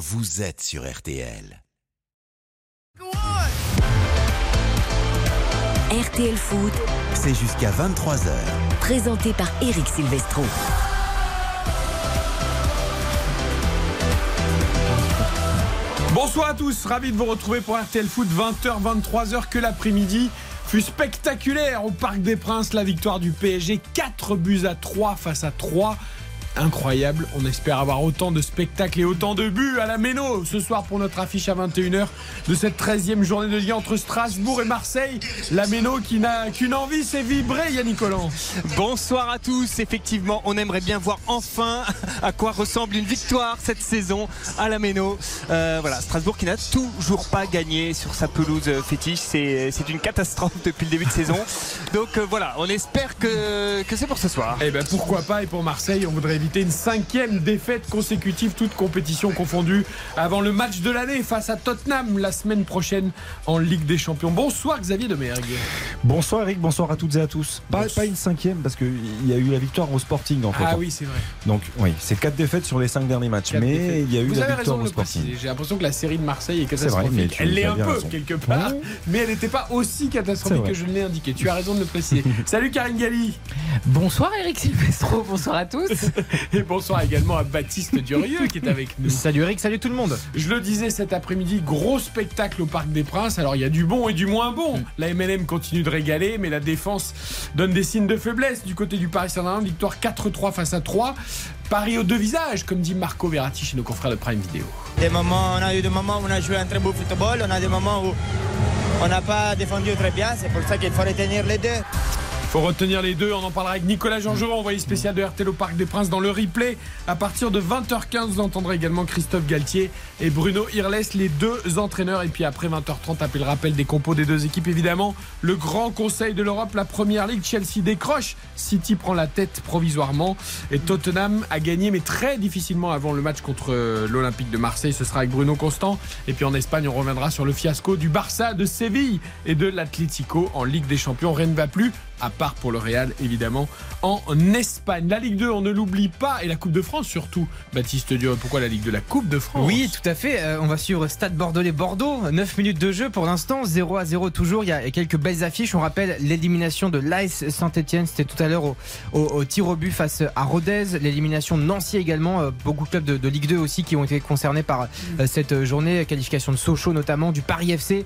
vous êtes sur RTL. RTL Foot, C'est jusqu'à 23h. présenté par Eric Silvestro. Bonsoir à tous, ravi de vous retrouver pour RTL Foot 20h 23h que l'après-midi fut spectaculaire au Parc des Princes la victoire du PSG 4 buts à 3 face à 3 incroyable. On espère avoir autant de spectacles et autant de buts à la Méno ce soir pour notre affiche à 21h de cette 13e journée de Ligue entre Strasbourg et Marseille. La Méno qui n'a qu'une envie, c'est vibrer Yannick Collant. Bonsoir à tous. Effectivement, on aimerait bien voir enfin à quoi ressemble une victoire cette saison à la Méno. Euh, voilà, Strasbourg qui n'a toujours pas gagné sur sa pelouse euh, fétiche. C'est c'est une catastrophe depuis le début de saison. Donc euh, voilà, on espère que, que c'est pour ce soir. Eh ben pourquoi pas et pour Marseille on voudrait éviter une cinquième défaite consécutive toute compétition confondue avant le match de l'année face à Tottenham la semaine prochaine en Ligue des Champions. Bonsoir Xavier Demergue. Bonsoir Eric, bonsoir à toutes et à tous. Pas, pas une cinquième parce qu'il y a eu la victoire au Sporting en fait. Ah oui c'est vrai. Donc oui, c'est quatre défaites sur les cinq derniers matchs, Quatre mais il y a eu Vous la avez victoire raison de au le Sporting. préciser. J'ai l'impression que la série de Marseille est vrai, catastrophique. tu- elle l'est un peu raison. quelque part, mais elle n'était pas aussi catastrophique que je ne l'ai indiqué. Tu as raison de le préciser. Salut Karine Galli Bonsoir Eric Silvestro, bonsoir à tous. et bonsour également à Baptiste Durieux qui est avec nous. salut Eric, salut tout le monde. Je le disais cet après-midi, gros spectacle au Parc des Princes. Alors il y a du bon et du moins bon. Mm. La MLM continue de régaler, mais la défense donne des signes de faiblesse du côté du Paris Saint-Germain. Victoire 4-3 face à 3. Paris aux deux visages, comme dit Marco Verratti chez nos confrères de Prime Video. Des moments, on a eu des moments où on a joué un très beau football, on a des moments où on n'a pas défendu très bien, c'est pour ça qu'il faut retenir les deux. Faut retenir les deux, on en parlera avec Nicolas Jean-Jean, envoyé spécial de RTL au Parc des Princes dans le replay. À partir de 20h15, vous entendrez également Christophe Galtier et Bruno Irles, les deux entraîneurs. Et puis après 20h30, appel le rappel des compos des deux équipes, évidemment. Le grand conseil de l'Europe, la première ligue, Chelsea décroche. City prend la tête provisoirement. Et Tottenham a gagné, mais très difficilement avant le match contre euh, l'Olympique de Marseille. Ce sera avec Bruno Constant. Et puis en Espagne, on reviendra sur le fiasco du Barça, de Séville et de l'Atlético en Ligue des Champions. Rien ne va plus à part pour le Real évidemment en Espagne. La Ligue 2, on ne l'oublie pas et la Coupe de France surtout. Baptiste Diop, pourquoi la Ligue de la Coupe de France? Oui, tout à fait. Euh, on va suivre Stade Bordelais-Bordeaux. 9 minutes de jeu pour l'instant, 0 à 0 toujours. Il y a quelques belles affiches. On rappelle l'élimination de l'AS Saint-Etienne. C'était tout à l'heure au, au- au tir au but face à Rodez. L'élimination de Nancy également. Euh, Beaucoup de clubs de, de Ligue 2 aussi qui ont été concernés par euh, cette journée. Qualification de Sochaux notamment, du Paris FC.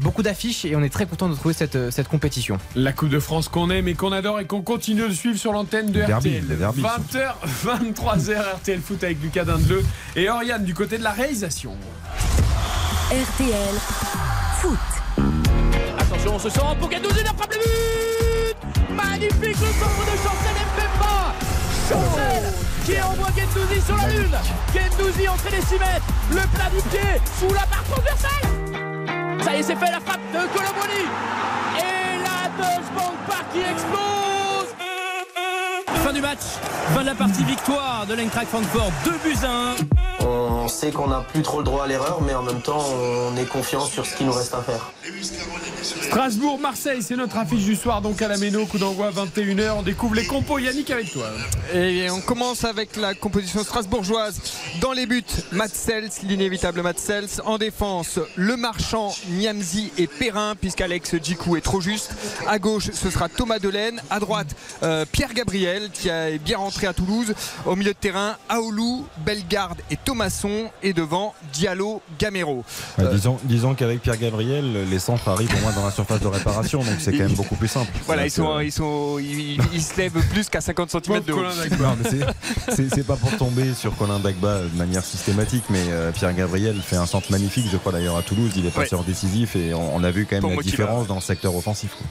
Beaucoup d'affiches et on est très content de trouver cette, cette compétition. La Coupe de France qu'on aime et qu'on adore et qu'on continue de suivre sur l'antenne de Le derby, RTL. le derby, 20h, 23h RTL Foot avec Lucas Dindeleu et Oriane du côté de la réalisation. RTL Foot. Attention, on se sent pour Gendouzi, la frappe le but. Magnifique le contre de Chancel Mbemba. Chancel qui envoie Gendouzi sur la lune. Gendouzi entrée des 6 mètres, le plat du pied sous la barre transversale. Ça y est, c'est fait la frappe de Colomoni Et Bank qui explose Fin du match, fin de la partie victoire de l'Eintracht Francfort, 2 buts à 1 On sait qu'on n'a plus trop le droit à l'erreur, mais en même temps, on est confiant sur ce qu'il nous reste à faire. Strasbourg-Marseille, c'est notre affiche du soir donc à la Méno, coup d'envoi 21h. On découvre les compos Yannick avec toi. Et on commence avec la composition strasbourgeoise. Dans les buts, Matt Sels, l'inévitable Matt Sels. En défense, Le Marchand, Niamzi et Perrin, puisqu'Alex Djikou est trop juste. À gauche, ce sera Thomas Delaine. À droite, euh, Pierre Gabriel, qui est bien rentré à Toulouse. Au milieu de terrain, Aoulou, Bellegarde et Thomasson. Et devant, Diallo, Gamero. Ouais, disons disons qu'avec Pierre Gabriel, les centres arrivent au moins dans la surface de réparation, donc c'est quand même beaucoup plus simple. Voilà, ils, C'est-à-dire sont, que- ils, sont, ils, ils se lèvent plus qu'à 50 cm de haut. C'est- pas pour tomber sur Colin Dagba de manière systématique, mais euh, Pierre Gabriel fait un centre magnifique, je crois d'ailleurs à Toulouse. Il est passeur décisif et on, on a vu quand Pour même la motiver. différence dans le secteur offensif. quoi.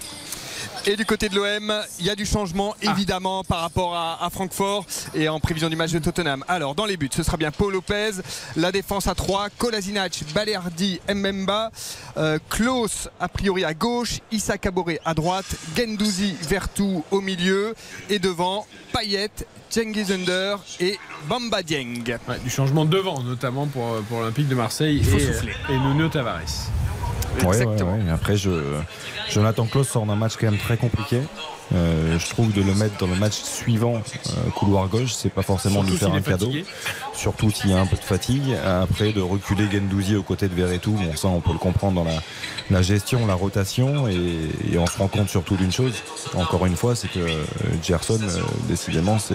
Et du côté de l'OM, il y a du changement évidemment par rapport à, à Francfort et en prévision du match de Tottenham. Alors dans les buts, ce sera bien Paul Lopez, la défense à 3, Kolasinac, Balerdi, Mbemba, euh, Klaus a priori à gauche, Issa Kaboré à droite, Gendouzi, Vertou au milieu et devant Payet, Cengiz Under et Bamba Dieng. Ouais, du changement de devant, notamment pour, pour l'Olympique de Marseille et, souffler. et Nuno Tavares. Ouais, Exactement. ouais, ouais. Après, je, Jonathan Klaus sort d'un match quand même très compliqué. Euh, je trouve de le mettre dans le match suivant, euh, couloir gauche, c'est pas forcément Surtout lui faire un cadeau. Surtout s'il y a un peu de fatigue. Après, de reculer Gendouzi aux côtés de Verretou, bon, ça on peut le comprendre dans la, la gestion, la rotation. Et, et on se rend compte surtout d'une chose, encore une fois, c'est que euh, Gerson, euh, décidément, c'est.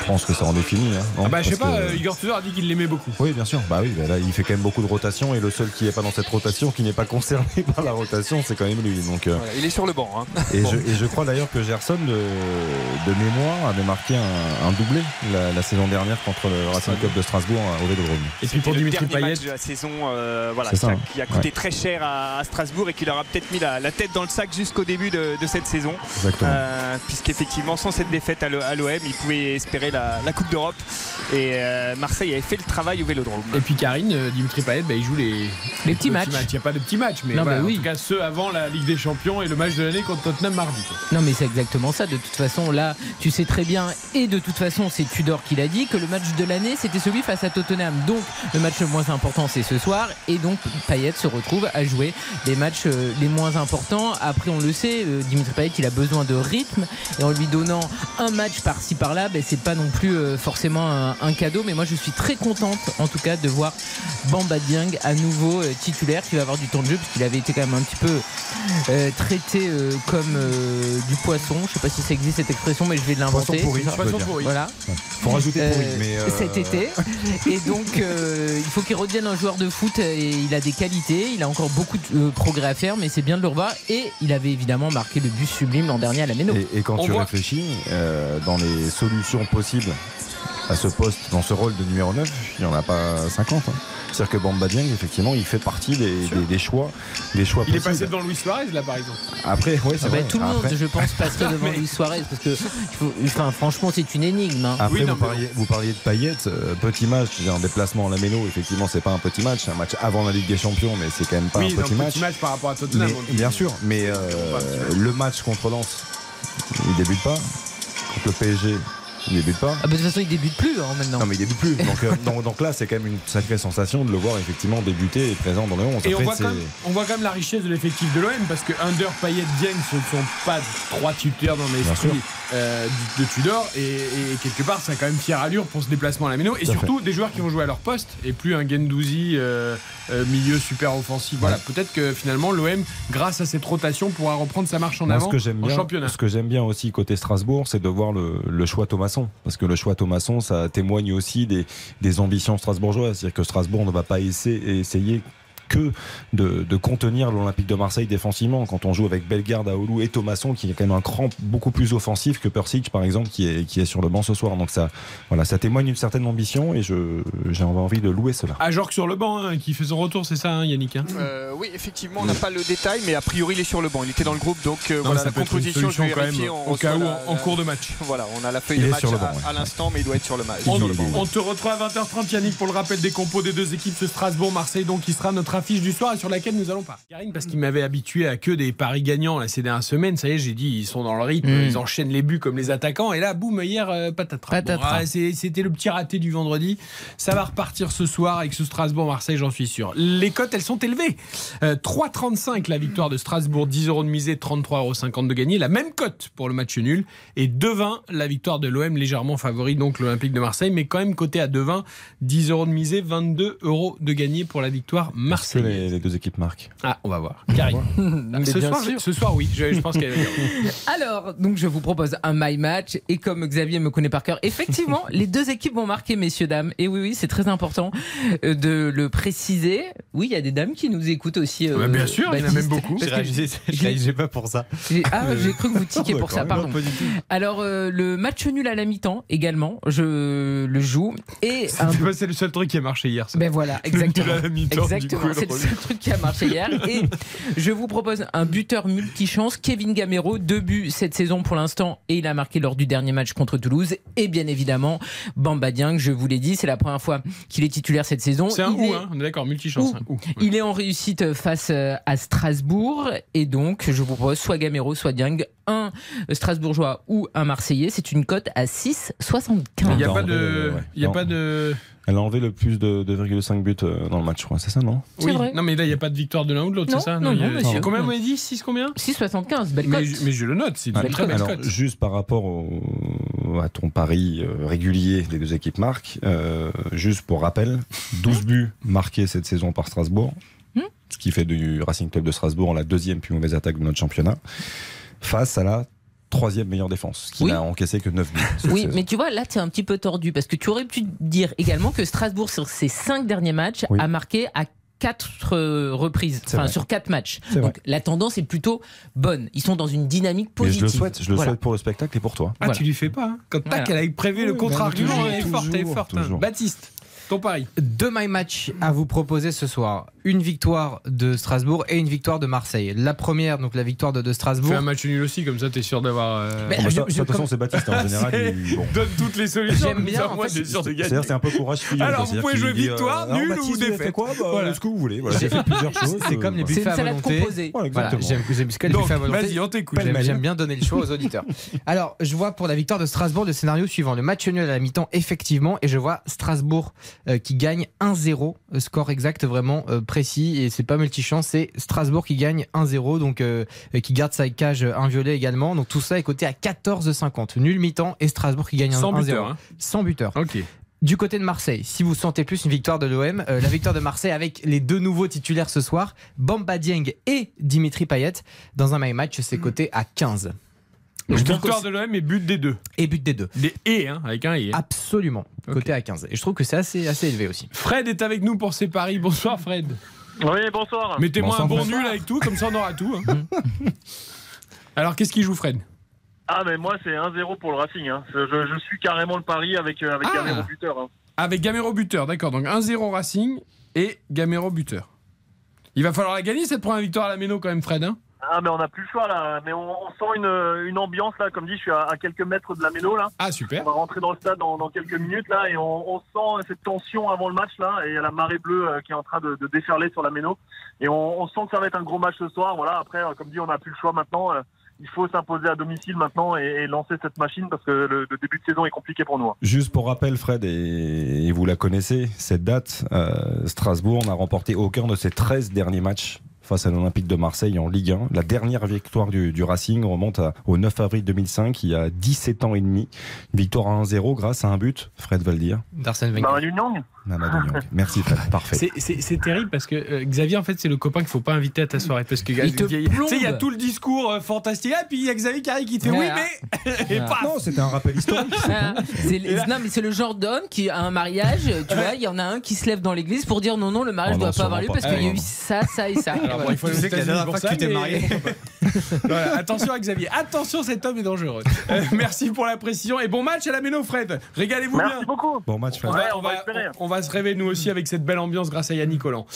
Je pense que ça en est fini. hein, non Ah bah je sais pas, que- euh, Igor Tudor a dit qu'il l'aimait beaucoup. oui, bien sûr. Bah oui, bah là, il fait quand même beaucoup de rotation et le seul qui n'est pas dans cette rotation, qui n'est pas concerné par la rotation, c'est quand même lui. Donc, euh, Voilà, il est sur le banc. hein. et, je, et je crois d'ailleurs que Gerson, de, de mémoire, avait marqué un, un doublé la, la saison dernière contre le Racing Club de Strasbourg au Vélodrome. Et puis pour Dimitri Payet, match de la saison, euh, voilà, qui, ça, a, hein. qui a coûté Ouais. très cher à, à Strasbourg et qui leur a peut-être mis la, la tête dans le sac jusqu'au début de, de cette saison. Exactement. Euh, Puisqu'effectivement, sans cette défaite à l'OM, ils pouvaient espérer la, la Coupe d'Europe. Et euh, Marseille avait fait le travail au Vélodrome. Et puis Karine, euh, Dimitri Payet, bah, il joue les, Les petits matchs. Il n'y a pas de petits matchs, mais Non, voilà, bah oui. en tout cas ceux avant la Ligue des Champions et le match de l'année contre Tottenham mardi. Non mais c'est exactement ça. De toute façon, là, tu sais très bien, et de toute façon, c'est Tudor qui l'a dit, que le match de l'année, c'était celui face à Tottenham. Donc, le match le moins important, c'est ce soir. Et donc, Payet se retrouve à jouer les matchs euh, les moins importants. Après, on le sait, Dimitri Payet, il a besoin de rythme. Et en lui donnant un match par-ci par-là, ben, c'est pas non plus euh, forcément un, un cadeau. Mais moi, je suis très contente, en tout cas, de voir Bamba Dieng à nouveau euh, titulaire, qui va avoir du temps de jeu, puisqu'il avait été quand même un petit peu euh, traité euh, comme euh, du poisson. Je sais pas si ça existe cette expression, mais je vais l'inventer. Poisson pourri, peux dire. Voilà. Faut rajouter Euh, pourri, mais. euh, Cet été. Et donc, euh, il faut qu'il redevienne un joueur de foot. Et il a des qualités. Il a encore beaucoup de euh, progrès à faire, mais c'est bien de le revoir. Et il avait évidemment marqué le but sublime l'an dernier à la Méno. Et, et quand On tu voit- réfléchis, euh, dans les solutions possibles à ce poste, dans ce rôle de numéro 9, il n'y en a pas 50. hein. C'est-à-dire que Bamba Dieng, effectivement, il fait partie des, des- des choix, des choix Il est passé devant Luis Suarez là par exemple. Après, ouais, c'est Ah bah, vrai. tout le monde, Après- je pense, passerait devant Luis Suarez parce que, faut- enfin, franchement, c'est une énigme. hein. Après, Oui, non, vous, mais parliez, vous parliez de Payet, euh, petit match, dire, en déplacement à la Méno, effectivement, c'est pas un petit match, c'est un match avant la Ligue des Champions, mais c'est quand même pas oui, un petit match. petit match par rapport à Tottenham. Mais- bien sûr, mais euh, le match contre Lens, il débute pas. Contre le PSG, il débute pas. Ah bah, de toute façon, il débute plus hein, maintenant. Non mais il débute plus. Donc, euh, donc, donc là c'est quand même une sacrée sensation de le voir effectivement débuter et présent dans le 11. Et on voit, quand même, on voit quand même la richesse de l'effectif de l'OM parce que Under, Payet, Dieng ce ne sont pas trois tuteurs dans l'esprit. Euh, du- de Tudor et, et quelque part ça a quand même fière allure pour ce déplacement à la Méno. Et Tout surtout des joueurs qui vont jouer à leur poste et plus un Gendouzi euh, euh, milieu super offensif. Voilà, peut-être que finalement l'OM grâce à cette rotation pourra reprendre sa marche en Moi, avant ce que j'aime en bien, championnat. ce que j'aime bien aussi côté Strasbourg, c'est de voir le, le choix Thomasson, parce que le choix Thomasson, ça témoigne aussi des, des ambitions strasbourgeoises, c'est-à-dire que Strasbourg ne va pas essayer, essayer que de, de contenir l'Olympique de Marseille défensivement. Quand on joue avec Bellegarde, Aoulou et Thomasson, qui est quand même un cran beaucoup plus offensif que Persic, par exemple, qui est, qui est sur le banc ce soir. Donc ça, voilà, ça témoigne d'une certaine ambition et je, j'ai envie de louer cela. Ah, genre sur le banc hein, qui fait son retour, c'est ça, hein, Yannick hein Euh, oui, effectivement, on n'a pas le détail, mais a priori, il est sur le banc. Il était dans le groupe, donc euh, Non, voilà ça la peut être une composition. Je vais quand même vérifier. au cas où la- en la- cours de match. Voilà, on a la feuille Il de est match sur le à, banc, ouais. à l'instant, mais il doit être sur le match. On, sur le banc. on te retrouve à 20h30 Yannick pour le rappel des compos des deux équipes ce Strasbourg-Marseille donc qui sera notre affiche du soir et sur laquelle nous allons pas. Karine parce qu'il m'avait habitué à que des paris gagnants là, ces dernières semaines, ça y est j'ai dit ils sont dans le rythme, Mm. ils enchaînent les buts comme les attaquants et là boum hier euh, patatras. Patatras. Bon, ah, C'était le petit raté du vendredi, ça va repartir ce soir avec ce Strasbourg-Marseille j'en suis sûr. Les cotes elles sont élevées, Euh, 3,35 la victoire de Strasbourg, 10 euros de misée, 33,50 euros de gagné, la même cote pour le match nul et 2,20 la victoire de l'OM légèrement favori donc l'Olympique de Marseille mais quand même coté à 2,20 10 euros de misée 22 euros de gagné pour la victoire Est-ce que les, les deux équipes marquent? Ah on va voir Karine ce soir, ce soir oui je, je pense qu'elle va dire oui. Alors, donc je vous propose un my match et comme Xavier me connaît par cœur, effectivement, les deux équipes vont marquer, messieurs dames. Et oui, oui, c'est très important euh, de le préciser. Oui, il y a des dames qui nous écoutent aussi. euh, Bah, bien sûr, il y en a même beaucoup. Je réagissais pas pour ça. j'ai- Ah, j'ai cru que vous tiquiez pour ça, pardon. Alors, euh, le match nul à la mi-temps également, je le joue. Et un C'est le seul truc qui a marché hier ça. ben voilà, Le nul exactement. à la mi-temps, du Exactement, c'est le seul truc qui a marché hier. Et je vous propose un buteur multichance, Kevin Gamero, deux buts cette saison pour l'instant, et il a marqué lors du dernier match contre Toulouse. Et bien évidemment, Bamba Dieng, je vous l'ai dit, c'est la première fois qu'il est titulaire cette saison. c'est un il ou est, hein on est d'accord multichance Ou. un ou. il est en réussite face euh, à Strasbourg, et donc je vous propose soit Gamero, soit Dieng, un Strasbourgeois ou un Marseillais. C'est une cote à 6,75. il n'y a Non, pas ouais, de ouais, ouais. il y a Non. pas de Elle a enlevé le plus de 2,5 buts euh, dans le match, je crois. C'est ça, non? C'est Oui. vrai. Non, mais là, il n'y a pas de victoire de l'un ou de l'autre, c'est ça? non, non, monsieur. Combien vous avez dit? 6 combien? 6,75, belle mais, cote. je- mais je le note, c'est une très belle Alors, cote. juste par rapport au- à ton pari euh, régulier des deux équipes marques, euh, juste pour rappel, 12 buts marqués cette saison par Strasbourg, Hmm. ce qui fait du Racing Club de Strasbourg la deuxième plus mauvaise attaque de notre championnat, face à la troisième meilleure défense, qui Oui. n'a encaissé que 9 buts. Oui, saison. mais tu vois, là, tu es un petit peu tordu parce que tu aurais pu dire également que Strasbourg, sur ses cinq derniers matchs, Oui. a marqué à quatre euh, reprises, enfin sur quatre matchs. Donc la tendance est plutôt bonne. Ils sont dans une dynamique Mais je positive. le souhaite, je le Voilà. souhaite pour le spectacle et pour toi. Ah, Voilà. tu lui fais pas. hein. Quand tac, Voilà. elle a prévu le contre-argument, toujours, elle est forte, elle est forte. hein. toujours. Baptiste, ton pari. Deux my match à vous proposer ce soir. Une victoire de Strasbourg et une victoire de Marseille. La première, donc la victoire de, de Strasbourg. Fais un match nul aussi, comme ça, t'es sûr d'avoir. euh, Mais- bah, je- ça, je- ça, de toute façon, c'est Baptiste en général. C'est- il- bon. Donne toutes les solutions. J'aime bien, moi, t'es sûr de C'est-à-dire, gagner. c'est un peu courage. Alors, quoi. vous pouvez jouer euh, victoire, nul ou défaite. fait quoi Bah, Voilà. Ce que vous voulez. Voilà, J'ai fait plusieurs choses. C'est comme les euh, C'est buffets à volonté. vas-y, on t'écoute. J'aime bien donner le choix aux auditeurs. Alors, je vois pour la victoire de Strasbourg le scénario suivant. Le match nul à la mi-temps, effectivement, et je vois Strasbourg qui gagne 1-0. Euh, Score exact vraiment euh, précis, et c'est pas multichance, c'est Strasbourg qui gagne 1-0, donc euh, euh, qui garde sa cage euh, inviolée également. Donc tout ça est coté à 14,50. Nul mi-temps et Strasbourg qui gagne 1-0. Sans buteur. hein. Sans buteur. Ok. Du côté de Marseille, si vous sentez plus une victoire de l'OM, euh, la victoire de Marseille avec les deux nouveaux titulaires ce soir, Bamba Dieng et Dimitri Payet, dans un my match, c'est coté à 15. Donc, victoire de l'OM et but des deux. Et but des deux. Des et, hein, avec un et. Absolument. Côté à 15. Et je trouve que c'est assez, assez élevé aussi. Fred est avec nous pour ses paris. Bonsoir, Fred. Oui, bonsoir. Mettez-moi un bon nul avec tout, comme ça on aura tout. hein. Alors, qu'est-ce qu'il joue, Fred? Ah, mais moi, c'est 1-0 pour le Racing. hein. Je, je suis carrément le pari avec, euh, avec Ah. Gamero buteur. hein. Avec Gamero buteur, d'accord. Donc 1-0 Racing et Gamero buteur. Il va falloir la gagner cette première victoire à la Méno quand même, Fred. hein? Ah, mais on n'a plus le choix, là. Mais on, on sent une, une ambiance, là. Comme dit, je suis à, à quelques mètres de la Méno, là. ah, On super. va rentrer dans le stade dans, dans quelques minutes, là. Et on, on sent cette tension avant le match, là. Et il y a la marée bleue euh, qui est en train de, de déferler sur la Méno. Et on, on sent que ça va être un gros match ce soir. Voilà. Après, euh, comme dit, on n'a plus le choix maintenant. Euh, Il faut s'imposer à domicile maintenant et, et lancer cette machine parce que le, le début de saison est compliqué pour nous. hein. Juste pour rappel, Fred, et, et vous la connaissez, cette date, euh, Strasbourg n'a remporté aucun de ses 13 derniers matchs face à l'Olympique de Marseille en Ligue 1. La dernière victoire du, du Racing remonte à- au 9 avril 2005, il y a 17 ans et demi. Une victoire à 1-0 grâce à un but, Fred va le dire. D'arsène Wenger. Bah, Nyang Mamadou Niang. Merci Fred, parfait. C'est- terrible parce que euh, Xavier, en fait, c'est le copain qu'il faut pas inviter à ta soirée. Parce que Il te tu sais, il y a tout le discours euh, fantastique. Ah, puis il y a Xavier qui arrive qui fait oui, Voilà. mais. Et Non, c'était un rappel historique. Ah, c'est le- non mais c'est le genre d'homme qui a un mariage, tu vois, il y en a un qui se lève dans l'église pour dire non non le mariage Oh non, doit pas avoir lieu parce qu'il y a Ah, eu ça ça et ça. Alors, il faut Tu sais que la dernière fois que tu t'es marié. Voilà, attention à Xavier. Attention, cet homme est dangereux. Euh, merci pour la précision et bon match à la Méno, Fred. Régalez-vous bien. Merci beaucoup. Bon match Fred. On va, Ouais, on, on va va, espérer. on- on va se rêver nous aussi avec cette belle ambiance grâce à Yannick Collant.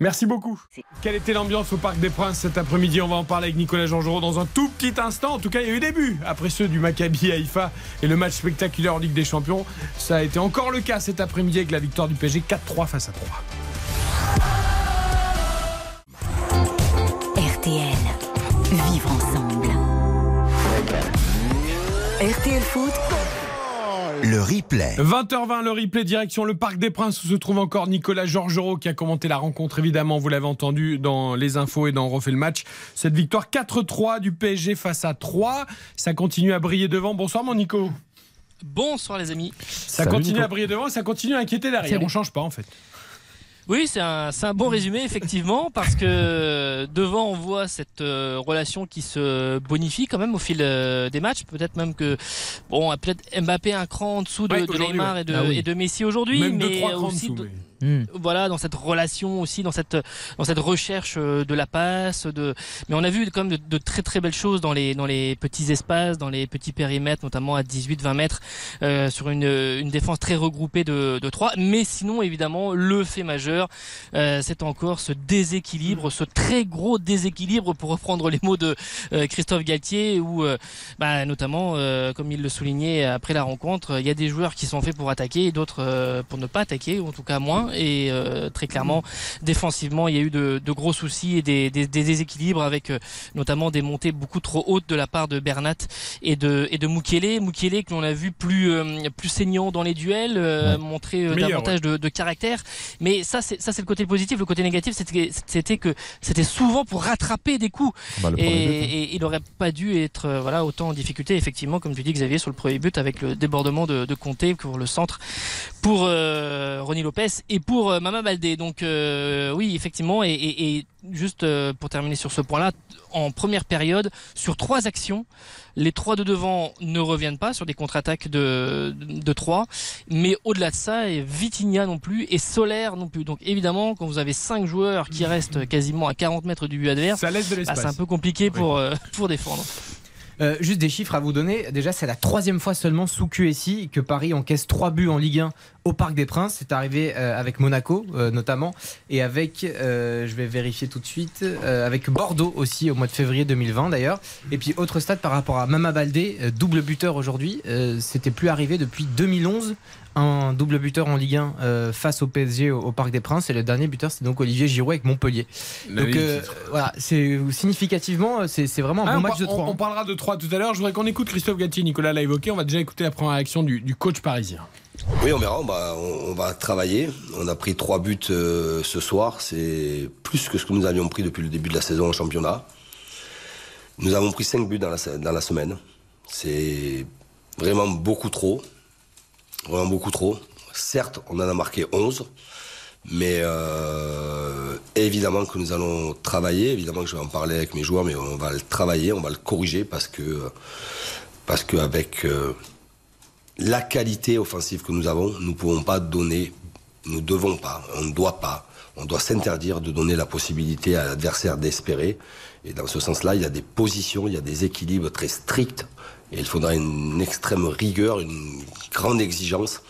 Merci beaucoup. Quelle était l'ambiance au Parc des Princes cet après-midi? On va en parler avec Nicolas Jean-Jean dans un tout petit instant. En tout cas, il y a eu des buts après ceux du Maccabi Haïfa et le match spectaculaire en Ligue des Champions. Ça a été encore le cas cet après-midi avec la victoire du PSG 4-3 face à 3. RTL. Vivre ensemble. RTL Foot. Le replay. 20h20, le replay direction le Parc des Princes où se trouve encore Nicolas Georgerot qui a commenté la rencontre. Évidemment, vous l'avez entendu dans les infos et dans refait le match. Cette victoire 4-3 du PSG face à 3. Ça continue à briller devant. Bonsoir mon Nico. Bonsoir les amis. Ça Salut, continue Nico. à briller devant et ça continue à inquiéter derrière. Salut. On change pas en fait. Oui, c'est un, un bon résumé effectivement parce que devant on voit cette euh, relation qui se bonifie quand même au fil euh, des matchs. Peut-être même que bon, peut-être Mbappé un cran en dessous de, Ouais, de Neymar ouais. et, de, Ah oui. et de Messi aujourd'hui, mais 2-3 crans en aussi dessous. mais- Hmm. voilà dans cette relation aussi dans cette dans cette recherche euh, de la passe de mais on a vu quand même de, de très très belles choses dans les dans les petits espaces dans les petits périmètres notamment à 18 20 mètres euh, sur une une défense très regroupée de de trois. Mais sinon évidemment le fait majeur euh, c'est encore ce déséquilibre ce très gros déséquilibre pour reprendre les mots de euh, Christophe Galtier où euh, bah, notamment euh, comme il le soulignait après la rencontre il y a des joueurs qui sont faits pour attaquer et d'autres euh, pour ne pas attaquer ou en tout cas moins et euh, très clairement défensivement il y a eu de, de gros soucis et des, des, des déséquilibres avec euh, notamment des montées beaucoup trop hautes de la part de Bernat et de et de Mukele Mukele que l'on a vu plus euh, plus saignant dans les duels euh, montrer Meilleur, davantage de, de caractère. Mais ça c'est ça c'est le côté positif. Le côté négatif c'était c'était que c'était souvent pour rattraper des coups. Bah, et, premier but, hein. et il aurait pas dû être voilà autant en difficulté effectivement comme tu dis Xavier sur le premier but avec le débordement de, de Conte pour le centre pour Ronnie Lopez et pour euh, Mama Baldé donc euh, oui effectivement et, et, et juste euh, pour terminer sur ce point là en première période sur trois actions les trois de devant ne reviennent pas sur des contre-attaques de, de 3 mais au-delà de ça et Vitinha non plus et Solaire non plus. Donc évidemment quand vous avez cinq joueurs qui restent quasiment à 40 mètres du but adverse Ça laisse de bah, c'est un peu compliqué pour, euh, pour défendre Euh, juste des chiffres à vous donner. Déjà, c'est la troisième fois seulement sous QSI que Paris encaisse trois buts en Ligue 1 au Parc des Princes. C'est arrivé euh, avec Monaco euh, notamment et avec, je vais vérifier tout de suite, avec Bordeaux aussi au mois de février 2020 d'ailleurs. Et puis autre stade par rapport à Mama Baldé, double buteur aujourd'hui. C'était plus arrivé depuis 2011. Un double buteur en Ligue 1 euh, face au PSG au, au Parc des Princes et le dernier buteur c'est donc Olivier Giroud avec Montpellier. La Donc euh, voilà, c'est significativement c'est c'est vraiment un Ah, bon on, match de on- 3. on parlera de 3 tout à l'heure. Je voudrais qu'on écoute Christophe Gatti. Nicolas l'a évoqué. On va déjà écouter la première réaction du, du coach parisien. Oui, on verra. On va, on, va travailler. On a pris trois buts euh, ce soir. C'est plus que ce que nous avions pris depuis le début de la saison en championnat. Nous avons pris cinq buts dans la, se- dans la semaine. C'est vraiment beaucoup trop. Vraiment beaucoup trop. Certes, on en a marqué 11. Mais euh, évidemment que nous allons travailler. Évidemment que je vais en parler avec mes joueurs, mais on va le travailler, on va le corriger parce que parce qu'avec euh, la qualité offensive que nous avons, nous ne pouvons pas donner, nous ne devons pas, on ne doit pas, on doit s'interdire de donner la possibilité à l'adversaire d'espérer. Et dans ce sens-là, il y a des positions, il y a des équilibres très stricts. Et il faudra une extrême rigueur, une grande exigence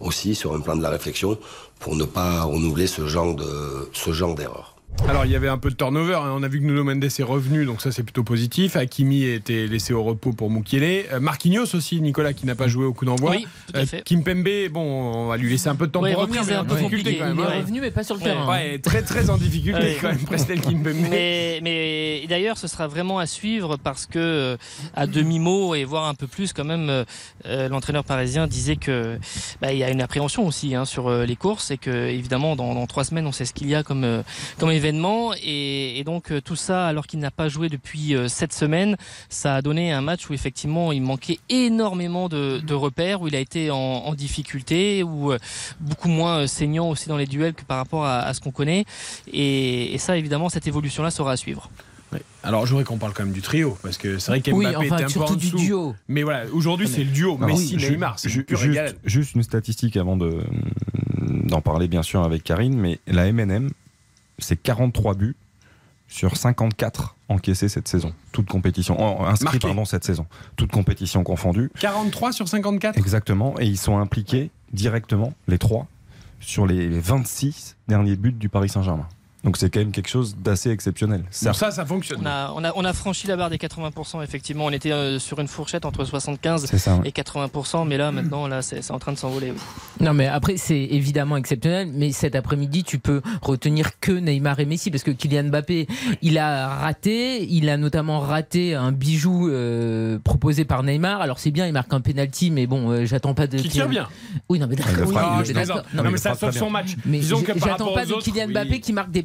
aussi sur un plan de la réflexion pour ne pas renouveler ce genre de d'erreur. Alors, il y avait un peu de turnover. hein. On a vu que Nuno Mendes est revenu, donc ça, c'est plutôt positif. Hakimi était laissé au repos pour Mukiele. Euh, Marquinhos aussi, Nicolas, qui n'a pas joué au coup d'envoi. Oui, tout à fait. Kimpembe, bon, on va lui laisser un peu de temps Ouais, pour revenir, mais un en peu difficulté quand même. Il est hein. revenu, mais pas sur le Ouais. terrain. Ouais, très très en difficulté quand même, Presnel Kimpembe. Mais, mais d'ailleurs, ce sera vraiment à suivre parce que euh, à demi mot et voire un peu plus, quand même, euh, euh, l'entraîneur parisien disait que bah, il y a une appréhension aussi hein, sur euh, les courses et que évidemment dans, dans trois semaines, on sait ce qu'il y a comme euh, comme événement et, et donc euh, tout ça alors qu'il n'a pas joué depuis euh, sept semaines, ça a donné un match où effectivement il manquait énormément de, de repères, où il a été en, en difficulté, où euh, beaucoup moins euh, saignant aussi dans les duels que par rapport à, à ce qu'on connaît et, et ça évidemment cette évolution là sera à suivre. Ouais. Alors, je voudrais qu'on parle quand même du trio, parce que c'est vrai qu'Mbappé Oui, enfin, était un peu en surtout du dessous. duo. Mais voilà, aujourd'hui, c'est le duo. Alors, Messi, ju- Neymar, juste, juste une statistique avant de d'en parler bien sûr avec Karine, mais la MNM, c'est 43 buts sur 54 encaissés cette saison, toute compétition inscrits pardon cette saison, toute compétition confondue. 43 sur 54 Exactement, et ils sont impliqués directement les trois sur les 26 derniers buts du Paris Saint-Germain. Donc c'est quand même quelque chose d'assez exceptionnel. Ça, ça fonctionne. On a, on a, on a franchi la barre des 80%, effectivement. On était euh, sur une fourchette entre 75 C'est ça, ouais. et 80%, mais là, maintenant, là, c'est en train de s'envoler. oui. Non, mais après, c'est évidemment exceptionnel. Mais cet après-midi, tu peux retenir que Neymar et Messi parce que Kylian Mbappé, il a raté. Il a notamment raté un bijou euh, proposé par Neymar. Alors, c'est bien, il marque un penalty, mais bon, euh, j'attends pas de. Qui tire bien. Oui, non, mais d'accord. oui. Non, Non, mais ça sauve son match. mais Disons que par j'attends pas de autres, Kylian oui. Mbappé qui marque des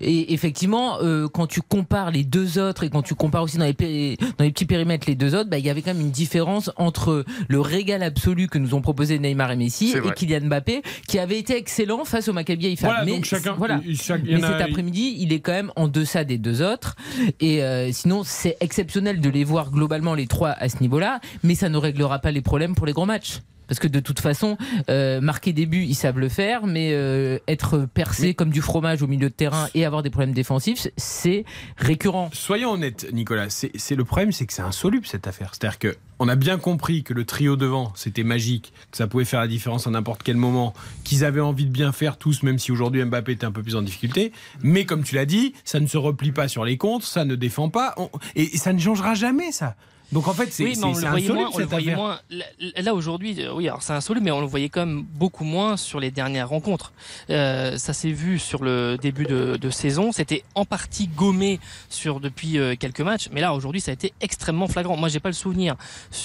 Et effectivement, euh, quand tu compares les deux autres et quand tu compares aussi dans les, péri- dans les petits périmètres les deux autres, bah, il y avait quand même une différence entre le régal absolu que nous ont proposé Neymar et Messi et. Kylian Mbappé qui avait été excellent face au Maccabi Haïfa. Voilà, mais chacun- voilà. chaque- cet après-midi, il est quand même en deçà des deux autres. Et euh, sinon, c'est exceptionnel de les voir globalement les trois à ce niveau-là, mais ça ne réglera pas les problèmes pour les gros matchs. Parce que de toute façon, euh, marquer des buts, ils savent le faire, mais euh, être percé comme du fromage au milieu de terrain et avoir des problèmes défensifs, c'est récurrent. Soyons honnêtes, Nicolas. C'est le problème, c'est que c'est insoluble cette affaire. C'est-à-dire que on a bien compris que le trio devant, c'était magique, que ça pouvait faire la différence à n'importe quel moment, qu'ils avaient envie de bien faire tous, même si aujourd'hui Mbappé était un peu plus en difficulté. Mais comme tu l'as dit, ça ne se replie pas sur les comptes, ça ne défend pas, on- et ça ne changera jamais ça. Donc en fait, c'est oui, mais on c'est le voyait insoluble moins. On le cette voyait affaire. moins. Là, là, aujourd'hui, euh, oui, alors c'est insoluble, mais on le voyait quand même beaucoup moins sur les dernières rencontres. Euh, ça s'est vu sur le début de, de saison. C'était en partie gommé sur depuis euh, quelques matchs, mais là aujourd'hui, ça a été extrêmement flagrant. Moi, j'ai pas le souvenir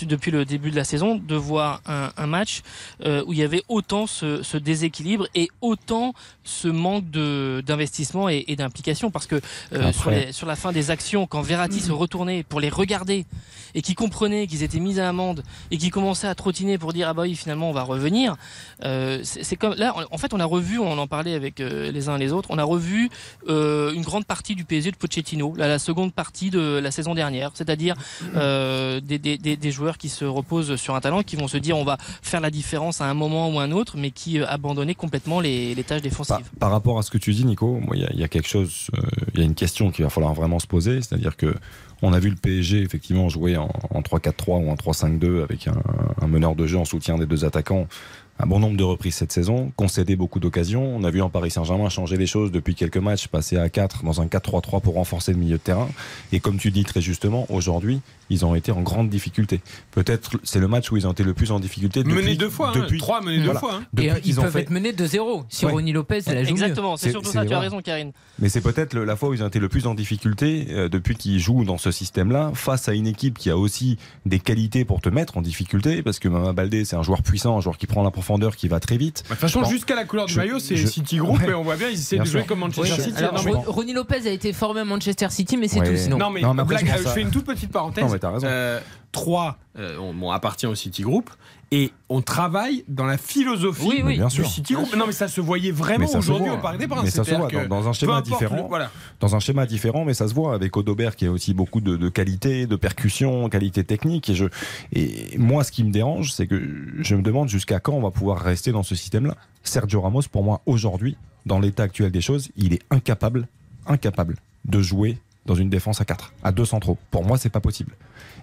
depuis le début de la saison de voir un, un match euh, où il y avait autant ce, ce déséquilibre et autant ce manque de d'investissement et, et d'implication, parce que euh, Après- sur, les- sur la fin des actions, quand Verratti se retournait pour les regarder et qui comprenaient qu'ils étaient mis à amende et qui commençaient à trottiner pour dire ah bah oui finalement on va revenir euh, c'est comme là en fait on a revu on en parlait avec euh, les uns et les autres on a revu euh, une grande partie du PSG de Pochettino la seconde partie de la saison dernière. C'est-à-dire euh, des, des, des, des joueurs qui se reposent sur un talent qui vont se dire on va faire la différence à un moment ou un autre mais qui abandonnaient complètement les, les tâches défensives. Par, par rapport à ce que tu dis, Nico, il y y, a quelque chose, il y a une question qu'il va falloir vraiment se poser, c'est-à-dire que on a vu le PSG effectivement jouer en, en 3-4-3 ou en 3-5-2 avec un, meneur de jeu en soutien des deux attaquants un bon nombre de reprises cette saison, concédé beaucoup d'occasions. On a vu en Paris Saint-Germain changer les choses depuis quelques matchs, passer à 4 dans un 4-3-3 pour renforcer le milieu de terrain. Et comme tu dis très justement, aujourd'hui, ils ont été en grande difficulté. Peut-être c'est le match où ils ont été le plus en difficulté. Menés depuis- deux fois, hein, depuis, trois menés deux Voilà. fois, hein. Depuis Et euh, ils ont peuvent fait- être menés de 0 si Ouais. Ronnie Lopez la joue exactement c'est surtout ça tu as raison Karine Mais c'est peut-être la fois où ils ont été le plus en difficulté euh, depuis qu'ils jouent dans ce système-là, face à une équipe qui a aussi des qualités pour te mettre en difficulté, parce que Mama Baldé, c'est un joueur puissant, un joueur qui prend la profondeur, qui va très vite. De toute façon, jusqu'à la couleur du je- maillot, c'est City Group, Ouais. et on voit bien, ils essaient Bien de jouer sûr. comme Manchester Oui, City. alors, Non, mais- Ro- Ronnie Lopez a été formé à Manchester City, mais c'est Ouais. tout. Sinon. Non, mais, Non, mais après, blague, je pense euh, je fais une toute petite parenthèse. Non, t'as raison. Euh, 3 euh, on, bon, appartient au City Group et on travaille dans la philosophie Oui, oui. Bien du sûr. City Group. Non, mais ça se voyait vraiment Mais ça se aujourd'hui au Parc des Princes. Mais ça se voit dans, dans un schéma le- différent. voilà. Dans un schéma différent, mais ça se voit avec Odobert qui a aussi beaucoup de, de qualité, de percussion, qualité technique. Et, je, et moi, ce qui me dérange, c'est que je me demande jusqu'à quand on va pouvoir rester dans ce système-là. Sergio Ramos, pour moi, aujourd'hui, dans l'état actuel des choses, il est incapable, incapable de jouer dans une défense à 4, à 2 centraux. Pour moi, c'est pas possible.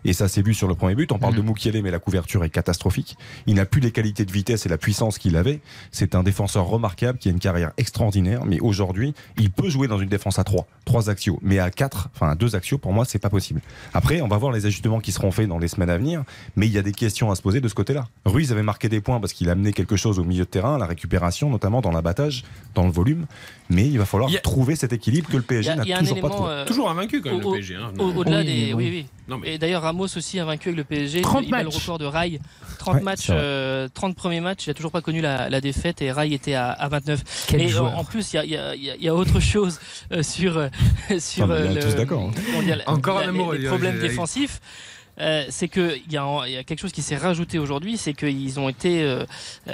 Et ça s'est vu sur le premier but. On parle de Moukielé, mais la couverture est catastrophique. Il n'a plus les qualités de vitesse et la puissance qu'il avait. C'est un défenseur remarquable qui a une carrière extraordinaire. Mais aujourd'hui, il peut jouer dans une défense à 3, 3 axiaux. Mais à 4, enfin à 2 axiaux, pour moi, c'est pas possible. Après, on va voir les ajustements qui seront faits dans les semaines à venir. Mais il y a des questions à se poser de ce côté-là. Ruiz avait marqué des points parce qu'il a amené quelque chose au milieu de terrain, la récupération, notamment dans l'abattage, dans le volume. Mais il va falloir a- trouver cet équilibre que le PSG n'a toujours pas trouvé. euh, Toujours invaincu quand même au- le PSG. hein. Au- Au-delà Oui, des. oui. Oui, oui. Non, mais- Et d'ailleurs, Ramos aussi a vaincu avec le PSG. 30 il bat le matchs. record de Rai. 30 Ouais, matchs, euh, 30 premiers matchs. Il a toujours pas connu la, la défaite et Rai était à, à 29. Quel et euh, joueur. en plus, il y a, y y y autre chose euh, sur, euh, sur on est le- tous d'accord, hein. Encore un amoureux, les, il y les a- problèmes défensifs. Euh, c'est que il y, y a quelque chose qui s'est rajouté aujourd'hui, c'est qu'ils ont été, euh,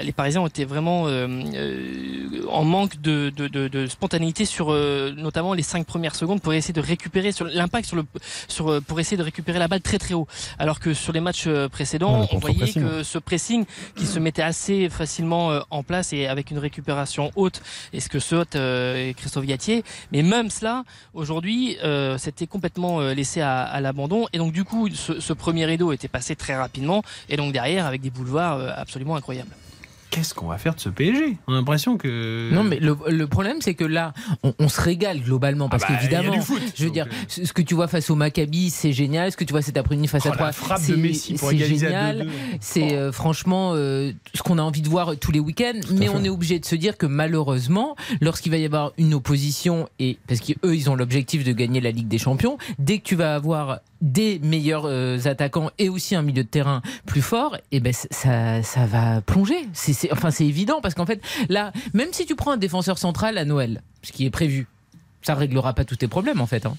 les Parisiens ont été vraiment euh, euh, en manque de, de, de, de spontanéité sur euh, notamment les cinq premières secondes pour essayer de récupérer sur l'impact sur le sur pour essayer de récupérer la balle très très haut. Alors que sur les matchs Ouais, précédents, on voyait que ce pressing qui se mettait assez facilement en place et avec une récupération haute, et ce que saute euh, Christophe Gatier. Mais même cela, aujourd'hui, euh, c'était complètement laissé à, à l'abandon. Et donc du coup, ce, ce premier rideau était passé très rapidement, et donc derrière avec des boulevards euh, absolument incroyables. Qu'est-ce qu'on va faire de ce PSG On a l'impression que. Non, mais le, le problème, c'est que là, on, on se régale globalement. Parce Ah bah, qu'évidemment, je veux dire, euh. ce que tu vois face au Maccabi, c'est génial. Ce que tu vois cet après-midi face Oh, à la 3, frappe de c'est Messi pour égaliser génial. 2-2. C'est euh, franchement euh, ce qu'on a envie de voir tous les week-ends. Mais on est obligé de se dire que malheureusement, lorsqu'il va y avoir une opposition, et parce qu'eux, ils ont l'objectif de gagner la Ligue des Champions, dès que tu vas avoir des meilleurs euh, attaquants et aussi un milieu de terrain plus fort, et ben c- ça, ça va plonger. C'est, enfin, c'est évident parce qu'en fait, là, même si tu prends un défenseur central à Noël, ce qui est prévu, ça réglera pas tous tes problèmes en fait. hein.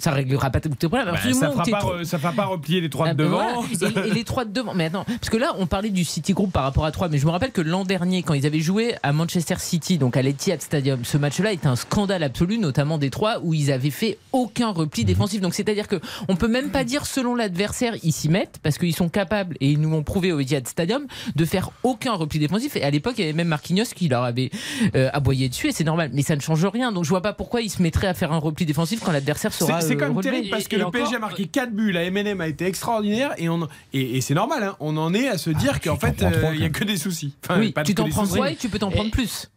Ça réglera pas tous tes problèmes. Ça fera pas, trop- re- ça fera pas replier les trois ah, de devant. voilà. Et, et les trois de devant. Mais attends, parce que là, on parlait du City Group par rapport à 3, mais je me rappelle que l'an dernier, quand ils avaient joué à Manchester City, donc à l'Etihad Stadium, ce match-là était un scandale absolu, notamment des trois, où ils avaient fait aucun repli défensif. Donc c'est-à-dire que on peut même pas dire selon l'adversaire, ils s'y mettent, parce qu'ils sont capables, et ils nous l'ont prouvé au Etihad Stadium, de faire aucun repli défensif. Et à l'époque, il y avait même Marquinhos qui leur avait euh, aboyé dessus, et c'est normal. Mais ça ne change rien. Donc je vois pas pourquoi ils se mettraient à faire un repli défensif quand l'adversaire sera. C'est euh, quand même terrible parce que le encore, PSG a marqué 4 buts, la MNM a été extraordinaire et, on, et, et c'est normal, hein, on en est à se dire qu'en fait euh, il y a que des soucis. Enfin, Oui, pas tu t'en prends soucis. trois et tu peux t'en prendre plus.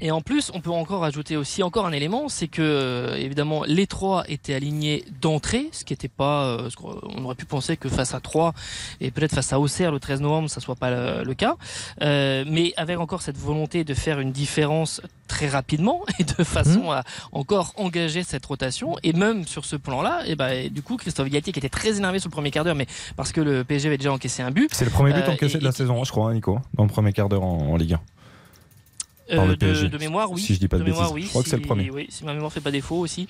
Et en plus, on peut encore ajouter aussi encore un élément, c'est que euh, évidemment les trois étaient alignés d'entrée, ce qui n'était pas, euh, ce on aurait pu penser que face à Troyes et peut-être face à Auxerre le 13 novembre, ça soit pas le, le cas, Euh, mais avec encore cette volonté de faire une différence très rapidement et de façon à encore engager cette rotation. Et même sur ce plan-là, et ben et du coup Christophe Galtier qui était très énervé sur le premier quart d'heure, mais parce que le PSG avait déjà encaissé un but. C'est le premier but euh, encaissé et- de la saison, je crois, hein, Nico, dans le premier quart d'heure en, en Ligue 1. Euh, Par le de, PSG. de mémoire, oui. Si je dis pas de, mémoire, bêtises. oui. Je crois que c'est le premier. Oui, si ma mémoire fait pas défaut aussi.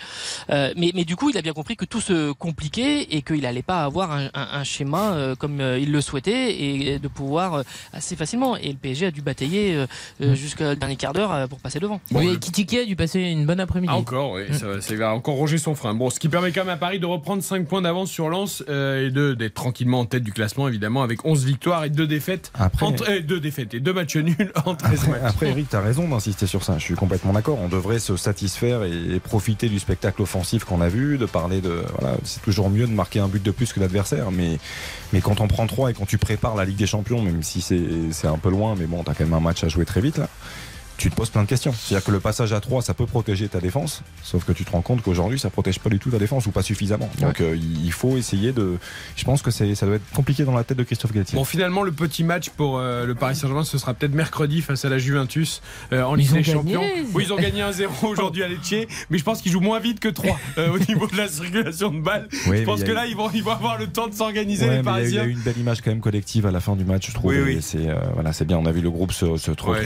Euh, mais, mais du coup, il a bien compris que tout se compliquait et qu'il allait pas avoir un, un- un schéma euh, comme euh, il le souhaitait et de pouvoir euh, assez facilement. Et le PSG a dû batailler euh, euh, jusqu'au dernier quart d'heure euh, pour passer devant. oui, et Kitiki a dû passer une bonne après-midi. Ah, encore, oui, ça, va- ça va encore ronger son frein. Bon, ce qui permet quand même à Paris de reprendre 5 points d'avance sur Lens euh, et de d'être tranquillement en tête du classement, évidemment, avec 11 victoires et 2 défaites. Après- en tre- euh, deux défaites et 2 matchs nuls en 13 matchs. Après, Eric, raison d'insister sur ça. Je suis complètement d'accord. On devrait se satisfaire et, profiter du spectacle offensif qu'on a vu, de parler de. Voilà, c'est toujours mieux de marquer un but de plus que l'adversaire, mais, quand on prend 3 et quand tu prépares la Ligue des Champions, même si c'est c'est un peu loin, mais bon, t'as quand même un match à jouer très vite là. Tu te poses plein de questions. C'est-à-dire que le passage à 3, ça peut protéger ta défense, sauf que tu te rends compte qu'aujourd'hui, ça protège pas du tout ta défense ou pas suffisamment. Donc euh, il faut essayer de. Je pense que c'est- ça doit être compliqué dans la tête de Christophe Galtier. Bon, finalement, le petit match pour euh, le Paris Saint-Germain, ce sera peut-être mercredi face à la Juventus euh, en Ils Ligue ont des gagné. Champions. Oui, ils ont gagné 1-0 aujourd'hui à Lecce, mais je pense qu'ils jouent moins vite que 3 euh, au niveau de la circulation de balles. Oui, je pense que eu- là, ils vont, ils vont avoir le temps de s'organiser, Ouais, les mais il y a eu- il y, Parisiens. a eu une belle image quand même collective à la fin du match, je trouve. Oui, oui. C'est euh, voilà, c'est bien. On a vu le groupe se, retrouver,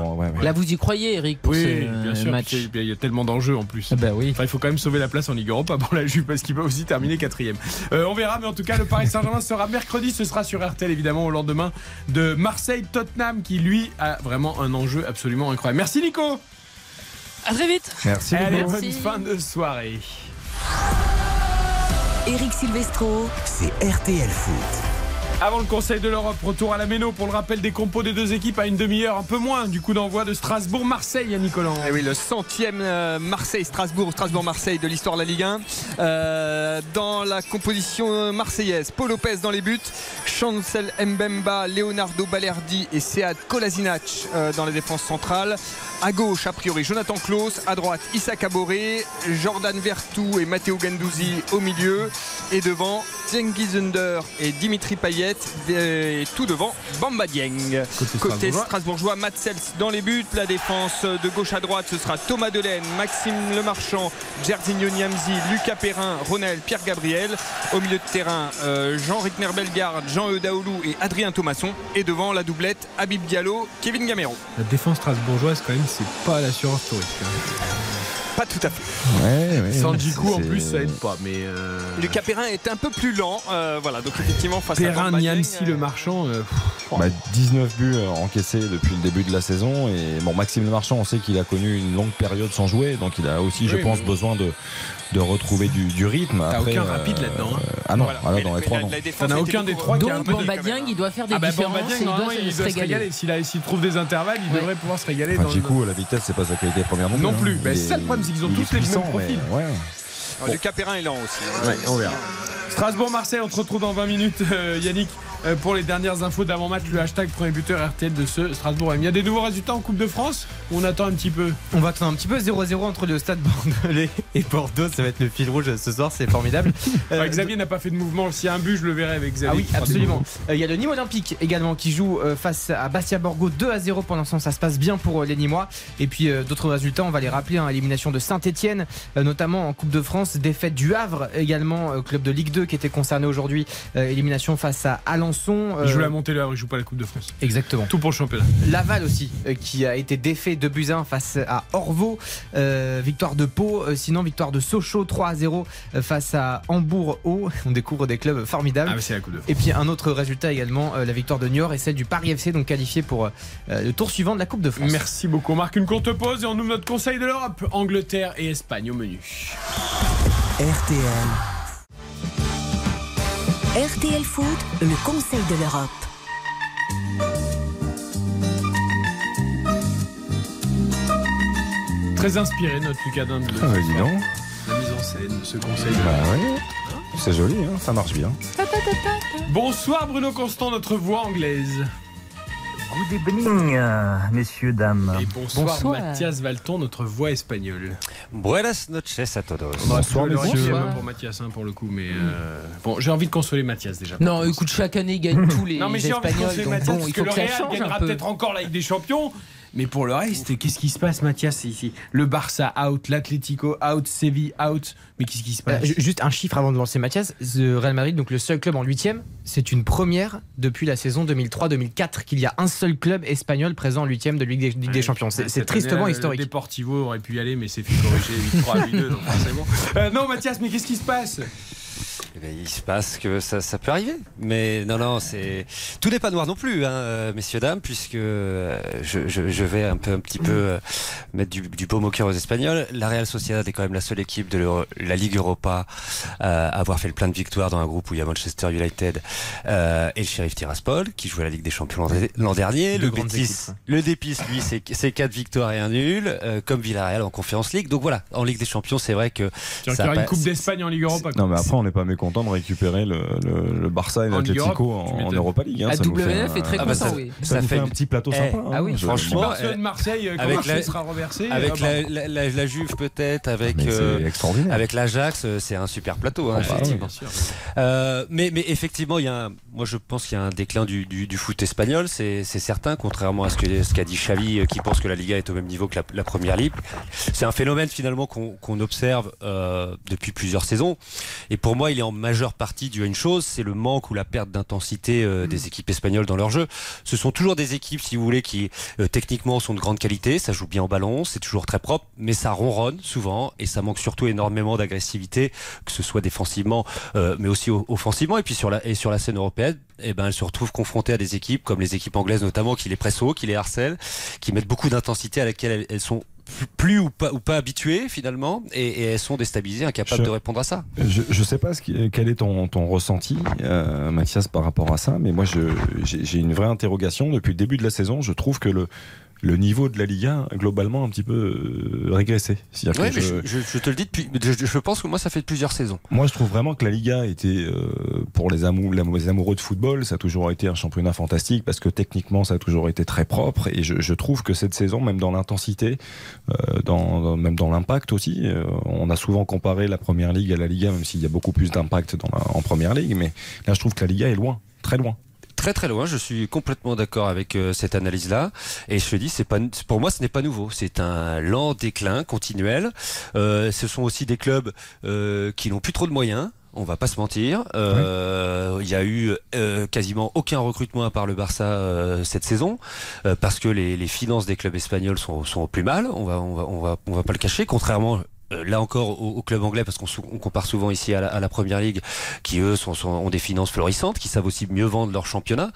ouais, ouais. Là, vous y croyez, Eric, pour Oui, ce bien sûr. match puis Il y a tellement d'enjeux en plus. Ah bah oui. Enfin, il faut quand même sauver la place en Ligue Europa pour la Juve parce qu'il peut aussi terminer quatrième. Euh, on verra, mais en tout cas, le Paris Saint-Germain sera mercredi. Ce sera sur RTL évidemment au lendemain de Marseille-Tottenham qui lui a vraiment un enjeu absolument incroyable. Merci Nico. À très vite. Merci. Allez, bonne fin de soirée. Eric Silvestro. C'est RTL Foot. Avant le Conseil de l'Europe, retour à la Méno pour le rappel des compos des deux équipes à une demi-heure, un peu moins du coup d'envoi de Strasbourg-Marseille à Nicolas. Eh oui, le centième euh, Marseille-Strasbourg, Strasbourg-Marseille de l'histoire de la Ligue 1. Euh, dans la composition euh, marseillaise, Paul Lopez dans les buts, Chancel Mbemba, Leonardo Balerdi et Sead Kolasinac dans la défense centrale. À gauche, a priori, Jonathan Klaus. À droite, Issa Kaboré, Jordan Vertou et Matteo Gandouzi au milieu. Et devant, Cengiz Under et Dimitri Payet. Et tout devant, Bamba Dieng. Côté Côté strasbourgeois. Strasbourgeois, Matt Sels dans les buts. La défense de gauche à droite, ce sera Thomas Delaine, Maxime Lemarchand, Jerzinho Niamzi, Lucas Perrin, Ronel, Pierre Gabriel. Au milieu de terrain, euh, Jean Rickner Bellegarde, Jean Eudaoulou et Adrien Thomasson. Et devant la doublette, Habib Diallo, Kevin Gamero. La défense strasbourgeoise quand même c'est pas l'assurance touriste. Pas tout à fait. Ouais, ouais, en plus ça aide pas mais euh... Lucas Perrin est un peu plus lent. euh, voilà, donc effectivement, face à Perrin, Bamba Dieng, Niamsi, euh, le marchand. euh, pff, Bah, 19 buts euh, encaissés depuis le début de la saison et bon Maxime Le Marchand on sait qu'il a connu une longue période sans jouer donc il a aussi je pense oui. besoin de, de retrouver du, du rythme T'as Après, aucun rapide là-dedans, hein. ah non Voilà. alors Mais dans les trois non T'en as aucun des trois Donc Bamba Dieng, il doit faire des Ah bah différences Dieng, il doit, normalement, il se doit se régaler. S'il a- s'il trouve des intervalles, il Ouais. devrait pouvoir se régaler. Enfin, dans le- Djikou la vitesse c'est pas sa qualité première non plus Non hein. plus. Il c'est ça le problème, c'est qu'ils ont tous les mêmes profils. mais ouais. Alors, Lucas Perrin est lent aussi. Ouais, on verra. Strasbourg-Marseille, on se retrouve dans 20 minutes, euh, Yannick, euh, pour les dernières infos d'avant-match, le hashtag premier buteur RTL de ce Strasbourg. Il y a des nouveaux résultats en Coupe de France? On attend un petit peu? On va attendre un petit peu 0-0 entre le stade Bordelais et Bordeaux. Ça va être le fil rouge ce soir, c'est formidable. Euh, Ouais, Xavier n'a pas fait de mouvement. S'il y a un but, je le verrai avec Xavier. Ah oui, absolument. Euh, Il y a le Nîmes Olympique également qui joue euh, face à Bastia Borgo 2 à 0 pour l'instant. Ça se passe bien pour euh, les Nîmois. Et puis euh, d'autres résultats, on va les rappeler. hein, élimination de Saint-Etienne, notamment en Coupe de France. Défaite du Havre également, euh, club de Ligue 2 qui était concerné aujourd'hui. Euh, élimination face à Alençon. Il joue euh, la montée le Havre, il joue pas la Coupe de France. Exactement. Tout pour le championnat. Laval aussi, euh, qui a été défait de 1 face à Orvaux. Euh, victoire de Pau, euh, sinon victoire de Sochaux 3 à 0 euh, face à Hambourg-Haut. On découvre des clubs formidables. Ah, la Coupe de. Et puis un autre résultat également, euh, la victoire de Niort et celle du Paris FC, donc qualifié pour euh, le tour suivant de la Coupe de France. Merci beaucoup. On marque une courte pause et on ouvre notre Conseil de l'Europe. Angleterre et Espagne au menu. RTL. RTL Foot, le Conseil de l'Europe. Très inspiré notre Lucas Dinde. Ah, bah, dis donc. La mise en scène de ce Conseil Bah ouais. c'est joli hein, ça marche bien Bonsoir Bruno Constant, notre voix anglaise. Good evening, messieurs, dames. Et bonsoir, Mathias Valton, notre voix espagnole. Buenas noches a todos. Le un peu pour Mathias hein, pour le coup, mais euh, bon, j'ai envie de consoler Mathias déjà. Non, écoute, chaque année, il gagne tous les Non, mais j'ai envie de Espagnols. consoler Mathias bon, parce il que faut le que ça Real change gagnera peut-être encore la Ligue des Champions. Mais pour le reste, qu'est-ce qui se passe, Mathias ici? Le Barça out, l'Atlético out, Séville out. Mais qu'est-ce qui se Euh, passe ju- juste un chiffre avant de lancer Mathias. The Real Madrid, donc le seul club en huitième, c'est une première depuis la saison 2003-2004 qu'il y a un seul club espagnol présent en huitième de Ligue des, Ligue des Champions. C'est cette tristement année, historique. Le Deportivo aurait pu y aller, mais c'est fait corriger 8-3 8-2, donc forcément. Euh, non, Mathias, mais qu'est-ce qui se passe? Eh ben, il se passe que ça, ça peut arriver. Mais non, non, c'est tout n'est pas noir non plus, hein, euh, messieurs dames, puisque euh, je, je- je vais un peu, un petit peu euh, mettre du, du baume au cœur aux Espagnols. La Real Sociedad est quand même la seule équipe de l'Euro- la Ligue Europa euh, à avoir fait le plein de victoires dans un groupe où il y a Manchester United euh, et le Sheriff Tiraspol qui jouait la Ligue des Champions l'an- dernier. Le Betis, équipes. le Dépis, lui, c'est c'est quatre victoires et un nul, euh, comme Villarreal en Conference League. Donc voilà, en Ligue des Champions, c'est vrai que Tu ça aura une Coupe d'Espagne en Ligue Europa. Non, mais après, on n'est pas mécontent de récupérer le, le- le Barça et tu en, en. Europa League. hein, Ah, ça nous fait WNF un- est très Ah bah content, ça- oui. Ça, Ça nous fait- fait un petit plateau Eh, sympa. ah hein, oui, je- franchement, Barcelone, Marseille, quand avec Marseille la- sera reversé. Avec euh, la, la, la- la Juve peut-être, avec euh, avec l'Ajax, euh, c'est un super plateau, hein, Oh, bah effectivement. Euh, mais, mais effectivement, il y a un- moi je pense qu'il y a un déclin du, du, du foot espagnol, c'est certain, contrairement à ce qu'a dit Xavi, qui pense que la Liga est au même niveau que la, la Première Ligue. C'est un phénomène finalement qu'on observe euh, depuis plusieurs saisons. Et pour moi, il est en majeure partie dû à une chose, c'est le manque ou la perte d'intensité euh, des équipes espagnoles dans leur jeu. Ce sont toujours des équipes, si vous voulez, qui euh, techniquement sont de grande qualité, ça joue bien au ballon, c'est toujours très propre, mais ça ronronne souvent et ça manque surtout énormément d'agressivité, que ce soit défensivement, euh, mais aussi offensivement. Et puis sur la, et sur la scène européenne, eh ben, elles se retrouvent confrontées à des équipes comme les équipes anglaises notamment, qui les pressent haut, qui les harcèlent, qui mettent beaucoup d'intensité à laquelle elles, elles sont plus- ou pas, ou pas habituées finalement, et, et elles sont déstabilisées, incapables Je- de répondre à ça. Je ne sais pas ce qui- quel est ton, ton ressenti, euh, Mathias, par rapport à ça, mais moi j'ai une vraie interrogation. Depuis le début de la saison, je trouve que le, le niveau de la Liga, globalement, a un petit peu euh, régressé. Ouais, je- je, je- je te le dis depuis, je, je pense que moi ça fait plusieurs saisons. Moi, je trouve vraiment que la Liga était, euh, pour les, amou- les amoureux de football, ça a toujours été un championnat fantastique parce que techniquement, ça a toujours été très propre. Et je, je trouve que cette saison, même dans l'intensité, euh, dans, dans- même dans l'impact aussi, euh, on a souvent comparé la première ligue à la Liga, même s'il y a beaucoup plus d'impact en première ligue. Mais là, je trouve que la Liga est loin, très loin. Très très loin, je suis complètement d'accord avec euh, cette analyse-là. Et je te dis, c'est pas, pour moi, ce n'est pas nouveau. C'est un lent déclin continuel. Euh, ce sont aussi des clubs euh, qui n'ont plus trop de moyens. On va pas se mentir. Euh, Il y a eu euh, quasiment aucun recrutement à part le Barça euh, cette saison euh, parce que les, les finances des clubs espagnols sont, sont au plus mal. On va, on va, on va, on va pas le cacher. Contrairement là encore au, au club anglais parce qu'on on compare souvent ici à la, à la première ligue qui eux sont, sont- ont des finances florissantes qui savent aussi mieux vendre leur championnat.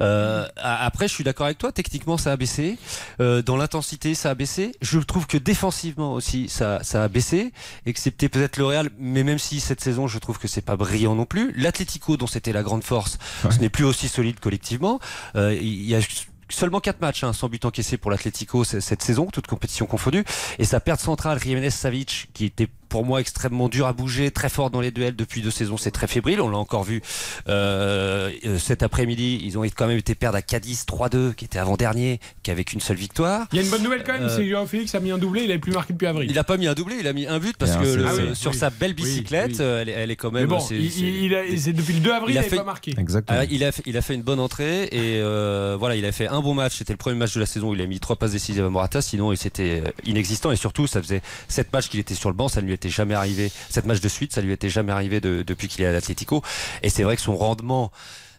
Euh, après je suis d'accord avec toi techniquement ça a baissé. Euh, dans l'intensité ça a baissé. Je trouve que défensivement aussi ça, ça a baissé. Excepté peut-être le Real mais même si cette saison je trouve que c'est pas brillant non plus. l'Atlético dont c'était la grande force ce n'est plus aussi solide collectivement. Euh, il y a Seulement 4 matchs hein, sans but encaissé pour l'Atlético cette saison, toute compétition confondue. Et sa perte centrale, Jiménez Savic, qui était pour moi extrêmement dur à bouger, très fort dans les duels depuis deux saisons, c'est très fébrile. On l'a encore vu euh, euh, cet après-midi. Ils ont quand même été perdre à Cadiz 3-2, qui était avant-dernier, qui avait qu'une seule victoire. Il y a une bonne nouvelle quand même, Euh, c'est que Joao Félix a mis un doublé, il n'avait plus marqué depuis avril. Il n'a pas mis un doublé, il a mis un but parce que le- Ah oui, sur oui. sa belle bicyclette, oui. Elle, est- elle est quand même. Mais bon, c'est- il, c'est- il a- c'est depuis le 2 avril, Il a il n'avait fait- pas marqué. Exactement. Ah, il, a fait, il a fait une bonne entrée et euh, voilà, il a fait un bon match. C'était le premier match de la saison. où Il a mis trois passes décisives à Morata. Sinon, il c'était euh, inexistant et surtout, ça faisait sept matchs qu'il était sur le banc. Ça ne lui était jamais arrivé. Sept matchs de suite, ça lui était jamais arrivé de- depuis qu'il est à l'Atlético. Et c'est vrai que son rendement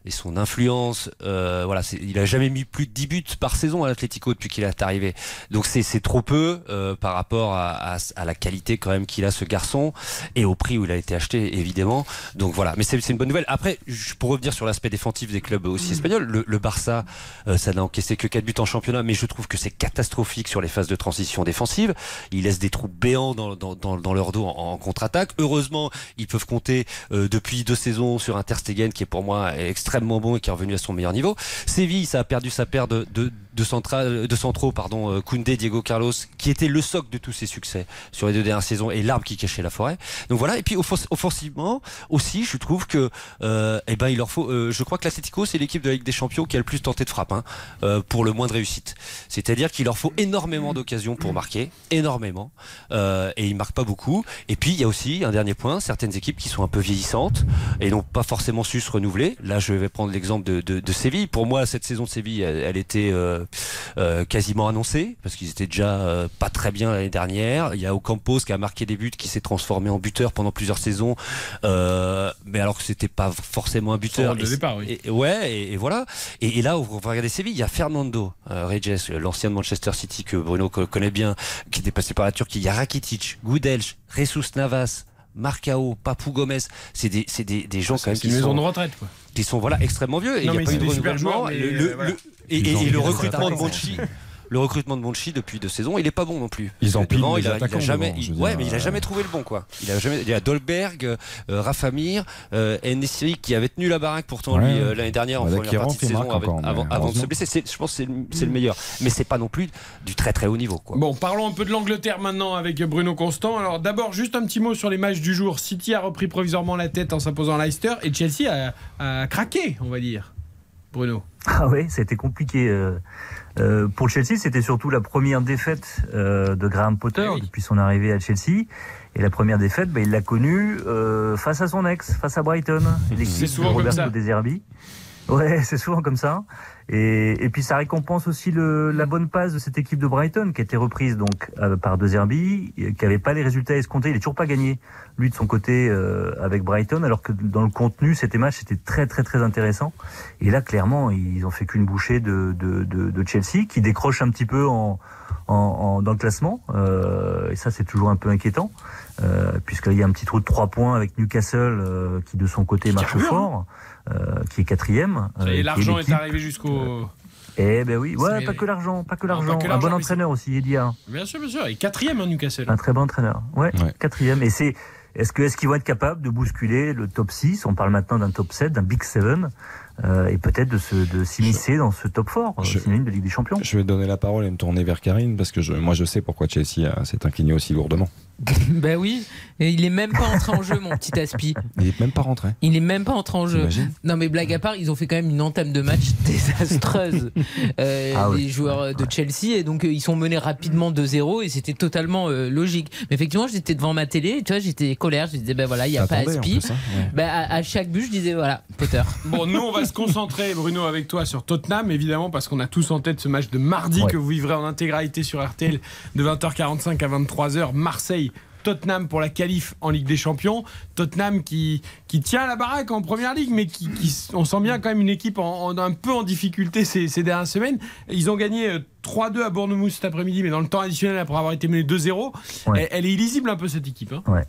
et son influence, euh, voilà, il a jamais mis plus de 10 buts par saison à l'Atlético depuis qu'il est arrivé. Donc c'est c'est trop peu euh, par rapport à, à- à la qualité quand même qu'il a ce garçon et au prix où il a été acheté évidemment. Donc voilà, mais c'est c'est une bonne nouvelle. Après, pour revenir sur l'aspect défensif des clubs aussi espagnols, le, le Barça, euh, ça n'a encaissé que 4 buts en championnat, mais je trouve que c'est catastrophique sur les phases de transition défensive. Ils laissent des trous béants dans, dans, dans, dans leur dos en, en contre-attaque. Heureusement, ils peuvent compter euh, depuis deux saisons sur un Ter Stegen qui est pour moi extrêmement extrêmement bon et qui est revenu à son meilleur niveau. Séville, ça a perdu sa paire de, de, de, central, de centraux, pardon, euh, Koundé, Diego Carlos, qui était le socle de tous ses succès sur les deux dernières saisons et l'arbre qui cachait la forêt. Donc voilà. Et puis offens- offensivement aussi, je trouve que, euh, eh ben, il leur faut. euh, je crois que l'Atlético, c'est l'équipe de la Ligue des Champions qui a le plus tenté de frappe hein, euh, pour le moins de réussite. C'est-à-dire qu'il leur faut énormément d'occasions pour marquer, énormément, euh, et ils marquent pas beaucoup. Et puis il y a aussi un dernier point, certaines équipes qui sont un peu vieillissantes et n'ont pas forcément su se renouveler. Là, je vais prendre l'exemple de, de, de Séville. Pour moi, cette saison de Séville, elle, elle était euh, euh, quasiment annoncée parce qu'ils étaient déjà euh, pas très bien l'année dernière. Il y a Ocampos qui a marqué des buts, qui s'est transformé en buteur pendant plusieurs saisons, euh, mais alors que c'était pas forcément un buteur. de Et- départ, oui. et- ouais, et, et voilà. Et, et là, vous regardez Séville, il y a Fernando Regis, l'ancien de Manchester City que Bruno co- connaît bien, qui était passé par la Turquie. Il y a Rakitic, Goudelj, Jesus Navas. Marcao, Papou Gomez, c'est des, c'est des, des gens quand même C'est qui une maison sont, de retraite, quoi. qui sont voilà extrêmement vieux et Non, il n'y mais a pas eu de renouvellement. Le- euh, voilà. le- et, le recrutement de. Monchi, le recrutement de Monchi depuis deux saisons, il est pas bon non plus. Ils empilent Devant, les il a, il a attaquants jamais, devant, il- ouais, dire, mais il a jamais trouvé le bon quoi. Il a jamais, il y a Dolberg, euh, Rafa Mir, euh, qui avait tenu la baraque pourtant Ouais. lui euh, l'année dernière en première partie de saison avec- encore, avant, avant de se blesser. C'est- Je pense que c'est le, c'est le meilleur, mais c'est pas non plus du très très haut niveau quoi. Bon, parlons un peu de l'Angleterre maintenant avec Bruno Constant. Alors d'abord, juste un petit mot sur les matchs du jour. City a repris provisoirement la tête en s'imposant à Leicester et Chelsea a, a craqué, on va dire. Bruno. Ah oui, ça a été compliqué. euh, euh, pour Chelsea, c'était surtout la première défaite euh, de Graham Potter Eh oui. depuis son arrivée à Chelsea. Et la première défaite, bah, il l'a connue euh, face à son ex, face à Brighton. C'est de souvent comme ça. Roberto De Zerbi. Ouais, c'est souvent comme ça. Et, et puis ça récompense aussi le, la bonne passe de cette équipe de Brighton qui a été reprise donc euh, par De Zerbi, qui avait pas les résultats escomptés. Il est toujours pas gagné lui de son côté euh, avec Brighton, alors que dans le contenu, c'était match était très très très intéressant. Et là, clairement, ils ont fait qu'une bouchée de, de, de, de Chelsea qui décroche un petit peu en, en, en- dans le classement. Euh, et ça, c'est toujours un peu inquiétant, euh, puisqu'il y a un petit trou de trois points avec Newcastle euh, qui de son côté marche carbure, fort, qui est quatrième. euh, Et l'argent est arrivé jusqu'au. Eh ben oui, ouais, pas que l'argent, pas que l'argent. Un bon entraîneur aussi, Edia. Bien sûr, bien sûr. Et quatrième, hein, Newcastle. Un très bon entraîneur. Ouais, Ouais. quatrième. Et c'est, est-ce que, est-ce qu'ils vont être capables de bousculer le top 6 On parle maintenant d'un top 7, d'un Big 7, euh, et peut-être de se, de s'immiscer dans ce top 4, Je- synonyme de Ligue des Champions. Je vais donner la parole et me tourner vers Karine parce que je, moi je sais pourquoi Chelsea euh, s'est incliné aussi lourdement. Ben oui, et il est même pas entré en jeu, mon petit Aspi. Il est même pas rentré. Il est même pas entré en jeu. Non mais blague à part, ils ont fait quand même une entame de match désastreuse, euh, Ah oui. les joueurs de Chelsea, et donc euh, ils sont menés rapidement 2-0 et c'était totalement euh, logique. Mais effectivement, j'étais devant ma télé, et tu vois, j'étais colère, je disais ben voilà, il y a pas Aspi. plus, hein, ouais. Ben, à, à chaque but, je disais voilà, Potter. Bon, nous, on va se concentrer, Bruno, avec toi sur Tottenham, évidemment, parce qu'on a tous en tête ce match de mardi Ouais. que vous vivrez en intégralité sur RTL de 20h45 à 23h. Marseille. Tottenham pour la qualif en Ligue des Champions. Tottenham qui, qui tient la baraque en première ligue, mais qui, qui- on sent bien quand même une équipe en, en- un peu en difficulté ces, ces dernières semaines. Ils ont gagné euh, 3-2 à Bournemouth cet après-midi, mais dans le temps additionnel après avoir été mené 2-0. Ouais. Elle, elle est illisible un peu cette équipe. hein. Ouais,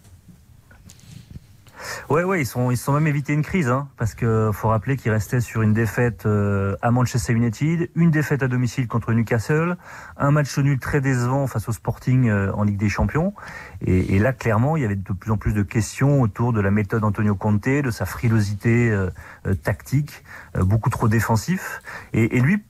ouais, ils sont, ils sont même évité une crise, hein, parce que faut rappeler qu'ils restaient sur une défaite euh, à Manchester United, une défaite à domicile contre Newcastle, un match nul très décevant face au Sporting euh, en Ligue des Champions. Et, là, clairement, il y avait de plus en plus de questions autour de la méthode Antonio Conte, de sa frilosité euh, tactique, beaucoup trop défensif. Et, et lui,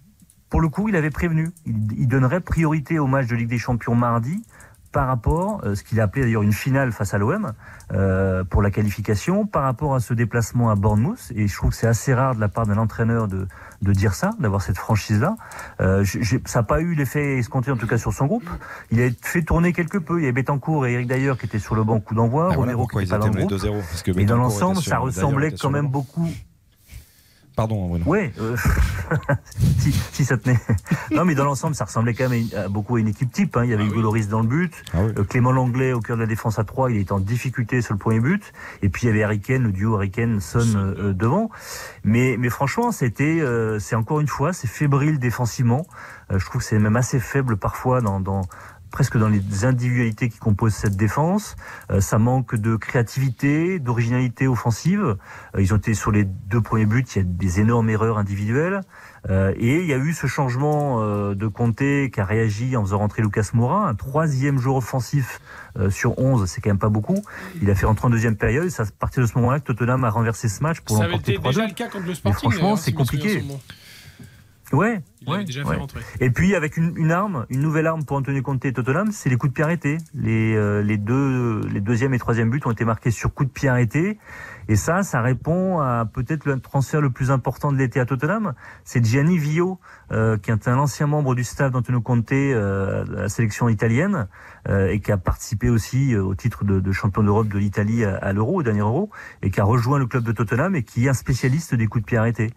pour le coup, il avait prévenu. Il, il donnerait priorité au match de Ligue des Champions mardi par rapport, euh, ce qu'il a appelé d'ailleurs une finale face à l'OM, euh, pour la qualification, par rapport à ce déplacement à Bournemouth. Et je trouve que c'est assez rare de la part d'un entraîneur de, de dire ça, d'avoir cette franchise-là. Euh, ça n'a pas eu l'effet escompté, en tout cas sur son groupe. Il a fait tourner quelque peu. Il y avait Betancourt et Eric D'ailleurs qui étaient sur le banc coup d'envoi. Ah, voilà Romero pourquoi qui était pas dans le groupe. 2-0. Parce que Mais dans l'ensemble, ça ressemblait quand même beaucoup Pardon, Bruno. Ouais, euh, si, si ça tenait. Non, mais dans l'ensemble, ça ressemblait quand même à beaucoup à une équipe type. hein. Il y avait Hugo Loris dans le but, Ah oui. euh, Clément Langlais au cœur de la défense à 3, il était en difficulté sur le premier but. Et puis il y avait Harry Kane, le duo Harry Kane Son euh, euh, devant. Mais, mais franchement, c'était, euh, c'est encore une fois, c'est fébrile défensivement. Je trouve que c'est même assez faible parfois dans, dans presque dans les individualités qui composent cette défense. Euh, ça manque de créativité, d'originalité offensive. Euh, ils ont été sur les deux premiers buts, il y a des énormes erreurs individuelles. Euh, et il y a eu ce changement euh, de Comté qui a réagi en faisant rentrer Lucas Moura, un troisième joueur offensif euh, sur 11, c'est quand même pas beaucoup. Il a fait rentrer en deuxième période. et C'est à partir de ce moment-là que Tottenham a renversé ce match pour l'emporter été 3-2. déjà le cas contre le Mais Sporting. franchement, c'est si compliqué. Ouais, Il ouais, déjà ouais. fait rentrer. Et puis avec une, une arme, une nouvelle arme pour Antonio Conte et Tottenham, c'est les coups de pied arrêtés. Les, euh, les deux, les deuxième et troisième buts ont été marqués sur coups de pied arrêtés. Et ça, ça répond à peut-être le transfert le plus important de l'été à Tottenham. C'est Gianni Vio, euh, qui est un ancien membre du staff d'Antonio Conte euh, de la sélection italienne euh, et qui a participé aussi euh, au titre de, de champion d'Europe de l'Italie à, à l'Euro, au dernier Euro, et qui a rejoint le club de Tottenham et qui est un spécialiste des coups de pied arrêtés.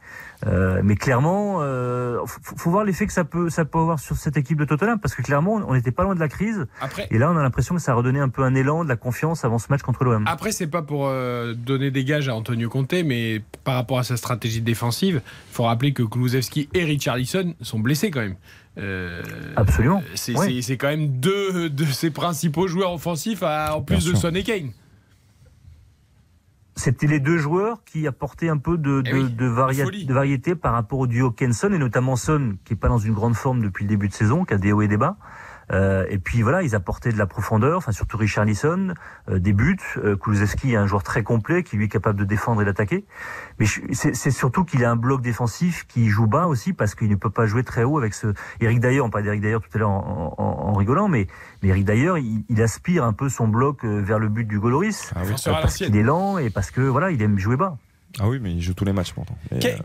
Euh, mais clairement, euh, faut, faut voir l'effet que ça peut, ça peut avoir sur cette équipe de Tottenham, parce que clairement, on n'était pas loin de la crise. Après- Et là, on a l'impression que ça a redonné un peu un élan, de la confiance avant ce match contre l'OM. Après, c'est pas pour euh, donner des gages à Antonio Conte, mais par rapport à sa stratégie défensive, il faut rappeler que Kulusevski et Richarlison sont blessés quand même. Euh, Absolument. C'est Ouais. quand même deux de ses principaux joueurs offensifs, à- en plus Bien de sûr. Son et Kane. C'était les deux joueurs qui apportaient un peu de, de, Eh oui, de, de variété par rapport au duo Kenson et notamment Son, qui est pas dans une grande forme depuis le début de saison, qui a des hauts et des bas. Euh, et puis voilà, ils apportaient de la profondeur, enfin surtout Richarlison, euh, des buts. Euh, Kulusevski est un joueur très complet qui lui est capable de défendre et d'attaquer. Mais c'est surtout qu'il a un bloc défensif qui joue bas aussi parce qu'il ne peut pas jouer très haut avec ce Eric D'ailleurs, on parlait d'Eric D'ailleurs tout à l'heure en, en- en rigolant, mais, mais Eric D'ailleurs, il, il aspire un peu son bloc euh, vers le but du Goloris Ah oui. Euh, parce qu'il est lent et parce que voilà, il aime jouer bas. Ah oui, mais il joue tous les matchs pourtant. Que- euh,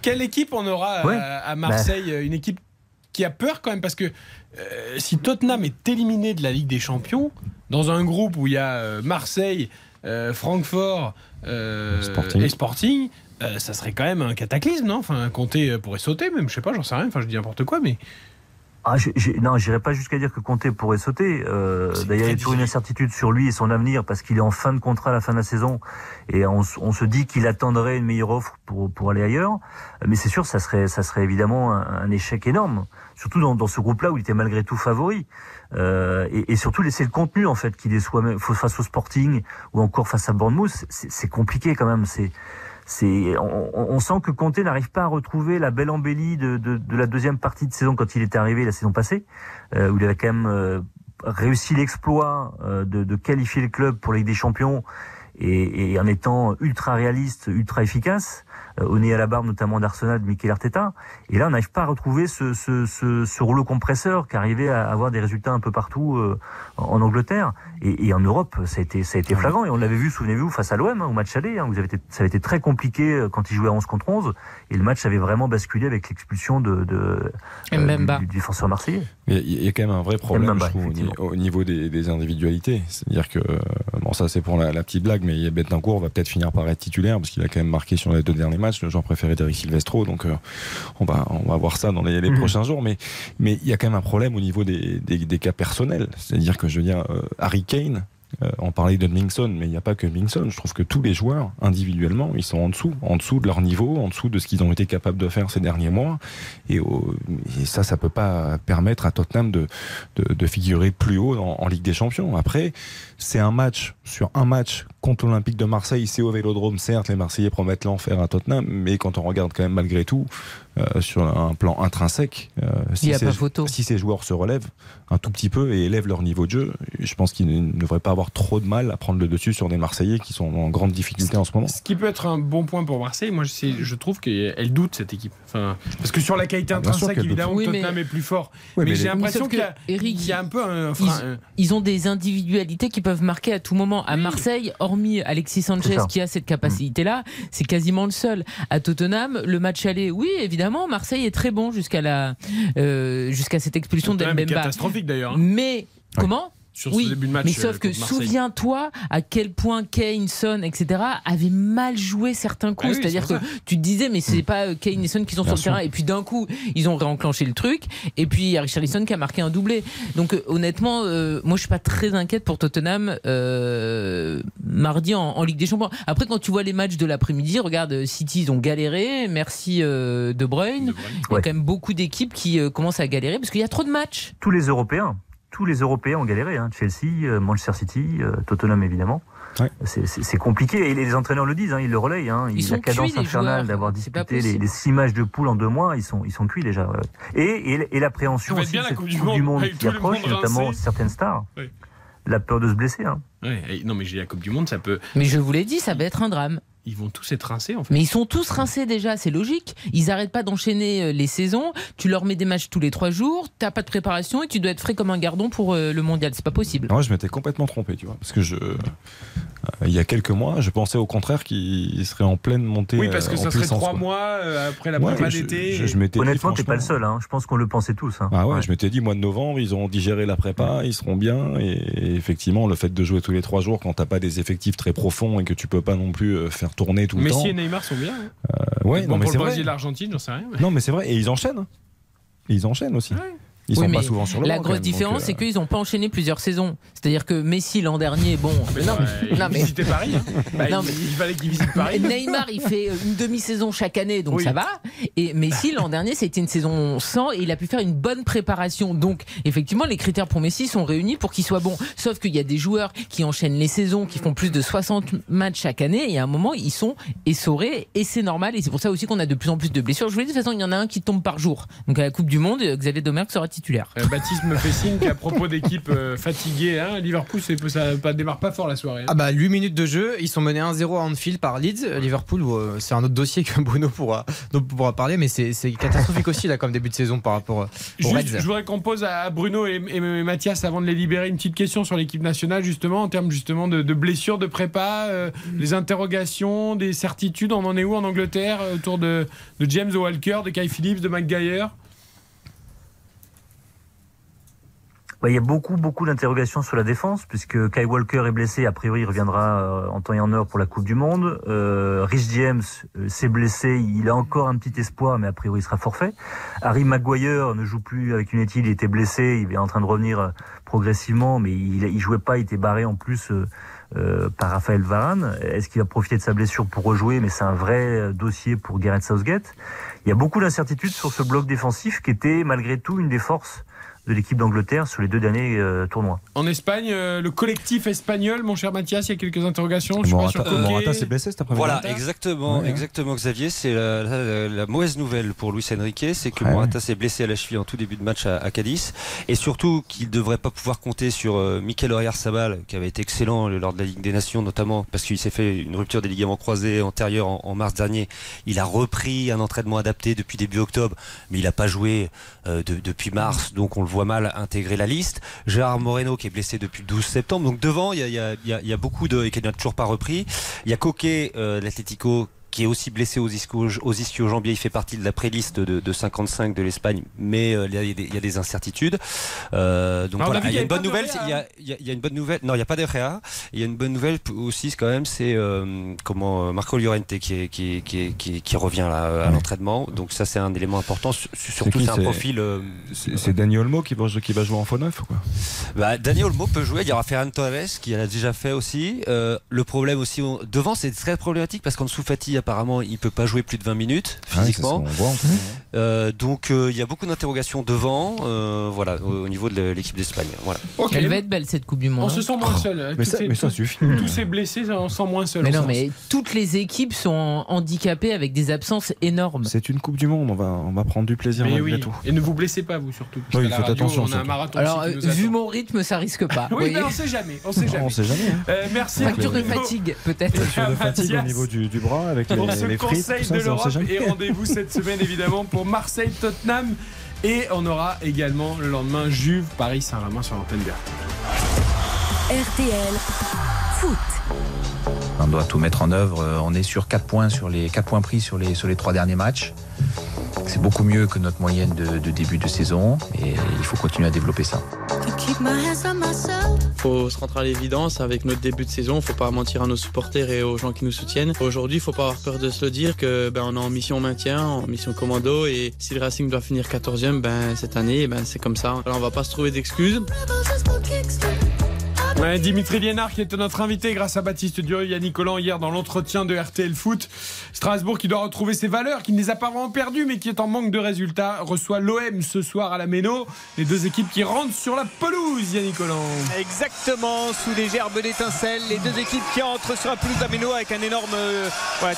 Quelle équipe on aura Ouais. à, à Marseille Une équipe qui a peur quand même parce que euh, si Tottenham est éliminé de la Ligue des Champions, dans un groupe où il y a euh, Marseille, euh, Francfort euh, Sporting. et Sporting, euh, ça serait quand même un cataclysme, non? Enfin, Comté pourrait sauter, même, je sais pas, j'en sais rien, enfin, je dis n'importe quoi, mais. Ah, j'ai- non, j'irai pas jusqu'à dire que Conte pourrait sauter. Euh, D'ailleurs, il y a toujours une incertitude sur lui et son avenir parce qu'il est en fin de contrat à la fin de la saison et on, se dit qu'il attendrait une meilleure offre pour, pour aller ailleurs. Mais c'est sûr, ça serait, ça serait évidemment un, un échec énorme, surtout dans, dans ce groupe-là où il était malgré tout favori. Euh, et, et surtout laisser le contenu en fait qu'il est soit face au Sporting ou encore face à Bournemouth, c'est- compliqué quand même. C'est on, on- sent que Conte n'arrive pas à retrouver la belle embellie de, de, de la deuxième partie de saison quand il était arrivé la saison passée, euh, où il avait quand même euh, réussi l'exploit euh, de, de qualifier le club pour la Ligue des Champions et, et en étant ultra réaliste, ultra efficace, au nez à la barbe notamment d'Arsenal de Mikel Arteta. Et là, on n'arrive pas à retrouver ce, ce, ce, ce rouleau compresseur qui arrivait à avoir des résultats un peu partout euh, en Angleterre et, et en Europe. Ça a été, ça a été flagrant et on l'avait vu, souvenez-vous, face à l'OM hein, au match aller. Hein, vous avez été, ça avait été très compliqué euh, quand il jouait à 11 contre 11 et le match avait vraiment basculé avec l'expulsion de, de euh, du, du défenseur marseillais. Mais il y a quand même un vrai problème Mbemba, je trouve, au, niveau des, des individualités. C'est-à-dire que, euh, bon, ça c'est pour la, la petite blague, mais Betancourt va peut-être finir par être titulaire parce qu'il a quand même marqué sur les deux derniers matchs le joueur préféré d'Eric Silvestro. Donc euh, on, va, on va voir ça dans les, les Mhm. prochains jours. Mais mais il y a quand même un problème au niveau des, des, des cas personnels. C'est-à-dire que, je veux dire, euh, Harry Kane, euh, on parlait de Mingson, mais il n'y a pas que Mingson. Je trouve que tous les joueurs, individuellement, ils sont en dessous, en dessous de leur niveau, en dessous de ce qu'ils ont été capables de faire ces derniers mois. Et, au- et ça, ça peut pas permettre à Tottenham de, de, de figurer plus haut en, en Ligue des Champions. Après, c'est un match sur un match contre l'Olympique de Marseille. C'est au Vélodrome, certes, les Marseillais promettent l'enfer à Tottenham, mais quand on regarde quand même malgré tout euh, sur un plan intrinsèque, euh, si, y a ces, pas photo. si ces joueurs se relèvent un tout petit peu et élèvent leur niveau de jeu, je pense qu'ils ne devraient pas avoir trop de mal à prendre le dessus sur des Marseillais qui sont en grande difficulté en ce moment. Ce qui peut être un bon point pour Marseille, moi je, je trouve qu'elle doute cette équipe. Enfin, parce que sur la qualité intrinsèque, évidemment, Oui, mais- Tottenham est plus fort. Oui, mais mais j'ai l'impression qu'il y, y a un peu un frein. ils ont des individualités qui peuvent marquer à tout moment. À Marseille, hormis Alexis Sanchez qui a cette capacité-là, c'est quasiment le seul. À Tottenham, le match aller, oui, évidemment, Marseille est très bon jusqu'à la euh, jusqu'à cette expulsion d'Embemba. catastrophique d'ailleurs. hein, Mais comment sur oui, ce début de match. mais euh, sauf que contre Marseille. souviens-toi à quel point Kane, Son, etc. avaient mal joué certains coups. Ah oui, C'est-à-dire c'est que tu te disais, mais c'est pas euh, Kane et Son qui sont Bien sur le terrain. Et puis d'un coup, ils ont réenclenché le truc. Et puis il y a Richarlison qui a marqué un doublé. Donc euh, honnêtement, euh, moi je suis pas très inquiète pour Tottenham euh, mardi en, en Ligue des Champions. Après, quand tu vois les matchs de l'après-midi, regarde euh, City, ils ont galéré. Merci euh, De Bruyne. Il y a Ouais. quand même beaucoup d'équipes qui euh, commencent à galérer parce qu'il y a trop de matchs. tous les Européens, tous les Européens ont galéré. Hein. Chelsea, euh, Manchester City, euh, Tottenham évidemment. C'est- compliqué et les entraîneurs le disent, hein, ils le relayent. Hein. Ils la sont cadence cuits, infernale d'avoir disputé les, les six matchs de poule en deux mois, ils sont, ils sont cuits déjà. ouais. Et, et, et l'appréhension aussi de la cette Coupe du du Monde, qui approche, monde notamment rincé. certaines stars. Oui. La peur de se blesser. Hein. Ouais, non, mais j'ai la Coupe du Monde, ça peut. Mais je vous l'ai dit, ça va être un drame. Ils vont tous être rincés en fait. Mais ils sont tous rincés déjà, c'est logique. Ils arrêtent pas d'enchaîner euh, les saisons. Tu leur mets des matchs tous les trois jours, t'as pas de préparation et tu dois être frais comme un gardon pour euh, le mondial. C'est pas possible. Moi, je m'étais complètement trompé, tu vois, parce que je, il y a quelques mois, je pensais au contraire qu'il serait en pleine montée. Oui, parce que euh, ça serait trois quoi. mois euh, après la Ouais, je- d'été. je- je m'étais dit, Honnêtement, t'es pas le seul. Hein. Je pense qu'on le pensait tous. Hein. Ah ouais, je m'étais dit mois de novembre, ils ont digéré la prépa, ils seront bien. Et, effectivement, le fait de jouer tous les trois jours quand t'as pas des effectifs très profonds et que tu peux pas non plus euh, faire tourner tout le Messi temps. et Neymar sont bien. hein. Euh, ouais, bon, non, mais pour c'est le vrai. Brésil et l'Argentine, j'en sais rien. mais- Non, mais c'est vrai. Et ils enchaînent. hein. Et ils enchaînent aussi. Ils Oui, sont mais pas souvent sur le La banc, grosse même, différence, euh, c'est qu'ils n'ont pas enchaîné plusieurs saisons. C'est-à-dire que Messi l'an dernier, bon. Mais non, mais il visitait Paris. hein. Bah, Non, il, mais- il fallait qu'il visite Paris. Neymar, il fait une demi-saison chaque année, donc Oui. ça va. Et Messi, l'an dernier, c'était une saison sans et il a pu faire une bonne préparation. Donc, effectivement, les critères pour Messi sont réunis pour qu'il soit bon. Sauf qu'il y a des joueurs qui enchaînent les saisons, qui font plus de 60 matchs chaque année, et à un moment, ils sont essorés, et c'est normal. Et c'est pour ça aussi qu'on a de plus en plus de blessures. Je vous dit, de toute façon, il y en a un qui tombe par jour. Donc, à la Coupe du Monde, Xavier Domergue sera titulaire. Euh, Baptiste me fait signe qu'à propos d'équipes euh, fatiguées, hein, Liverpool, c'est- ça ne démarre pas fort la soirée. hein. Ah bah 8 minutes de jeu, ils sont menés 1-0 à Anfield par Leeds, Liverpool, où, euh, c'est un autre dossier que Bruno pourra, pourra parler, mais c'est c'est catastrophique aussi là comme début de saison par rapport euh, aux Juste, Reds. je voudrais qu'on pose à Bruno et, et Mathias avant de les libérer une petite question sur l'équipe nationale justement en termes justement de, de blessures, de prépa, euh, les interrogations, des certitudes. On en est où en Angleterre autour de, de James Walker, de Kai Phillips, de McGuire Bah, il y a beaucoup, beaucoup d'interrogations sur la défense, puisque Kai Walker est blessé, a priori il reviendra euh, en temps et en heure pour la Coupe du Monde. Euh, Rich James euh, s'est blessé, il a encore un petit espoir, mais a priori il sera forfait. Harry Maguire ne joue plus avec United, il était blessé, il est en train de revenir euh, progressivement, mais il, il jouait pas, il était barré en plus par Raphaël Varane. Est-ce qu'il va profiter de sa blessure pour rejouer? Mais c'est un vrai dossier pour Gareth Southgate. Il y a beaucoup d'incertitudes sur ce bloc défensif qui était malgré tout une des forces de l'équipe d'Angleterre sur les deux derniers euh, tournois. En Espagne, euh, le collectif espagnol, mon cher Mathias, il y a quelques interrogations. Je suis pas Morata, Morata s'est blessé cet après-midi. Voilà, exactement, Ouais, ouais. exactement, Xavier. C'est la, la- la mauvaise nouvelle pour Luis Enrique, c'est que Ouais, Morata s'est blessé à la cheville en tout début de match à, à Cadiz, et surtout qu'il ne devrait pas pouvoir compter sur euh, Mikel Oyarzabal, qui avait été excellent lors de la Ligue des Nations, notamment parce qu'il s'est fait une rupture des ligaments croisés antérieurs en, en mars dernier. Il a repris un entraînement adapté depuis début octobre, mais il n'a pas joué euh, de- depuis mars, donc on le voit mal intégrer la liste. Gérard Moreno qui est blessé depuis le 12 septembre. Donc devant, il y a beaucoup de et qui n'a toujours pas repris. Il y a Coquet, euh, l'Atlético qui est aussi blessé aux ischio, aux ischio-jambiers. Il fait partie de la préliste de, de 55 de l'Espagne, mais euh, il, y a des, il y a des incertitudes. Euh, donc Ah, voilà, il y a une bonne nouvelle. Il y a, il y a- il y a une bonne nouvelle. Non, il n'y a pas d'Herrera. Il y a une bonne nouvelle aussi quand même, c'est euh, comment Marco Llorente qui, est- qui, est- qui, est- qui, qui revient là à l'entraînement. Donc ça, c'est un élément important. Sur- Surtout, c'est un profil. euh, C'est c'est Dani Olmo qui va, jouer- qui va jouer en faux neuf ou quoi bah, Daniel Olmo peut jouer. Il y aura Ferran Torres qui l'a déjà fait aussi. Euh, le problème aussi on- devant, c'est très problématique parce qu'en dessous Fati, apparemment, il peut pas jouer plus de 20 minutes Ah physiquement. voit, en fait. Euh, donc euh, il y a beaucoup d'interrogations devant, euh, voilà, au, au niveau de l'équipe d'Espagne. Voilà. Elle va être belle cette Coupe du Monde. On hein. se sent moins seul. Mais Tous ça- ces- mais ça suffit. Tous ces blessés, on se sent moins seul. Mais non, mais toutes les équipes sont handicapées avec des absences énormes. C'est une Coupe du Monde, on va, on va prendre du plaisir Mais oui. tout. Et ne vous blessez pas, vous surtout. Oui, radio, attention, On a un surtout. marathon Alors, vu mon rythme, ça risque pas. Oui, mais on sait jamais. On sait jamais. On sait jamais. hein. Merci. Facture de fatigue, peut-être. Facture de fatigue au niveau du, du bras avec les, pour ce les frites. conseil ça, de l'Europe et rendez-vous cette semaine évidemment pour Marseille-Tottenham et on aura également le lendemain Juve Paris Saint-Germain sur l'antenne de RTL Foot. On doit tout mettre en œuvre. On est sur 4 points sur les 4 points pris sur les sur les trois derniers matchs. C'est beaucoup mieux que notre moyenne de, de début de saison et il faut continuer à développer ça. Faut se rendre à l'évidence avec notre début de saison. Faut pas mentir à nos supporters et aux gens qui nous soutiennent. Aujourd'hui, faut pas avoir peur de se le dire que ben on est en mission maintien, en mission commando et si le Racing doit finir 14e, ben cette année, ben c'est comme ça. Alors on va pas se trouver d'excuses. Dimitri Liénard qui était notre invité grâce à Baptiste Durieux, Yannick Collant hier dans l'entretien de RTL Foot. Strasbourg qui doit retrouver ses valeurs, qui ne les a pas vraiment perdues mais qui est en manque de résultats, reçoit l'OM ce soir à la Méno. Les deux équipes qui rentrent sur la pelouse, Yannick Collant. Exactement, sous les gerbes d'étincelles, les deux équipes qui entrent sur la pelouse d'Ameno avec un énorme euh,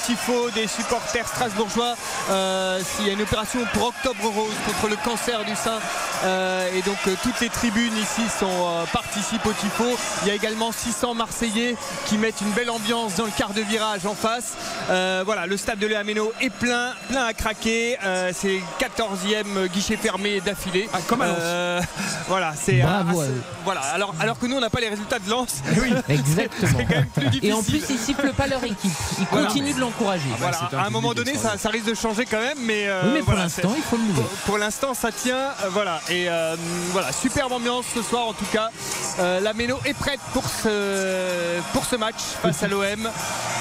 tifo des supporters strasbourgeois. Euh, y a une opération pour Octobre Rose contre le cancer du sein, euh, et donc euh, toutes les tribunes ici sont, participent au tifo. Il y a également 600 Marseillais qui mettent une belle ambiance dans le quart de virage en face. Euh, voilà, le stade de l'Ameno est plein, plein à craquer. Euh, c'est 14e guichet fermé d'affilée. comme à Lens. Euh, voilà, c'est ah, voilà. Alors, alors que nous on n'a pas les résultats de Lens. Exactement. C'est quand même plus difficile. Et en plus, ils sifflent pas leur équipe. Ils Voilà. continuent de l'encourager. Voilà, à un moment donné, ça, ça risque de changer quand même, mais, euh, Oui, mais pour l'instant, il faut le louer. Pour, pour l'instant, ça tient, euh, voilà. Et euh, voilà, superbe ambiance ce soir en tout cas. Euh, la Méno est prête pour ce pour ce match face à l'OM,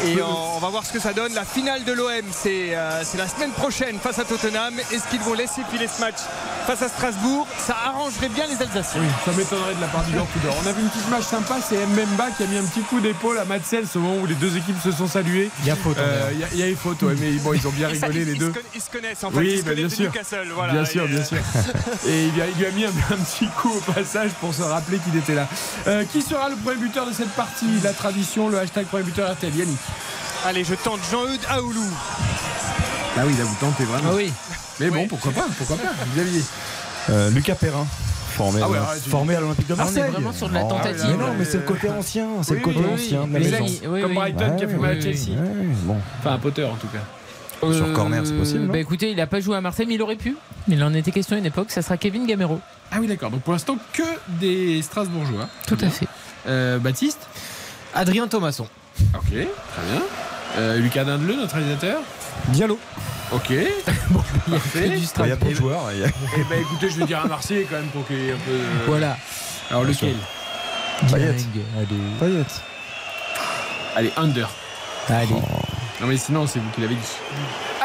et on, on va voir ce que ça donne. La finale de l'OM, c'est euh, c'est la semaine prochaine face à Tottenham. Est-ce qu'ils vont laisser filer ce match face à Strasbourg? Ça arrangerait bien les Alsaciens. Oui, ça m'étonnerait de la part du Nord Tudor. On a vu une petite match sympa, c'est Mbemba qui a mis un petit coup d'épaule à Matsels au moment où les deux équipes se sont saluées. Il y a faute, hein, Euh. Il y a- il y, a eu faute, ouais, mais bon, ils ont bien rigolé les ils deux. se Ils se connaissent en fait, Oui, ils se bah, bien connaissent sûr. Newcastle. Voilà. bien sûr, bien euh, sûr. Et il lui, a, il lui a mis un, un petit coup au passage pour se rappeler qu'il était là. Euh, qui sera le premier buteur de cette partie La tradition, le hashtag premier buteur RTL, Yannick. Allez, je tente Jean-Eudes Aoulou. Ah oui, là vous tentez vraiment. Ah oui. Mais bon, pourquoi pas, pourquoi pas, Xavier. Euh, Lucas Perrin. Formé, Ah ouais, formé à l'Olympique de Ah, on est Marseille. vraiment sur de la Oh, tentative. Mais non, mais c'est le côté ancien. C'est Oui, le côté oui, ancien de la oui. maison. Les amis, oui, Comme oui. Brighton qui a fait mal à oui, Chelsea. Bon. Enfin, à Potter en tout cas. Sur corner, c'est possible, Bah écoutez, il a pas joué à Marseille, mais il aurait pu. Il en était question à une époque. Ça sera Kevin Gamero. Ah oui, d'accord. Donc pour l'instant, que des Strasbourgeois. Tout à fait. Euh, Baptiste Adrien Thomasson. Ok, très bien. Euh, Lucas Dindeleu, notre réalisateur Diallo. Ok. Bon, il y a du Il y a peu de joueurs. il y a- Eh ben écoutez, je vais dire un Marseillais quand même pour qu'il y ait un peu. de- Voilà. Alors lequel Payet. Dieng, Allez. Payet. Allez, under. Allez. Non mais sinon, c'est vous qui l'avez dit.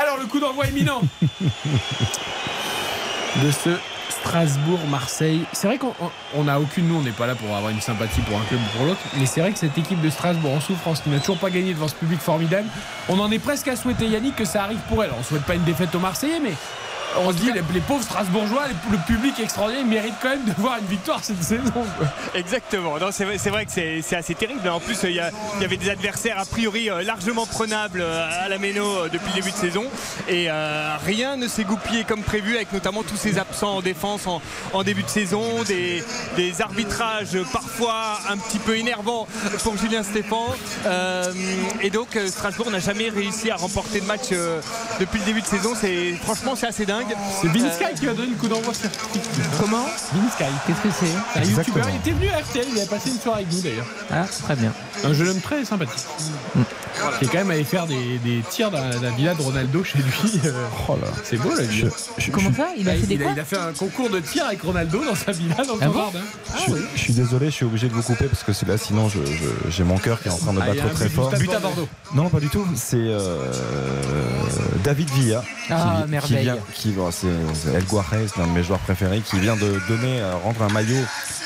Alors le coup d'envoi imminent de ce Strasbourg-Marseille. C'est vrai qu'on on- on n'a aucune, nous on n'est pas là pour avoir une sympathie pour un club ou pour l'autre, mais c'est vrai que cette équipe de Strasbourg en souffrance qui n'a toujours pas gagné devant ce public formidable, on en est presque à souhaiter Yannick que ça arrive pour elle. On souhaite pas une défaite aux Marseillais, mais on se dit les, les pauvres Strasbourgeois, le public extraordinaire, ils méritent quand même de voir une victoire cette saison. Exactement. Non, c'est vrai, c'est vrai que c'est assez terrible. En plus, il y, a- il y avait des adversaires a priori euh, largement prenables euh, à la Méno euh, depuis le début de saison. Et euh, rien ne s'est goupillé comme prévu, avec notamment tous ces absents en défense en, en début de saison, des, des arbitrages parfois un petit peu énervants pour Julien Stéphan. Euh, et donc, Strasbourg n'a jamais réussi à remporter de match depuis le début de saison. C'est franchement, c'est assez dingue. C'est Vinsky qui va donner le coup d'envoi sur Comment Vinsky. Qu'est-ce que c'est C'est un youtubeur, il était venu à RTL, il a passé une soirée avec nous d'ailleurs. Ah, très bien. Un jeune homme très sympathique. Qui est quand même allé faire des, des tirs dans la, la villa de Ronaldo chez lui. euh, Oh là. C'est beau la vie. Comment ça Il a Ah, fait des il, a, quoi il a fait un concours de tir avec Ronaldo dans sa villa dans Ah son bon jardin. je- je suis désolé, je suis obligé de vous couper parce que c'est là, sinon je- je- j'ai mon cœur qui est en train de Ah, battre un très fort. But à Bordeaux. Non, pas du tout. C'est euh, David Villa Ah, qui, merveille. qui vient, qui c'est c'est El Guarez, l'un de mes joueurs préférés, qui vient de donner, euh, rendre un maillot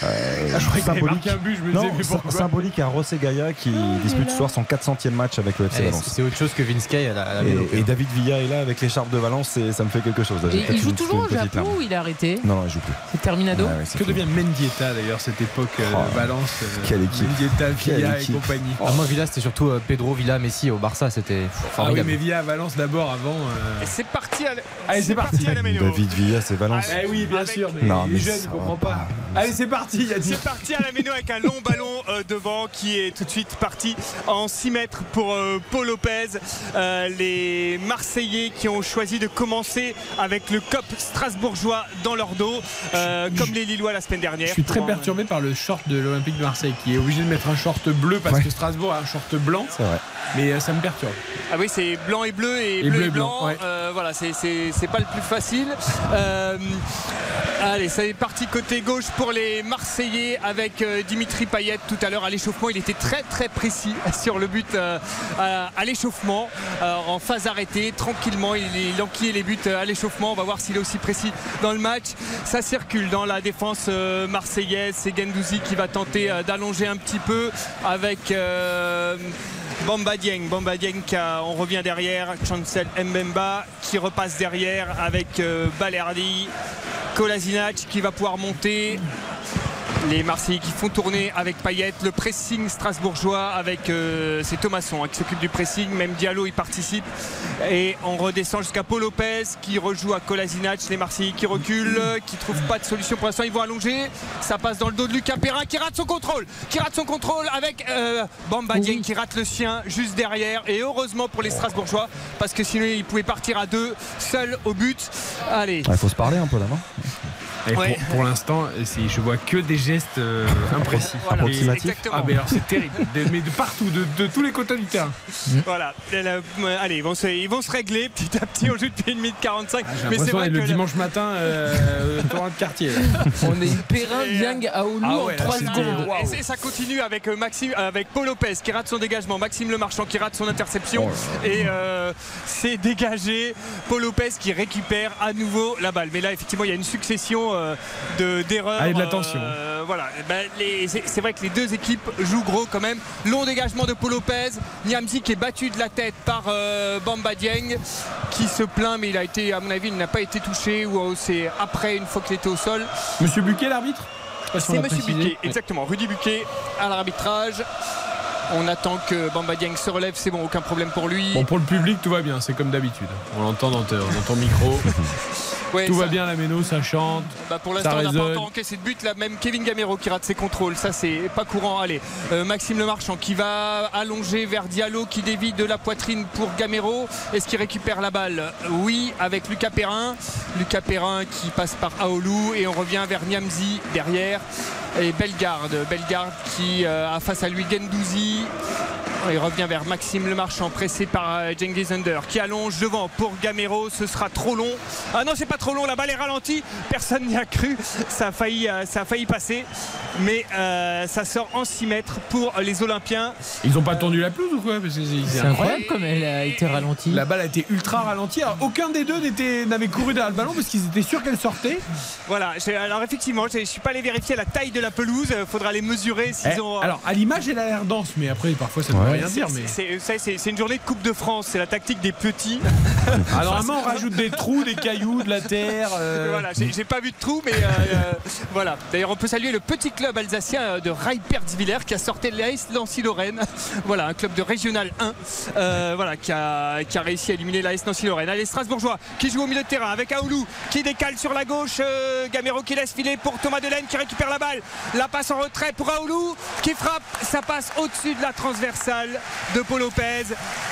euh, Ah, symbolique. marqué un but, je me Non, disais, mais sy- pourquoi symbolique à José Gaia qui dispute ce soir son 400e match avec le FC Eh, Valence. C'est autre chose que Vince Kay à la, à la Méno. Et, et David Villa est là avec l'écharpe de Valence, et ça me fait quelque chose. Et il joue une- toujours au Japon ou il a arrêté? Non, non, il joue plus. C'est Terminado Ouais, Que fini. devient Mendieta d'ailleurs cette époque euh, Oh, Valence euh, quelle équipe. Mendieta, Quelle Villa et compagnie. Ah, moi, Villa, c'était surtout euh, Pedro Villa, Messi au Barça, c'était Ah oui, formidable. mais Villa à Valence d'abord avant. euh, Et c'est parti Allez, c'est parti. David Villa, c'est Valence. Eh oui, bien Avec- sûr, mais Non, les mais jeunes, ça je va comprends pas. pas. Allez, c'est parti. C'est parti à la Méno avec un long ballon euh, devant qui est tout de suite parti en 6 mètres pour euh, Paul Lopez. Euh, les Marseillais qui ont choisi de commencer avec le COP strasbourgeois dans leur dos, euh, comme les Lillois la semaine dernière. Je suis très perturbé par le short de l'Olympique de Marseille qui est obligé de mettre un short bleu parce Ouais. que Strasbourg a un short blanc. C'est vrai. Mais euh, ça me perturbe. Ah oui, c'est blanc et bleu et, Et bleu, bleu et blanc. blanc, ouais. Voilà, c'est- c'est c'est pas le plus facile. Euh, allez, ça est parti côté gauche pour les Marseillais avec euh, Dimitri Payet tout à l'heure à l'échauffement. Il était très très précis sur le but euh, à, l'échauffement, en phase arrêtée, tranquillement. Il, il enquillait les buts à l'échauffement. On va voir s'il est aussi précis dans le match. Ça circule dans la défense marseillaise. C'est Gendouzi qui va tenter d'allonger un petit peu avec. Bamba Dieng, on revient derrière, Chancel Mbemba qui repasse derrière avec euh, Balerdi, Kolasinac qui va pouvoir monter. Les Marseillais qui font tourner avec Payet, le pressing strasbourgeois avec euh, c'est Thomasson hein, qui s'occupe du pressing, même Diallo y participe. Et on redescend jusqu'à Paul Lopez qui rejoue à Kolasinac, les Marseillais qui reculent, qui trouvent pas de solution pour l'instant, ils vont allonger, ça passe dans le dos de Lucas Perrin qui rate son contrôle, qui rate son contrôle avec euh, Bamba Dieng qui rate le sien juste derrière. Et heureusement pour les Strasbourgeois parce que sinon ils pouvaient partir à deux seuls au but. Allez, Il faut se parler un peu là, non? Et pour- Ouais. pour, l'instant, je vois que des gestes euh, imprécis. Voilà. Ah, mais alors c'est terrible. Mais de partout, de, de tous les côtés du terrain. Voilà, Et là, euh, allez, ils vont, se, ils vont se régler petit à petit. On joue depuis une minute 45. J'ai mais c'est vrai le que dimanche matin, euh, Torrent de quartier. là. On est une Perrin, Dieng, Aoulou Ah en ouais, là, 3 c'était- secondes. Et ça continue avec, euh, Maxime, avec Paul Lopez qui rate son dégagement, Maxime Le Marchand qui rate son interception. et euh, c'est dégagé. Paul Lopez qui récupère à nouveau la balle. Mais là, effectivement, il y a une succession euh, de- d'erreurs. Ah, de. Euh, voilà. Ben, les- c'est vrai que les deux équipes jouent gros quand même. Long dégagement de Paul Lopez. Niamzi qui est battu de la tête par euh, Bamba Dieng qui se plaint, mais il a été, à mon avis, il n'a pas été touché ou euh, c'est après, une fois qu'il était au sol. Monsieur Buquet, l'arbitre? Si C'est Monsieur. Buquet, exactement. Rudy Buquet à l'arbitrage. On attend que Bamba Dieng se relève, c'est bon, aucun problème pour lui. Bon, pour le public, tout va bien, c'est comme d'habitude. On l'entend dans, dans ton micro. Ouais, tout ça- va bien, la méno, ça chante. Bah, pour l'instant, on n'a pas encore encaissé de but. Là, même Kevin Gamero qui rate ses contrôles. Ça, c'est pas courant. Allez, euh, Maxime Lemarchand qui va allonger vers Diallo qui dévie de la poitrine pour Gamero. Est-ce qu'il récupère la balle? Oui, avec Lucas Perrin. Lucas Perrin qui passe par Aoulou. Et on revient vers Niamzi derrière. Et Bellegarde. Bellegarde qui euh, a face à lui Gendouzi. Il revient vers Maxime Lemarchand, pressé par euh, Cengiz Under, qui allonge devant pour Gamero. Ce sera trop long. Ah non, c'est pas trop long. La balle est ralentie. Personne n'y a cru. Ça a failli, euh, ça a failli passer. Mais euh, ça sort en 6 mètres pour les Olympiens. Ils ont pas tendu la pelouse ou quoi? C'est incroyable comme elle a été ralentie. La balle a été ultra ralentie. Alors, aucun des deux n'avait couru derrière le ballon parce qu'ils étaient sûrs qu'elle sortait. Voilà. Alors effectivement, je ne suis pas allé vérifier la taille de la pelouse. Il faudra les mesurer s'ils Eh, ont. Alors, à l'image, elle a l'air dense, mais après, parfois, ça ne veut rien dire. Mais... C'est- vous savez, C'est c'est une journée de Coupe de France. C'est la tactique des petits. Ah, normalement, on rajoute des trous, des cailloux, de la terre. euh, Voilà, j'ai pas vu de trou, mais euh, euh, voilà. D'ailleurs, on peut saluer le petit club alsacien euh, de Reipertswiller qui a sorti l'AS Nancy-Lorraine. Voilà, un club de régional 1 euh, voilà, qui, a, qui a réussi à éliminer l'AS Nancy-Lorraine. Allez, Strasbourgeois qui joue au milieu de terrain avec Aoulou qui décale sur la gauche. euh, Gamero qui laisse filer pour Thomas Delaine qui récupère la balle. La passe en retrait pour Aoulou qui frappe. Ça passe au-dessus de la transversale de Paul Lopez.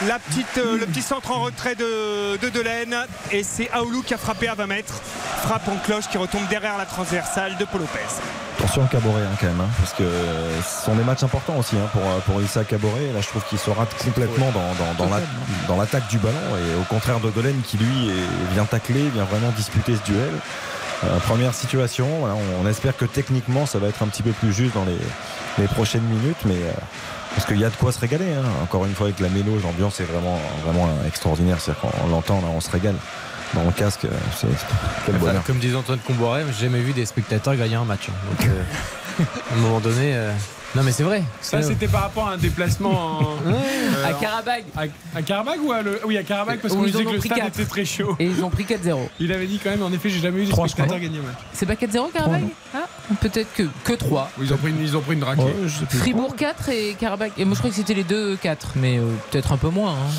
La petite, euh, le petit centre en retrait de, de Delaine. Et c'est Aoulou qui a frappé à 20 mètres. Frappe en cloche qui retombe derrière la transversale de Paul Lopez. Attention à Caboret hein, quand même, hein, parce que ce sont des matchs importants aussi hein, pour, pour Issa Caboret. Là, je trouve qu'il se rate complètement dans, dans, dans la- dans l'attaque du ballon, et au contraire de Delaine qui lui est- vient tacler, vient vraiment disputer ce duel. Euh, première situation, voilà, on, on espère que techniquement ça va être un petit peu plus juste dans les, les prochaines minutes, mais euh, parce qu'il y a de quoi se régaler. hein. Encore une fois avec la mélo, l'ambiance est vraiment, vraiment extraordinaire. C'est-à-dire qu'on l'entend, on se régale. Dans le casque, euh, c'est Enfin, comme disait Antoine Comboiré, j'ai jamais vu des spectateurs gagner un match. hein. Donc, euh, à un moment donné. Non, mais c'est vrai. Ça, c'était par rapport à un déplacement en- euh, À Karabag. à, à Karabag ou à le... Oui, à Karabag parce qu'on disait que le stade quatre. était très chaud. Et ils ont pris 4-0. Il avait dit quand même, en effet, j'ai jamais spectateurs crois. gagner match. C'est pas 4-0 Karabag ah, Peut-être que, que 3. Ils ont pris une, ils ont pris une raquette. Fribourg 4 et Karabag. Et moi je crois que c'était les deux 4, mais euh, peut-être un peu moins. hein.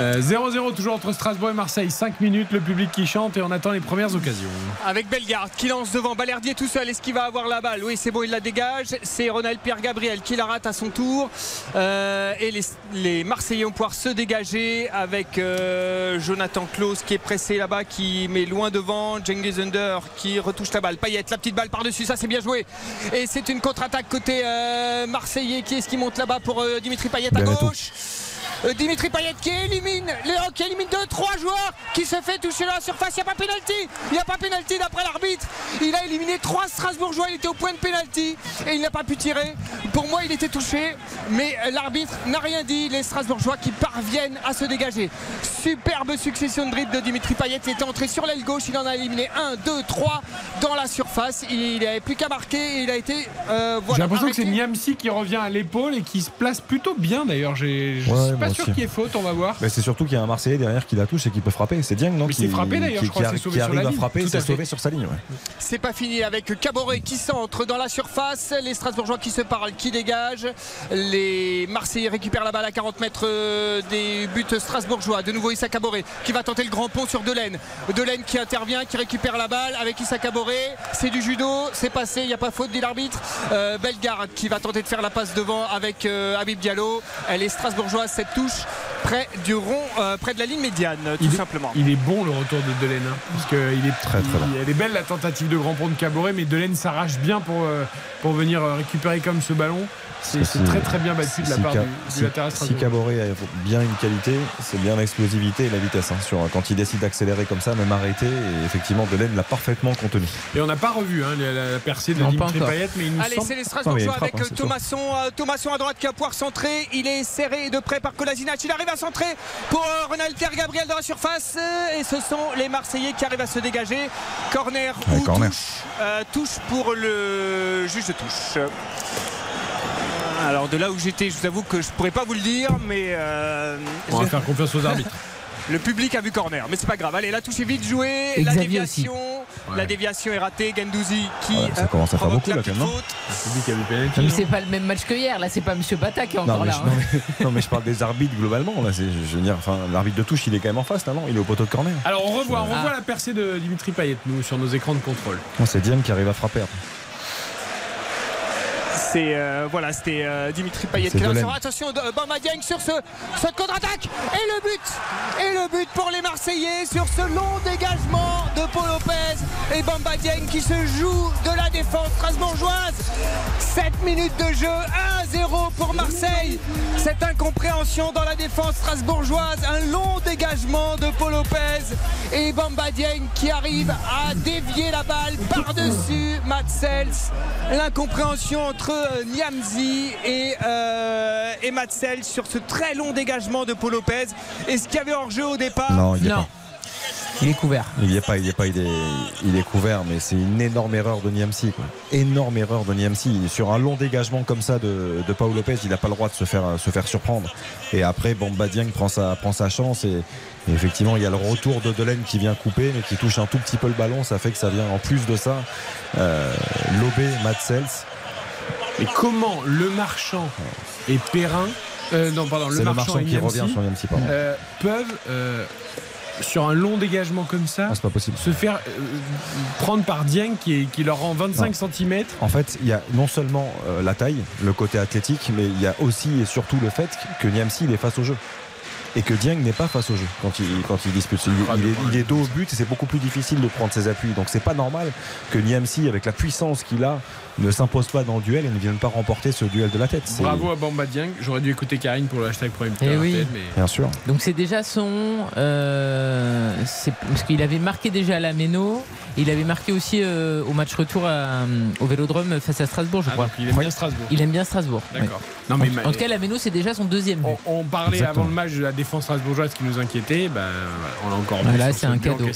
Euh, 0-0 toujours entre Strasbourg et Marseille. 5 minutes, le public qui chante et on attend les premières occasions. Avec Bellegarde qui lance devant Balerdier tout seul. Est-ce qu'il va avoir la balle? Oui, c'est bon, il la dégage. C'est Ronald Pierre Gabriel qui la rate à son tour. Euh, et les, les Marseillais vont pouvoir se dégager avec euh, Jonathan Klaus qui est pressé là-bas, qui met loin devant. Under qui retouche la balle. Payette, la petite balle par-dessus, ça c'est bien joué. Et c'est une contre-attaque côté euh, Marseillais. Qui est-ce qui monte là-bas pour euh, Dimitri Payet à gauche? Euh, Dimitri Payet qui élimine, qui élimine 2-3 joueurs, qui se fait toucher dans la surface. Il n'y a pas pénalty. Il n'y a pas pénalty d'après l'arbitre. Il a éliminé 3 Strasbourgeois. Il était au point de pénalty et il n'a pas pu tirer. Pour moi, il était touché, mais euh, l'arbitre n'a rien dit. Les Strasbourgeois qui parviennent à se dégager. Superbe succession de dribbles de Dimitri Payet. Il était entré sur l'aile gauche. Il en a éliminé 1, 2, 3 dans la surface. Il n'avait plus qu'à marquer et il a été. euh, voilà, J'ai l'impression que c'est. Niamsi qui revient à l'épaule et qui se place plutôt bien d'ailleurs. J'ai- Je Ouais, suis pas sûr qu'il y ait faute, on va voir. Mais c'est surtout qu'il y a un Marseillais derrière qui la touche et qui peut frapper. C'est Dieng, non Mais qui, c'est frappé, d'ailleurs, qui- je crois, qui qui arrive à frapper, c'est sauvé sur sa ligne. ouais. C'est pas fini avec Caboret qui centre dans la surface, les Strasbourgeois qui se parlent, qui dégagent, les Marseillais récupèrent la balle à 40 mètres euh, des buts strasbourgeois. De nouveau Issa Caboret qui va tenter le grand pont sur Delaine. Delaine qui intervient, qui récupère la balle avec Issa Caboret. C'est du judo, c'est passé, il n'y a pas faute dit l'arbitre. Euh, Bellegarde qui va tenter de faire la passe devant avec euh, Habib Diallo. Elle est strasbourgeoise, cette touche près du rond, euh, près de la ligne médiane, tout il est, simplement. Il est bon le retour de Delaine. hein, parce que il est Très, très il- bon. Elle est belle la tentative de grand pont de Caboret, mais Delaine s'arrache bien pour, euh, pour venir euh, récupérer comme ce ballon. C'est très très bien battu de la part du, du si- latéral Si strasbourgeois. Caboret a bien une qualité, c'est bien l'explosivité et la vitesse. hein, sur, quand il décide d'accélérer comme ça, même arrêter, et effectivement, Delaine l'a parfaitement contenu. Et on n'a pas revu hein, la, la percée de Non, Dimitri. Payet, mais il nous Allez, semble c'est les Strasbourgeois frappe, avec hein, euh. Thomasson, euh, Thomasson à droite qui va pouvoir centrer. Il est serré de près par Kolasinac. Il arrive à centrer pour euh, Ronalder Gabriel dans la surface. Euh, Et ce sont les Marseillais qui arrivent à se dégager. Corner Ouais, ou corner. touche. Euh, touche pour le juge de touche. Alors de là où j'étais, je vous avoue que je pourrais pas vous le dire, mais euh, On va je- faire confiance aux arbitres. le public a vu corner, mais c'est pas grave. Allez, la touche est vite jouée. Et la Xavier déviation, Ouais. la déviation est ratée. Gendouzi qui Ouais, ça euh, commence à faire beaucoup, la là, quand même, non faute. Le public a vu penalty, Mais c'est pas le même match que hier. Là, c'est pas Monsieur Bata qui est encore Non mais, là. je, hein. non, mais- non, mais je parle des arbitres globalement. Là, c'est- je veux dire, enfin, l'arbitre de touche, il est quand même en face, là, non? Il est au poteau de corner. Alors on revoit, on Ah. revoit la percée de Dimitri Payet, nous, sur nos écrans de contrôle. C'est Dieng qui arrive à frapper. C'est euh, voilà, c'était euh, Dimitri Payet qui. Sur- Attention, Bamba Dieng sur ce, ce contre-attaque et le but et le but pour les Marseillais sur ce long dégagement de Paul Lopez et Bamba Dieng qui se joue de la défense strasbourgeoise. 7 minutes de jeu, 1-0 pour Marseille. Cette incompréhension dans la défense strasbourgeoise, un long dégagement de Paul Lopez et Bamba Dieng qui arrive à dévier la balle par-dessus Matsels. L'incompréhension entre euh, Niamzi et, euh, et sur ce très long dégagement de Paul Lopez. Est-ce qu'il y avait hors-jeu au départ Non, il y a Non. pas. Il est couvert. Il n'y est pas, il y est pas, il est, il est couvert, mais c'est une énorme erreur de Niamsi. Quoi. Énorme erreur de Niamsi. Sur un long dégagement comme ça de, de Paul Lopez, il n'a pas le droit de se faire, se faire surprendre. Et après, Bamba Dieng prend sa, prend sa chance. Et, et effectivement, il y a le retour de Delaine qui vient couper, mais qui touche un tout petit peu le ballon. Ça fait que ça vient en plus de ça. Euh, Lobé, Matsels. Mais comment le marchand et Perrin, euh, non pardon, le marchand, et qui revient sur Niamsi. pardon. euh, peuvent euh, sur un long dégagement comme ça Ah, pas possible. se faire euh, prendre par Dieng qui, est- qui leur rend 25 cm. En fait, il y a non seulement la taille, le côté athlétique, mais il y a aussi et surtout le fait que Niamsi il est face au jeu. Et que Dieng n'est pas face au jeu quand il, quand il dispute. Il, il est, il est dos au but et c'est beaucoup plus difficile de prendre ses appuis. Donc c'est pas normal que Niamsi, avec la puissance qu'il a, ne s'impose pas dans le duel et ne vienne pas remporter ce duel de la tête. Bravo à Bamba Dieng. J'aurais dû écouter Karine pour le hashtag Prime Eh oui. mais Bien sûr. Donc c'est déjà son. euh, c'est- parce qu'il avait marqué déjà à la Méno. Il avait marqué aussi euh, au match retour à- au Vélodrome face à Strasbourg, je Ah, crois. il aime bien Strasbourg. Il aime bien Strasbourg. D'accord. oui. Non, mais en, tout cas, la Méno, c'est déjà son deuxième. but. On, on parlait Exactement. avant le match de la défense strasbourgeoise qui nous inquiétait. Ben, on a encore vu là, c'est ce un cadeau.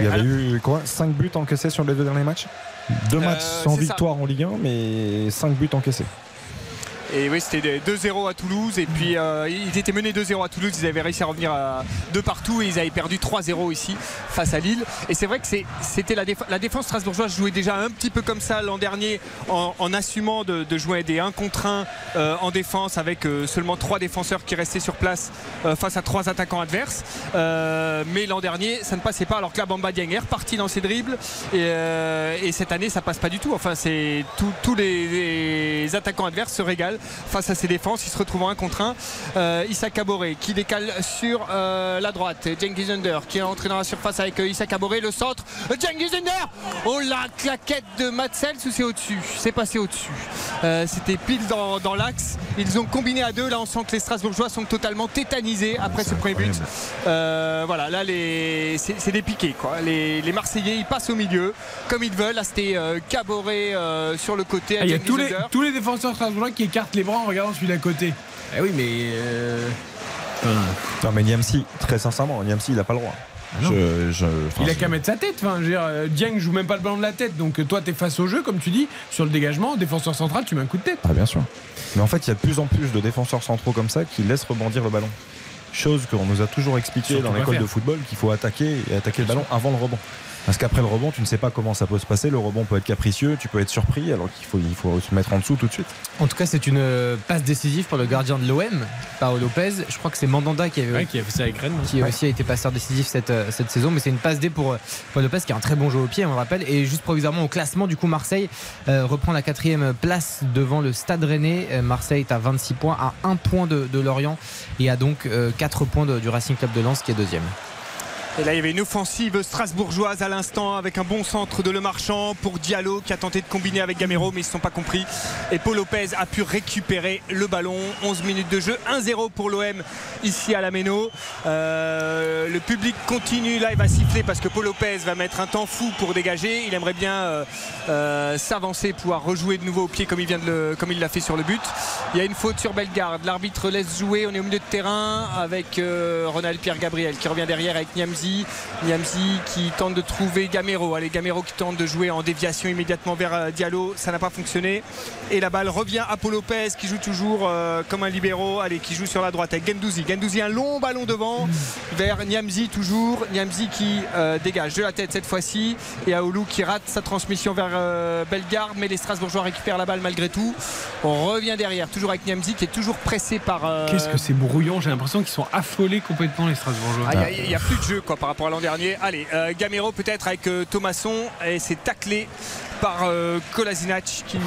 Il y avait eu quoi? 5 buts encaissés sur les deux derniers matchs? Deux Euh, matchs sans ça. victoire en Ligue 1, mais 5 buts encaissés. Et oui, c'était 2-0 à Toulouse. Et puis, euh, ils étaient menés 2-0 à Toulouse. Ils avaient réussi à revenir à de partout. Et ils avaient perdu 3-0 ici face à Lille. Et c'est vrai que c'était la, déf- la défense strasbourgeoise jouait déjà un petit peu comme ça l'an dernier en, assumant de, jouer des 1 contre 1 euh, en défense avec euh, seulement 3 défenseurs qui restaient sur place euh, face à 3 attaquants adverses. Euh, mais l'an dernier, ça ne passait pas. Alors que la Bamba Dieng est reparti dans ses dribbles. Et, euh, et cette année, ça passe pas du tout. Enfin, c'est tous les attaquants adverses se régalent face à ses défenses. Il se retrouve en 1 contre 1. Euh, Issa Kaboré qui décale sur euh, la droite. Cengiz Under qui est entré dans la surface avec euh, Issa Kaboré. Le centre. Cengiz Under Oh la claquette de Matsels ou c'est au-dessus? C'est passé au-dessus. Euh, C'était pile dans, dans l'axe. Ils ont combiné à deux. Là, on sent que les Strasbourgeois sont totalement tétanisés après ce premier but. Voilà, là, les... c'est des piquets. Quoi. Les, les Marseillais, ils passent au milieu comme ils veulent. Là, c'était Caboret euh, sur le côté. Ah, Il y a tous les, tous les défenseurs strasbourgeois qui écartent les bras en regardant celui d'à côté. Eh oui, mais. euh, Non, mais Niamsi, très sincèrement, Niamsi, il a pas le droit. non. Je- je- enfin, il a qu'à mettre sa tête. Enfin, je veux dire, euh, Dieng joue même pas le ballon de la tête. Donc euh, toi, t'es face au jeu, comme tu dis, sur le dégagement, défenseur central, tu mets un coup de tête. Ah, bien sûr. Mais en fait, il y a de plus en plus de défenseurs centraux comme ça qui laissent rebondir le ballon. Chose qu'on nous a toujours expliqué Surtout dans l'école de football qu'il faut attaquer et attaquer le ballon avant le rebond. Parce qu'après le rebond, tu ne sais pas comment ça peut se passer. Le rebond peut être capricieux, tu peux être surpris, alors qu'il faut, il faut se mettre en dessous tout de suite. En tout cas, c'est une euh, passe décisive pour le gardien de l'OM, Paolo Lopez. Je crois que c'est Mandanda qui, avait, Ouais, qui a fait ça avec Rennes. qui aussi a été passeur décisif cette, euh, cette saison. Mais c'est une passe D pour euh, Paolo Lopez qui a un très bon jeu au pied, on le rappelle. Et juste provisoirement au classement, du coup, Marseille euh, reprend la quatrième place devant le Stade Rennais. Marseille est à 26 points, à 1 point de, de Lorient et à donc euh, 4 points de- du Racing Club de Lens qui est deuxième. Et là, il y avait une offensive strasbourgeoise à l'instant avec un bon centre de Le Marchand pour Diallo qui a tenté de combiner avec Gamero, mais ils ne se sont pas compris. Et Paul Lopez a pu récupérer le ballon. 11 minutes de jeu, 1-0 pour l'OM ici à la Méno. Euh, le public continue. Là, il va siffler parce que Paul Lopez va mettre un temps fou pour dégager. Il aimerait bien euh, euh, s'avancer, pouvoir rejouer de nouveau au pied comme il vient de le- comme il l'a fait sur le but. Il y a une faute sur Bellegarde. L'arbitre laisse jouer. On est au milieu de terrain avec Ronald Pierre Gabriel qui revient derrière avec Niamzi. Niamzi qui tente de trouver Gamero. Allez, Gamero qui tente de jouer en déviation immédiatement vers euh, Diallo. Ça n'a pas fonctionné. Et la balle revient à Paul Lopez qui joue toujours euh, comme un libéro. Allez, qui joue sur la droite avec Gendouzi. Gendouzi, un long ballon devant vers Niamzi toujours. Niamzi qui euh, dégage de la tête cette fois-ci. Et Aoulou qui rate sa transmission vers euh, Bellegarde. Mais les Strasbourgeois récupèrent la balle malgré tout. On revient derrière, toujours avec Niamzi qui est toujours pressé par. Qu'est-ce que c'est brouillon J'ai l'impression qu'ils sont affolés complètement, les Strasbourgeois. ah, Il n'y a, plus de jeu quoi, par rapport à l'an dernier. Allez, euh, Gamero peut-être avec euh, Thomasson et c'est taclé par euh, Kolasinac qui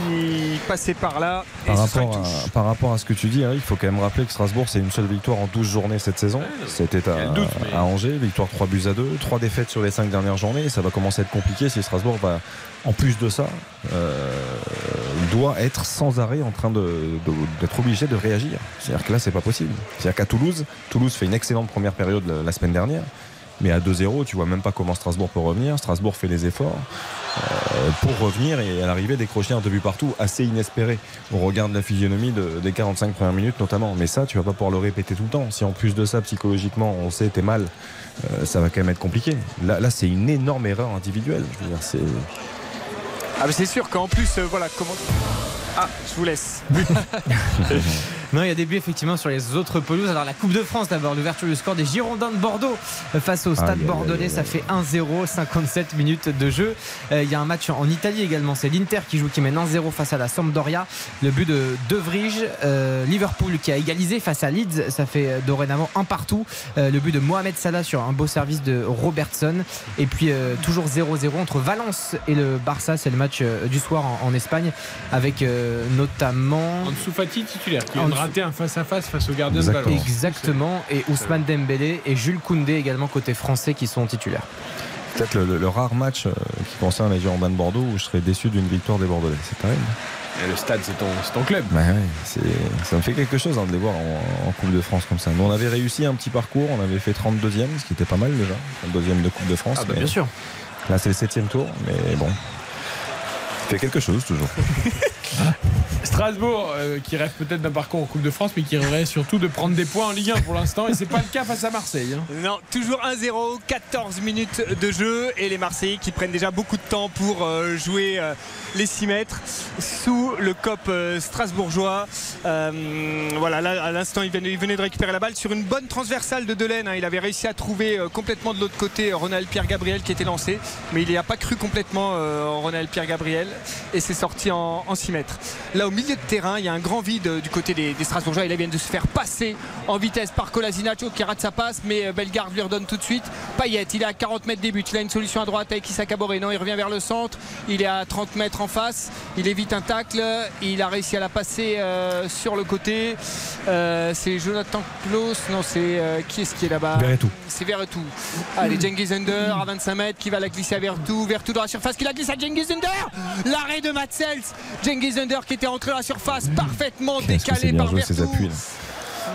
passait par là. Et Par ce rapport, à, par rapport à ce que tu dis, Eric, il faut quand même rappeler que Strasbourg, c'est une seule victoire en 12 journées cette saison. C'était à, doute, mais- Angers, victoire 3 buts à 2, 3 défaites sur les 5 dernières journées. Et ça va commencer à être compliqué si Strasbourg va, en plus de ça, euh, doit être sans arrêt en train de- de- d'être obligé de réagir. C'est-à-dire que là, c'est pas possible. C'est-à-dire qu'à Toulouse, Toulouse fait une excellente première période la, la semaine dernière. Mais à 2-0, tu vois même pas comment Strasbourg peut revenir. Strasbourg fait les efforts euh, pour revenir et à l'arrivée décrocher un deux buts partout assez inespéré au regard de la physionomie de- des 45 premières minutes notamment. Mais ça, tu vas pas pouvoir le répéter tout le temps. Si en plus de ça, psychologiquement, on sait t'es mal, euh, ça va quand même être compliqué. Là, là c'est une énorme erreur individuelle. Je veux dire, c'est Ah, mais c'est sûr qu'en plus, euh, voilà comment. Ah, je vous laisse. Non, il y a des buts effectivement sur les autres pelouses. Alors la Coupe de France d'abord, l'ouverture du score des Girondins de Bordeaux euh, face au Stade aïe, Bordelais, ça fait 1-0, 57 minutes de jeu. Euh, Il y a un match en Italie également, c'est l'Inter qui joue, qui mène 1-0 face à la Sampdoria. Le but de De Vrij, euh, Liverpool qui a égalisé face à Leeds, ça fait dorénavant un partout. Euh, le but de Mohamed Salah sur un beau service de Robertson. Et puis euh, toujours 0-0 entre Valence et le Barça, c'est le match euh, du soir en, en Espagne avec euh, notamment Ansu Fati titulaire qui En vient de rater un face-à-face face au gardien de Exactement. ballon. Exactement, et Ousmane Dembélé et Jules Koundé également côté français qui sont titulaires. peut-être le, le- le rare match euh, qui concerne les Girondins de Bordeaux où je serais déçu d'une victoire des Bordelais. C'est terrible. Et le stade, c'est ton, c'est ton club. Bah ouais, ça me fait quelque chose hein, de les voir en, en Coupe de France comme ça. Nous, on avait réussi un petit parcours, on avait fait 32e, ce qui était pas mal déjà, 32e de Coupe de France. Ah bah mais bien sûr. Là, c'est le 7 tour, mais bon. Ça fait quelque chose toujours. Strasbourg, euh, qui rêve peut-être d'un parcours en Coupe de France, mais qui rêverait surtout de prendre des points en Ligue 1 pour l'instant. Et c'est pas le cas face à Marseille. hein. Non, toujours 1-0, 14 minutes de jeu et les Marseillais qui prennent déjà beaucoup de temps pour euh, jouer euh, les 6 mètres sous le cop strasbourgeois. Voilà, là à l'instant il venait, de récupérer la balle sur une bonne transversale de Delaine. hein. Il avait réussi à trouver complètement de l'autre côté Ronald Pierre Gabriel qui était lancé, mais il n'y a pas cru complètement Ronald Pierre Gabriel et c'est sorti en 6 mètres. Mètres. Là, au milieu de terrain, il y a un grand vide euh, du côté des, des Strasbourgeois. Et là, ils viennent de se faire passer en vitesse par Colasinacho qui rate sa passe, mais euh, Bellegarde lui redonne tout de suite. Payet, il est à 40 mètres des buts. Il a une solution à droite avec Issa Caboret. Non, il revient vers le centre. Il est à 30 mètres en face. Il évite un tacle. Il a réussi à la passer euh, sur le côté. Euh, c'est Jonathan Klaus. Non, c'est euh, qui est-ce qui est là-bas? Verretou. C'est Verretou. Allez, Cengiz Under à 25 mètres qui va la glisser à Verretou. Verretou dans la surface qui la glisse à Cengiz Under. L'arrêt de Matsels. Cengiz Qui était entré dans la surface parfaitement décalé par joué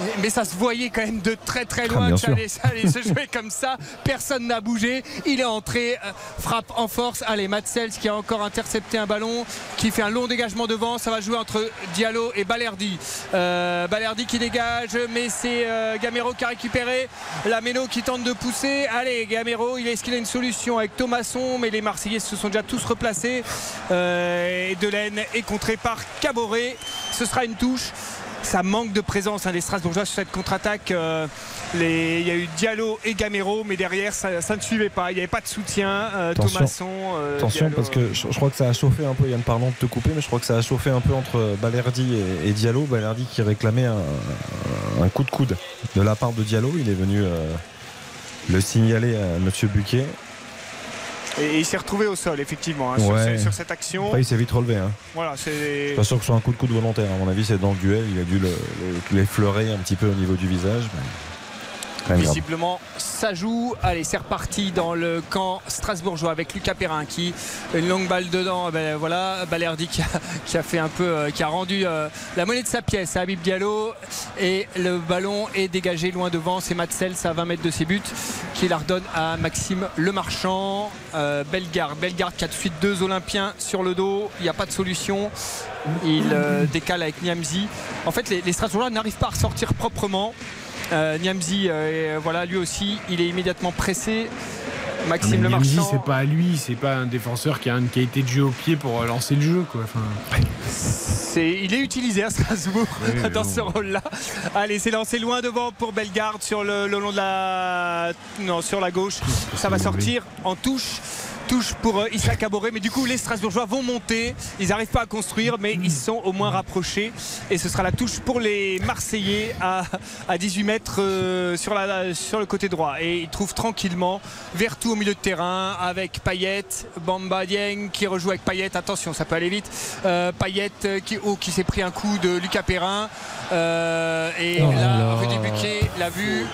Mais, mais ça se voyait quand même de très très Ah, loin que ça allait, ça allait se jouer comme ça. Personne n'a bougé. Il est entré, euh, frappe en force. Allez, Matsels qui a encore intercepté un ballon, qui fait un long dégagement devant. Ça va jouer entre Diallo et Balerdi. Euh, Balerdi qui dégage, mais c'est euh, Gamero qui a récupéré. La Méno qui tente de pousser. Allez, Gamero, il est-ce qu'il a une solution avec Thomasson Mais les Marseillais se sont déjà tous replacés. Euh, et Delaine est contré par Caboret. Ce sera une touche ça manque de présence hein, des Strasbourgeois sur cette contre-attaque. Euh, les- Il y a eu Diallo et Gamero, mais derrière ça, ça ne suivait pas. Il n'y avait pas de soutien. Euh, Attention. Thomasson. euh, Attention Diallo, parce que je, je crois que ça a chauffé un peu, Yann pardon de te couper, mais je crois que ça a chauffé un peu entre Balerdi et, et Diallo. Balerdi qui réclamait un, un coup de coude de la part de Diallo. Il est venu euh, le signaler à Monsieur Buquet. Et il s'est retrouvé au sol, effectivement, hein, sur, Ouais. ce- sur cette action. Après il s'est vite relevé. Hein. Voilà, c'est. pas sûr que ce soit un coup de coude volontaire. À mon avis, c'est dans le duel. Il a dû le- le- l'effleurer un petit peu au niveau du visage. mais. Visiblement, ça joue. Allez, c'est reparti dans le camp strasbourgeois avec Lucas Perrin qui une longue balle dedans. Ben, voilà, Balerdi qui a, euh, rendu euh, la monnaie de sa pièce à Habib Diallo et le ballon est dégagé loin devant. C'est Matsels à 20 mètres de ses buts qui la redonne à Maxime Lemarchand. Euh, Bellegarde, Bellegarde qui a de suite deux Olympiens sur le dos. Il n'y a pas de solution. Il décale avec Niamzi. En fait, les, les Strasbourgeois n'arrivent pas à ressortir proprement. Euh, Niamzi, euh, voilà, lui aussi, il est immédiatement pressé. Maxime Mais Niamzi, Lemarchand. c'est pas à lui, c'est pas un défenseur qui a une qualité de jeu au pied pour euh, lancer le jeu. Quoi. Enfin, il est utilisé à Strasbourg Oui, dans bon. ce rôle-là. Allez, c'est lancé loin devant pour Bellegarde sur le, le long de la non sur la gauche. Ça va sortir en touche. Touche pour euh, Issa Caboret, mais du coup les Strasbourgeois vont monter. Ils n'arrivent pas à construire, mais ils sont au moins rapprochés. Et ce sera la touche pour les Marseillais à, à 18 mètres euh, sur, la, sur le côté droit. Et ils trouvent tranquillement Vertou au milieu de terrain avec Payet, Bamba Dieng qui rejoue avec Payet. Attention, ça peut aller vite. Euh, Payet qui, oh, qui s'est pris un coup de Lucas Perrin. Euh, et Oh là. Rudy Buquet l'a vu.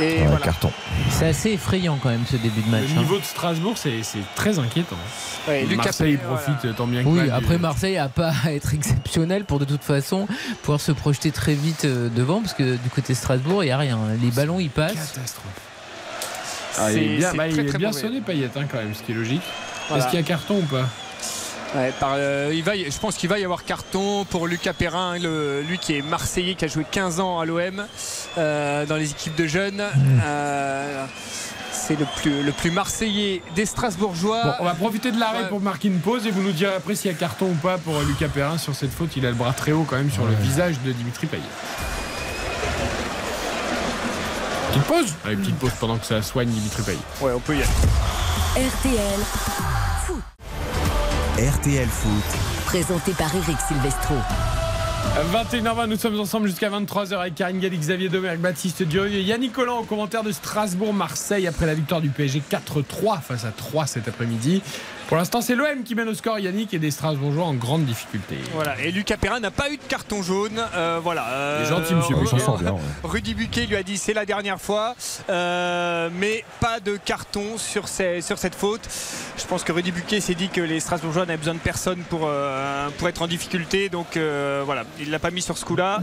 Et Ouais, voilà. carton. C'est assez effrayant quand même ce début de match. le hein. niveau de Strasbourg, c'est c'est très inquiétant. Ouais, Lucas Marseille Perrin, profite tant bien que Oui, mal du- après Marseille a pas à être exceptionnel pour de toute façon pouvoir se projeter très vite euh, devant parce que du côté Strasbourg il y a rien. Les ballons ils passent. Catastrophe. Ah, il est C'est- bien, c'est bah, il est très bien sonné Payet hein, quand même, ce qui est logique. Voilà. Est-ce qu'il y a carton ou pas? Ouais, par, euh, il va, je pense qu'il va y avoir carton pour Lucas Perrin, le- lui qui est marseillais, qui a joué 15 ans à l'OM euh, dans les équipes de jeunes. Euh, c'est le plus, le plus marseillais des Strasbourgeois. Bon, on va profiter de l'arrêt Ouais. pour marquer une pause et vous nous direz après s'il y a carton ou pas pour Lucas Perrin sur cette faute. Il a le bras très haut quand même sur le visage de Dimitri Payet. Petite pause Allez, petite pause pendant que ça soigne Dimitri Payet. Ouais, on peut y aller. RTL. RTL Foot. Présenté par Eric Silvestro. 21h20, nous sommes ensemble jusqu'à 23h avec Karine Galli, Xavier Domergue, Baptiste Durieux et Yannick Collant au commentaire de Strasbourg-Marseille après la victoire du PSG 4-3 face à 3 cet après-midi. Pour l'instant, c'est l'OM qui mène au score, Yannick, et des Strasbourgeois en grande difficulté. Voilà, et Lucas Perrin n'a pas eu de carton jaune. Euh, voilà. euh, Il est gentil, monsieur Ru- Buquet. s'en sort bien, ouais. Rudy Buquet lui a dit c'est la dernière fois, euh, mais pas de carton sur, ces- sur cette faute. Je pense que Rudy Buquet s'est dit que les Strasbourgeois n'avaient besoin de personne pour, euh, pour être en difficulté, donc voilà, il l'a pas mis sur ce coup-là.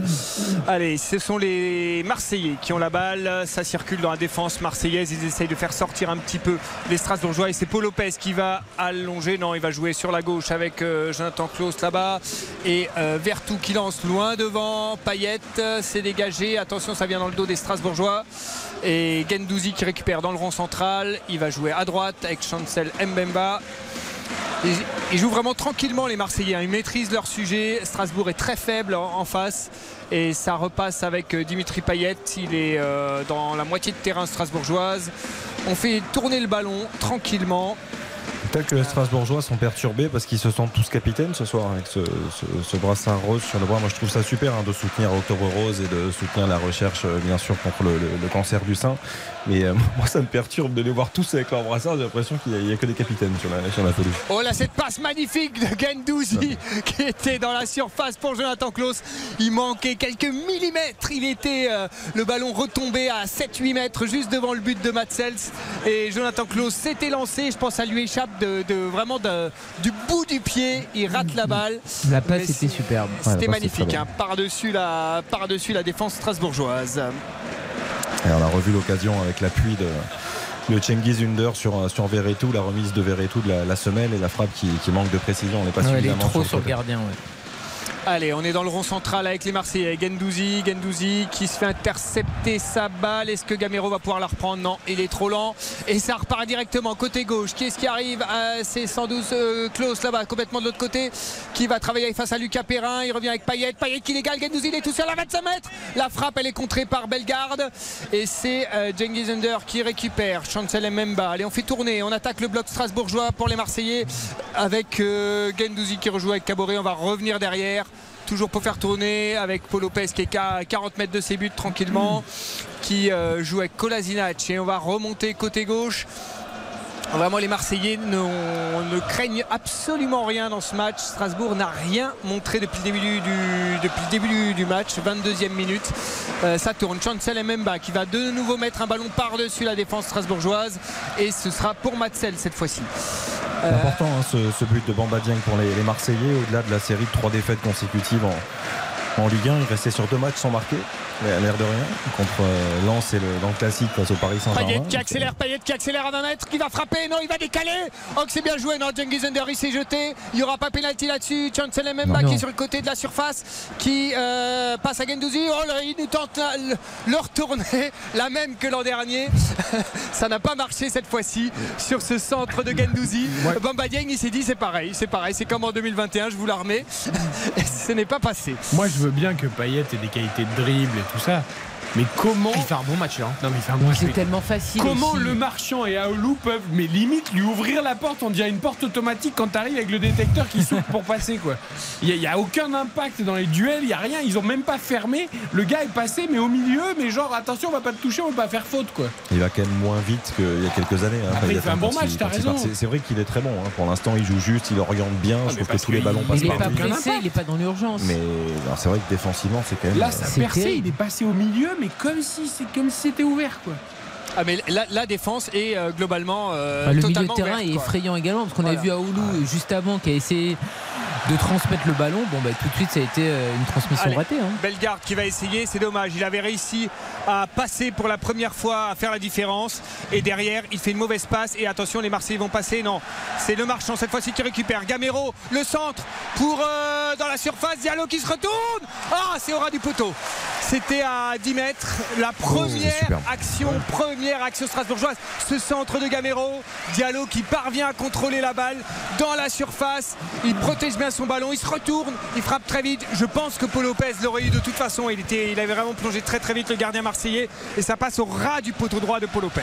Allez, ce sont les Marseillais qui ont la balle, ça circule dans la défense marseillaise, ils essayent de faire sortir un petit peu les Strasbourgeois et c'est Paul Lopez qui va allonger, non, il va jouer sur la gauche avec euh, Jonathan Klaus là-bas et euh, Vertou qui lance loin devant, Payet euh, s'est dégagé, attention ça vient dans le dos des Strasbourgeois et Gendouzi qui récupère dans le rond central, il va jouer à droite avec Chancel Mbemba. Ils, jouent vraiment tranquillement les Marseillais, hein. ils maîtrisent leur sujet. Strasbourg est très faible en, face et ça repasse avec Dimitri Payet. Il est dans la moitié de terrain strasbourgeoise. On fait tourner le ballon tranquillement. Peut-être que les Strasbourgeois sont perturbés parce qu'ils se sentent tous capitaines ce soir avec ce, ce- ce brassard rose sur le bras. Moi, je trouve ça super hein, de soutenir Octobre Rose et de soutenir la recherche, euh, bien sûr, contre le, le- le cancer du sein. Mais euh, moi, ça me perturbe de les voir tous avec leur brassard. J'ai l'impression qu'il n'y a, que des capitaines sur la, sur la pelouse. Oh là, cette passe magnifique de Gendouzi qui était dans la surface pour Jonathan Klaus. Il manquait quelques millimètres. Il était euh, le ballon retombé à 7-8 mètres juste devant le but de Matsels. Et Jonathan Klaus s'était lancé. Je pense ça lui échappe de, de- vraiment de- du bout du pied. Il rate la balle. La passe était superbe. C'était magnifique, hein, par-dessus la, par-dessus la défense strasbourgeoise. Et on a revu l'occasion avec l'appui de, de Cengiz Under sur, sur Verretou, la remise de Verretou de la, la semelle et la frappe qui, qui manque de précision. On n'est pas Ouais, elle est trop sur le gardien. ouais. Allez, on est dans le rond central avec les Marseillais. Gendouzi, Gendouzi qui se fait intercepter sa balle. Est-ce que Gamero va pouvoir la reprendre Non, il est trop lent. Et ça repart directement côté gauche. Qui est-ce qui arrive C'est 112 euh, Klaus là-bas, complètement de l'autre côté, qui va travailler face à Lucas Perrin. Il revient avec Payet. Payet qui l'égale. Gendouzi, il est tout seul à 25 mètres. La frappe, elle est contrée par Bellegarde. Et c'est euh, qui récupère. Chancel Mbemba. Allez, on fait tourner. On attaque le bloc strasbourgeois pour les Marseillais avec euh, Gendouzi qui rejoue avec Caboret. On va revenir derrière. Toujours pour faire tourner avec Paul Lopez qui est qu'à 40 mètres de ses buts tranquillement, qui euh, joue avec Kolasinac et on va remonter côté gauche. Vraiment, les Marseillais ne craignent absolument rien dans ce match. Strasbourg n'a rien montré depuis le début du, match. 22e minute. Euh, ça tourne. Chancel Mbemba qui va de nouveau mettre un ballon par-dessus la défense strasbourgeoise. Et ce sera pour Matzel cette fois-ci. C'est important hein, ce, ce but de Bamba Dieng pour les, les Marseillais, au-delà de la série de trois défaites consécutives en, en Ligue 1. Il restait sur deux matchs sans marquer, mais à l'air de rien, contre euh, Lens et le, dans le classique face au Paris Payet Saint-Germain. qui accélère, Payet qui accélère à 20 mètres, qui va frapper, non il va décaler. Oh que c'est bien joué, non Under il s'est jeté, il n'y aura pas pénalty là-dessus, Chancel Mbemba Non. qui est sur le côté de la surface, qui euh, passe à Gendouzi, oh là, il nous tente la- le, le retourner, la même que l'an dernier, ça n'a pas marché cette fois-ci sur ce centre de Gendouzi, Bamba Dieng il s'est dit c'est pareil, c'est pareil, c'est comme en 2021, je vous la remets, ce n'est pas passé. Moi, je veux bien que Payet ait des qualités de dribble et tout ça. Mais comment. Il fait un bon match là. Non, mais il fait un bon match, C'est tellement facile. Comment aussi. le marchand et Aoulou peuvent, mais limite, lui ouvrir la porte On dirait une porte automatique quand t'arrives avec le détecteur qui s'ouvre pour passer, quoi. Il n'y a, aucun impact dans les duels, il n'y a rien, ils ont même pas fermé. Le gars est passé, mais au milieu, mais genre, attention, on va pas te toucher, on va pas faire faute, quoi. Il va quand même moins vite qu'il y a quelques années. hein, Après, il fait un hein, bon match, t'as raison. C'est- vrai qu'il est très bon. hein. Pour l'instant, il joue juste, il oriente bien. je mais trouve que tous les ballons passent Il n'est pas pressé, il n'est pas dans l'urgence. Mais c'est vrai que défensivement, c'est quand même. Là, euh, ça C'est percé, il est passé au milieu, mais comme si c'est comme si c'était ouvert, quoi. Ah mais la, la défense est euh, globalement euh, Bah, le milieu de terrain ouverte, est quoi. effrayant également parce qu'on Voilà. a vu Aoulou juste avant qui a essayé de transmettre le ballon. Bon, bah, tout de suite, ça a été euh, une transmission Allez, ratée. hein. Bellegarde qui va essayer, c'est dommage. Il avait réussi à passer pour la première fois, à faire la différence. Et derrière, il fait une mauvaise passe. Et attention, les Marseillais vont passer. Non, c'est le marchand cette fois-ci qui récupère. Gamero, le centre pour euh, dans la surface. Diallo qui se retourne. Ah, c'est au ras du poteau. C'était à 10 mètres. La première superbe. action, première action strasbourgeoise. Ce centre de Gamero. Diallo qui parvient à contrôler la balle dans la surface. Il protège bien son ballon. Il se retourne. Il frappe très vite. Je pense que Paul Lopez l'aurait eu de toute façon. Il, était, il avait vraiment plongé très très vite le gardien marseillais. Et ça passe au ras du poteau droit de Paul Lopez.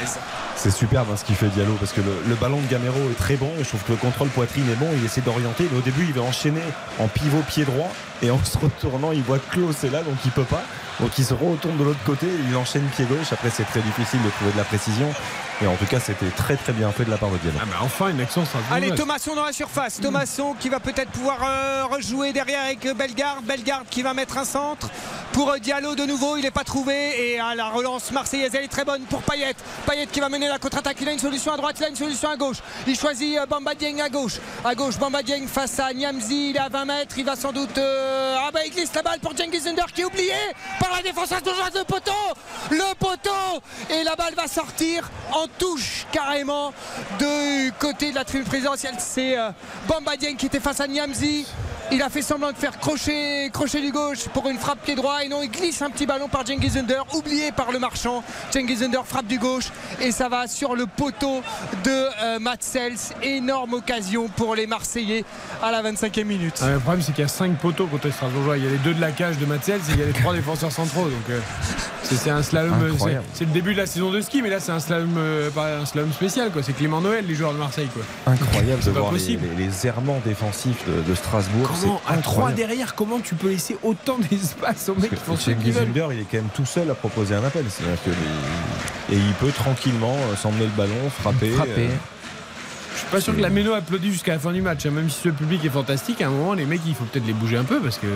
C'est superbe hein, ce qu'il fait Diallo parce que le, ballon de Gamero est très bon je trouve que le contrôle poitrine est bon. Il essaie d'orienter, mais au début il va enchaîner en pivot pied droit et en se retournant il voit Klaus est là donc il peut pas. Donc il se retourne de l'autre côté, il enchaîne pied gauche. Après c'est très difficile de trouver de la précision. Et en tout cas c'était très très bien fait de la part de Diallo. Ah, bah enfin, une action strasbourgeoise. Allez, Thomasson dans la surface. Thomasson qui va peut-être pouvoir euh, rejouer derrière avec Bellegarde. Bellegarde qui va mettre un centre pour euh, Diallo de nouveau. Il n'est pas trouvé. Et à la relance marseillaise, elle est très bonne pour Payet. Payet qui va mener la contre-attaque. Il a une solution à droite, il a une solution à gauche. Il choisit euh, Bamba Dieng à gauche. À gauche, Bamba Dieng face à Niamzi. Il est à 20 mètres. Il va sans doute. euh, Ah bah il glisse la balle pour Cengiz Under qui est oublié par la défense strasbourgeoise. Le poteau Le poteau Et la balle va sortir en touche carrément du côté de la tribune présidentielle. C'est euh, Bamba qui était face à Niamzi. Il a fait semblant de faire crochet, crochet du gauche pour une frappe pied droit. Et non, il glisse un petit ballon par Cengiz Under, oublié par le marchand. Cengiz Under frappe du gauche et ça va sur le poteau de euh, Matt Sels. Énorme occasion pour les Marseillais à la 25e minute. Ah, le problème, c'est qu'il y a 5 poteaux côté Strasbourgeois. Il y a les deux de la cage de Matzels et il y a les trois défenseurs centraux. Donc, euh, C'est un slalom, euh, c'est le début de la saison de ski, mais là c'est un slalom, euh, pas un slalom spécial quoi. C'est Clément Noël, les joueurs de Marseille quoi. Incroyable de C'est pas voir les, possible. les- les errements défensifs de, de Strasbourg. Comment à 3 incroyable. derrière, comment tu peux laisser autant d'espace aux mecs qui font ce que qu'ils veulent il est quand même tout seul à proposer un appel. Que les- et il peut tranquillement euh, s'emmener le ballon, frapper. Frapper. euh, Je suis pas sûr que la Méno applaudit jusqu'à la fin du match, hein. même si ce public est fantastique. À un moment, les mecs, il faut peut-être les bouger un peu parce que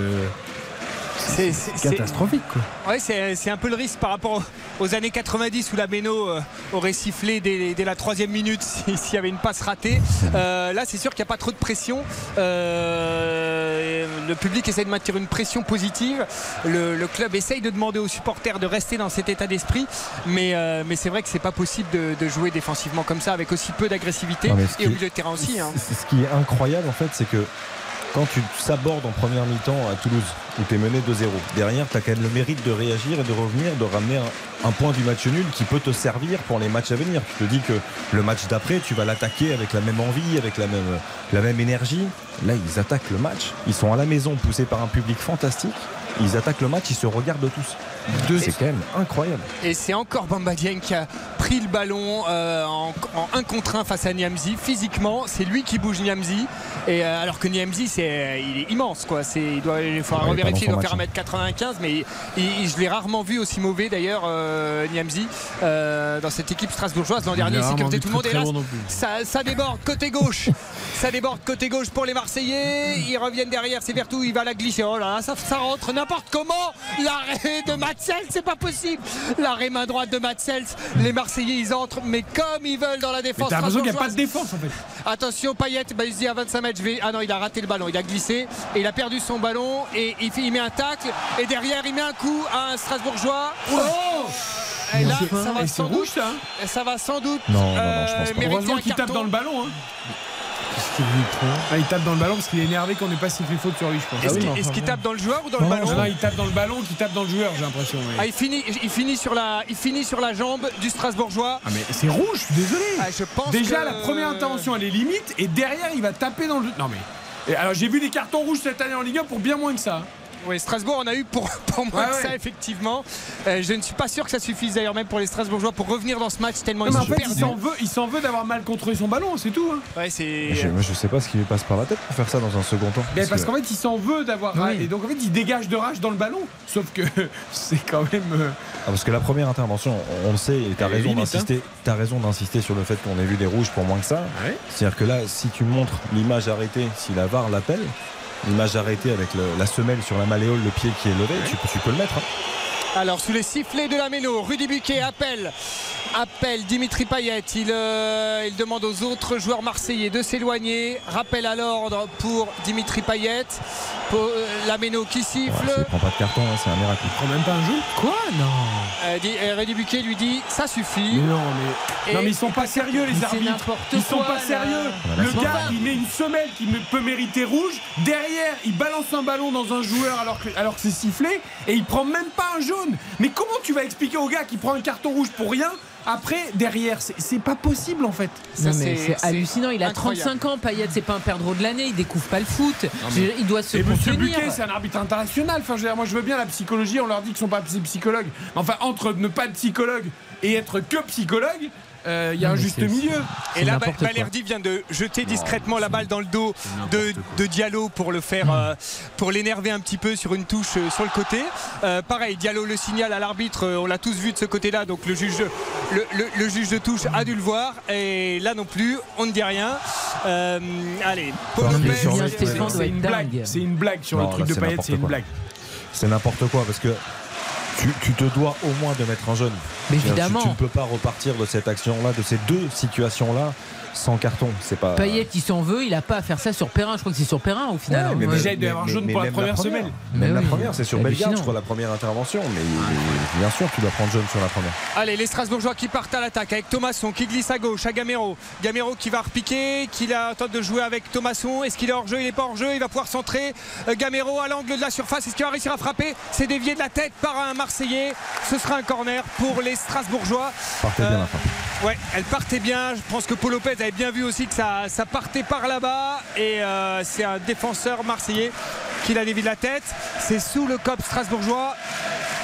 C'est- catastrophique quoi. Ouais, c'est c'est un peu le risque par rapport aux années 90 où la Méno euh, aurait sifflé dès, dès la troisième minute si- s'il y avait une passe ratée. Euh, là, c'est sûr qu'il n'y a pas trop de pression. Euh, le public essaie de maintenir une pression positive. Le, le club essaye de demander aux supporters de rester dans cet état d'esprit. Mais, euh, mais c'est vrai que c'est pas possible de, de jouer défensivement comme ça avec aussi peu d'agressivité et au milieu de terrain aussi. hein. Ce qui est incroyable en fait, c'est que quand tu s'abordes en première mi-temps à Toulouse, où tu es mené 2-0, derrière, tu as quand même le mérite de réagir et de revenir, de ramener un, point du match nul qui peut te servir pour les matchs à venir. Tu te dis que le match d'après, tu vas l'attaquer avec la même envie, avec la même énergie. Là, ils attaquent le match. Ils sont à la maison, poussés par un public fantastique. Ils attaquent le match, ils se regardent tous. C'est quand même incroyable. Et c'est encore Bamba Dieng qui a pris le ballon euh, en, en un contre un face à Niamzi. Physiquement, c'est lui qui bouge Niamzi. Et euh, alors que Niamzi, c'est, il est immense, quoi. C'est, il doit, il faudra Ouais, il est pas revérifier, il doit faire 1m95, mais il- il- je l'ai rarement vu aussi mauvais d'ailleurs, euh, Niamzi, euh, dans cette équipe strasbourgeoise. L'an dernier, sécurité tout le monde. très, Et là, bon ça, ça déborde côté gauche. ça déborde côté gauche pour les Marseillais. Ils reviennent derrière, c'est Vertou, il va la glisser. Oh là là, ça, ça rentre n'importe comment. L'arrêt de Matzels, c'est pas possible. L'arrêt main droite de Matzels. Les Marseillais, ils entrent, mais comme ils veulent dans la défense. t'as l'impression qu'il n'y a pas de défense en fait. Attention, Payet, bah, il se dit à 25 mètres, je vais. Ah non, il a raté le ballon, il a glissé et il a perdu son ballon et il, fait- il met un tacle et derrière il met un coup à un Strasbourgeois. Oh et là, ça va sans rouge, doute. ça, hein Ça va sans doute. Non, non, non, je euh, pense pas. Heureusement qu'il tape dans le ballon. Hein. Ah, il tape dans le ballon parce qu'il est énervé qu'on n'ait pas sifflé faute sur lui, je pense. Est-ce Ah oui, qu'il tape dans le joueur ou dans le Non, ballon non, il tape dans le ballon qui tape dans le joueur, j'ai l'impression. mais- Ah, il, finit, il, finit sur la, il finit sur la jambe du Strasbourgeois. Ah, mais c'est rouge, je suis désolé. Ah, je pense Déjà, que- la première intervention, elle est limite, et derrière, il va taper dans le. Non, mais. Et alors, j'ai vu des cartons rouges cette année en Ligue 1 pour bien moins que ça. Oui, Strasbourg en a eu pour, pour moins Ouais, que ouais. ça, effectivement. Euh, je ne suis pas sûr que ça suffise d'ailleurs, même pour les Strasbourgeois, pour revenir dans ce match tellement Non, mais ils en sont fait, il perdus. s'en veut, il s'en veut d'avoir mal contrôlé son ballon, c'est tout. hein. Ouais, c'est. Je, moi, je sais pas ce qui lui passe par la tête pour faire ça dans un second temps. Mais parce que- qu'en fait, il s'en veut d'avoir. Oui. Et donc, en fait, il dégage de rage dans le ballon. Sauf que c'est quand même. euh, Ah, parce que la première intervention, on le sait, et tu as. T'as raison d'insister sur le fait qu'on ait vu des rouges pour moins que ça. C'est-à-dire que là, si tu montres l'image arrêtée, si la VAR l'appelle, l'image arrêtée avec la semelle sur la malléole, le pied qui est levé, tu, peux- tu peux le mettre. hein. Alors sous les sifflets de la Méno, Rudy Buquet appelle, appelle Dimitri Payet. Il, euh, il demande aux autres joueurs marseillais de s'éloigner. Rappel à l'ordre pour Dimitri Payet. Pour, euh, la Méno qui siffle. Ouais, il prend pas de carton, hein, c'est un miracle. Il prend même pas un jeu Quoi? Non. Euh, dit- euh, Rudy Buquet lui dit ça suffit. Mais non, mais. Et- non, mais ils sont pas sérieux, les arbitres. Ils sont quoi, pas là. sérieux. Voilà, Le gars, pas- il met une semelle qui peut mériter rouge. Derrière, il balance un ballon dans un joueur alors que, alors que c'est sifflé. Et il prend même pas un jaune. Mais comment tu vas expliquer au gars qui prend un carton rouge pour rien après, derrière? C'est c'est pas possible en fait. C'est hallucinant. Il a 35 ans, Payet, c'est pas un perdreau de l'année. Il découvre pas le foot. Il doit se Et Monsieur contenir. Buquet, c'est un arbitre international. Enfin, je veux dire, moi, je veux bien la psychologie. On leur dit qu'ils sont pas psy- psychologues. Enfin, entre ne pas être psychologue et être que psychologue, euh, il y a un juste milieu. Et là. Balerdi vient de jeter discrètement la balle dans le dos de, de Diallo pour le faire, euh, pour l'énerver un petit peu sur une touche euh, sur le côté. Euh, pareil, Diallo le signale à l'arbitre. euh, On l'a tous vu de ce côté-là, donc le juge, le, le- le juge de touche a dû le voir. Et là non plus, on ne dit rien. Euh, allez, C'est une blague. C'est une blague sur Non, le truc là, de Payet. C'est une blague. C'est n'importe quoi parce que tu, tu te dois au moins de mettre un jaune. Mais Tu- évidemment. Tu, ne peux pas repartir de cette action-là, de ces deux situations-là, sans carton. C'est pas. Payet, il s'en veut. Il a pas à faire ça sur Perrin. Je crois que c'est sur Perrin au final. Ouais, hein. mais déjà, il doit y avoir jaune pour la première semaine. Même Mais la première, c'est sur Bellegarde, je crois, la première intervention. Mais bien sûr, tu dois prendre jaune sur la première. Allez, les Strasbourgeois qui partent à l'attaque avec Thomasson qui glisse à gauche à Gamero. Gamero qui va repiquer, qui a tente de jouer avec Thomasson. Est-ce qu'il est hors jeu? Il n'est pas hors jeu. Il va pouvoir centrer. Euh, Gamero à l'angle de la surface. Est-ce qu'il va réussir à frapper? C'est dévié de la tête par un Marseillais. Ce sera un corner pour les Strasbourgeois. Partez bien Euh, la fin. Ouais, elle partait bien. Je pense que Paul Lopez avait bien vu aussi que ça, partait par là-bas. Et euh, c'est un défenseur marseillais qui l'a dévié de la tête. C'est sous le cop strasbourgeois.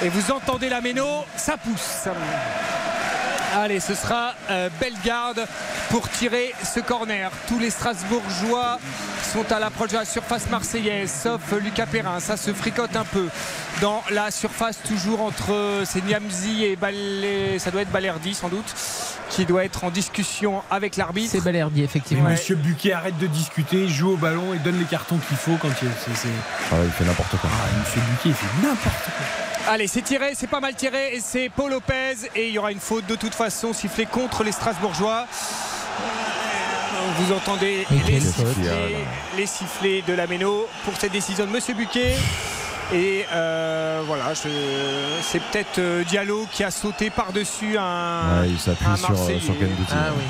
Et vous entendez la méno, ça pousse. Allez, ce sera euh, Bellegarde pour tirer ce corner. Tous les Strasbourgeois sont à l'approche de la surface marseillaise, sauf Lucas Perrin. Ça se fricote un peu dans la surface, toujours entre c'est Niamzi et Balé, ça doit être Balerdi sans doute, qui doit être en discussion avec l'arbitre. C'est Balerdi, Mais effectivement. Monsieur Buquet arrête de discuter, joue au ballon et donne les cartons qu'il faut quand il. c'est- Ah, il fait n'importe quoi. Ah, Monsieur Buquet, il fait n'importe quoi. Allez, c'est tiré, c'est pas mal tiré et c'est Paul Lopez et il y aura une faute de toute façon sifflée contre les Strasbourgeois. Vous entendez les sifflets, les sifflets de la Méno pour cette décision de Monsieur Buquet. Et euh, voilà, je- c'est peut-être euh, Diallo qui a sauté par-dessus un, Ouais, il s'appuie un sur, euh, sur Gendouzi. Ah oui.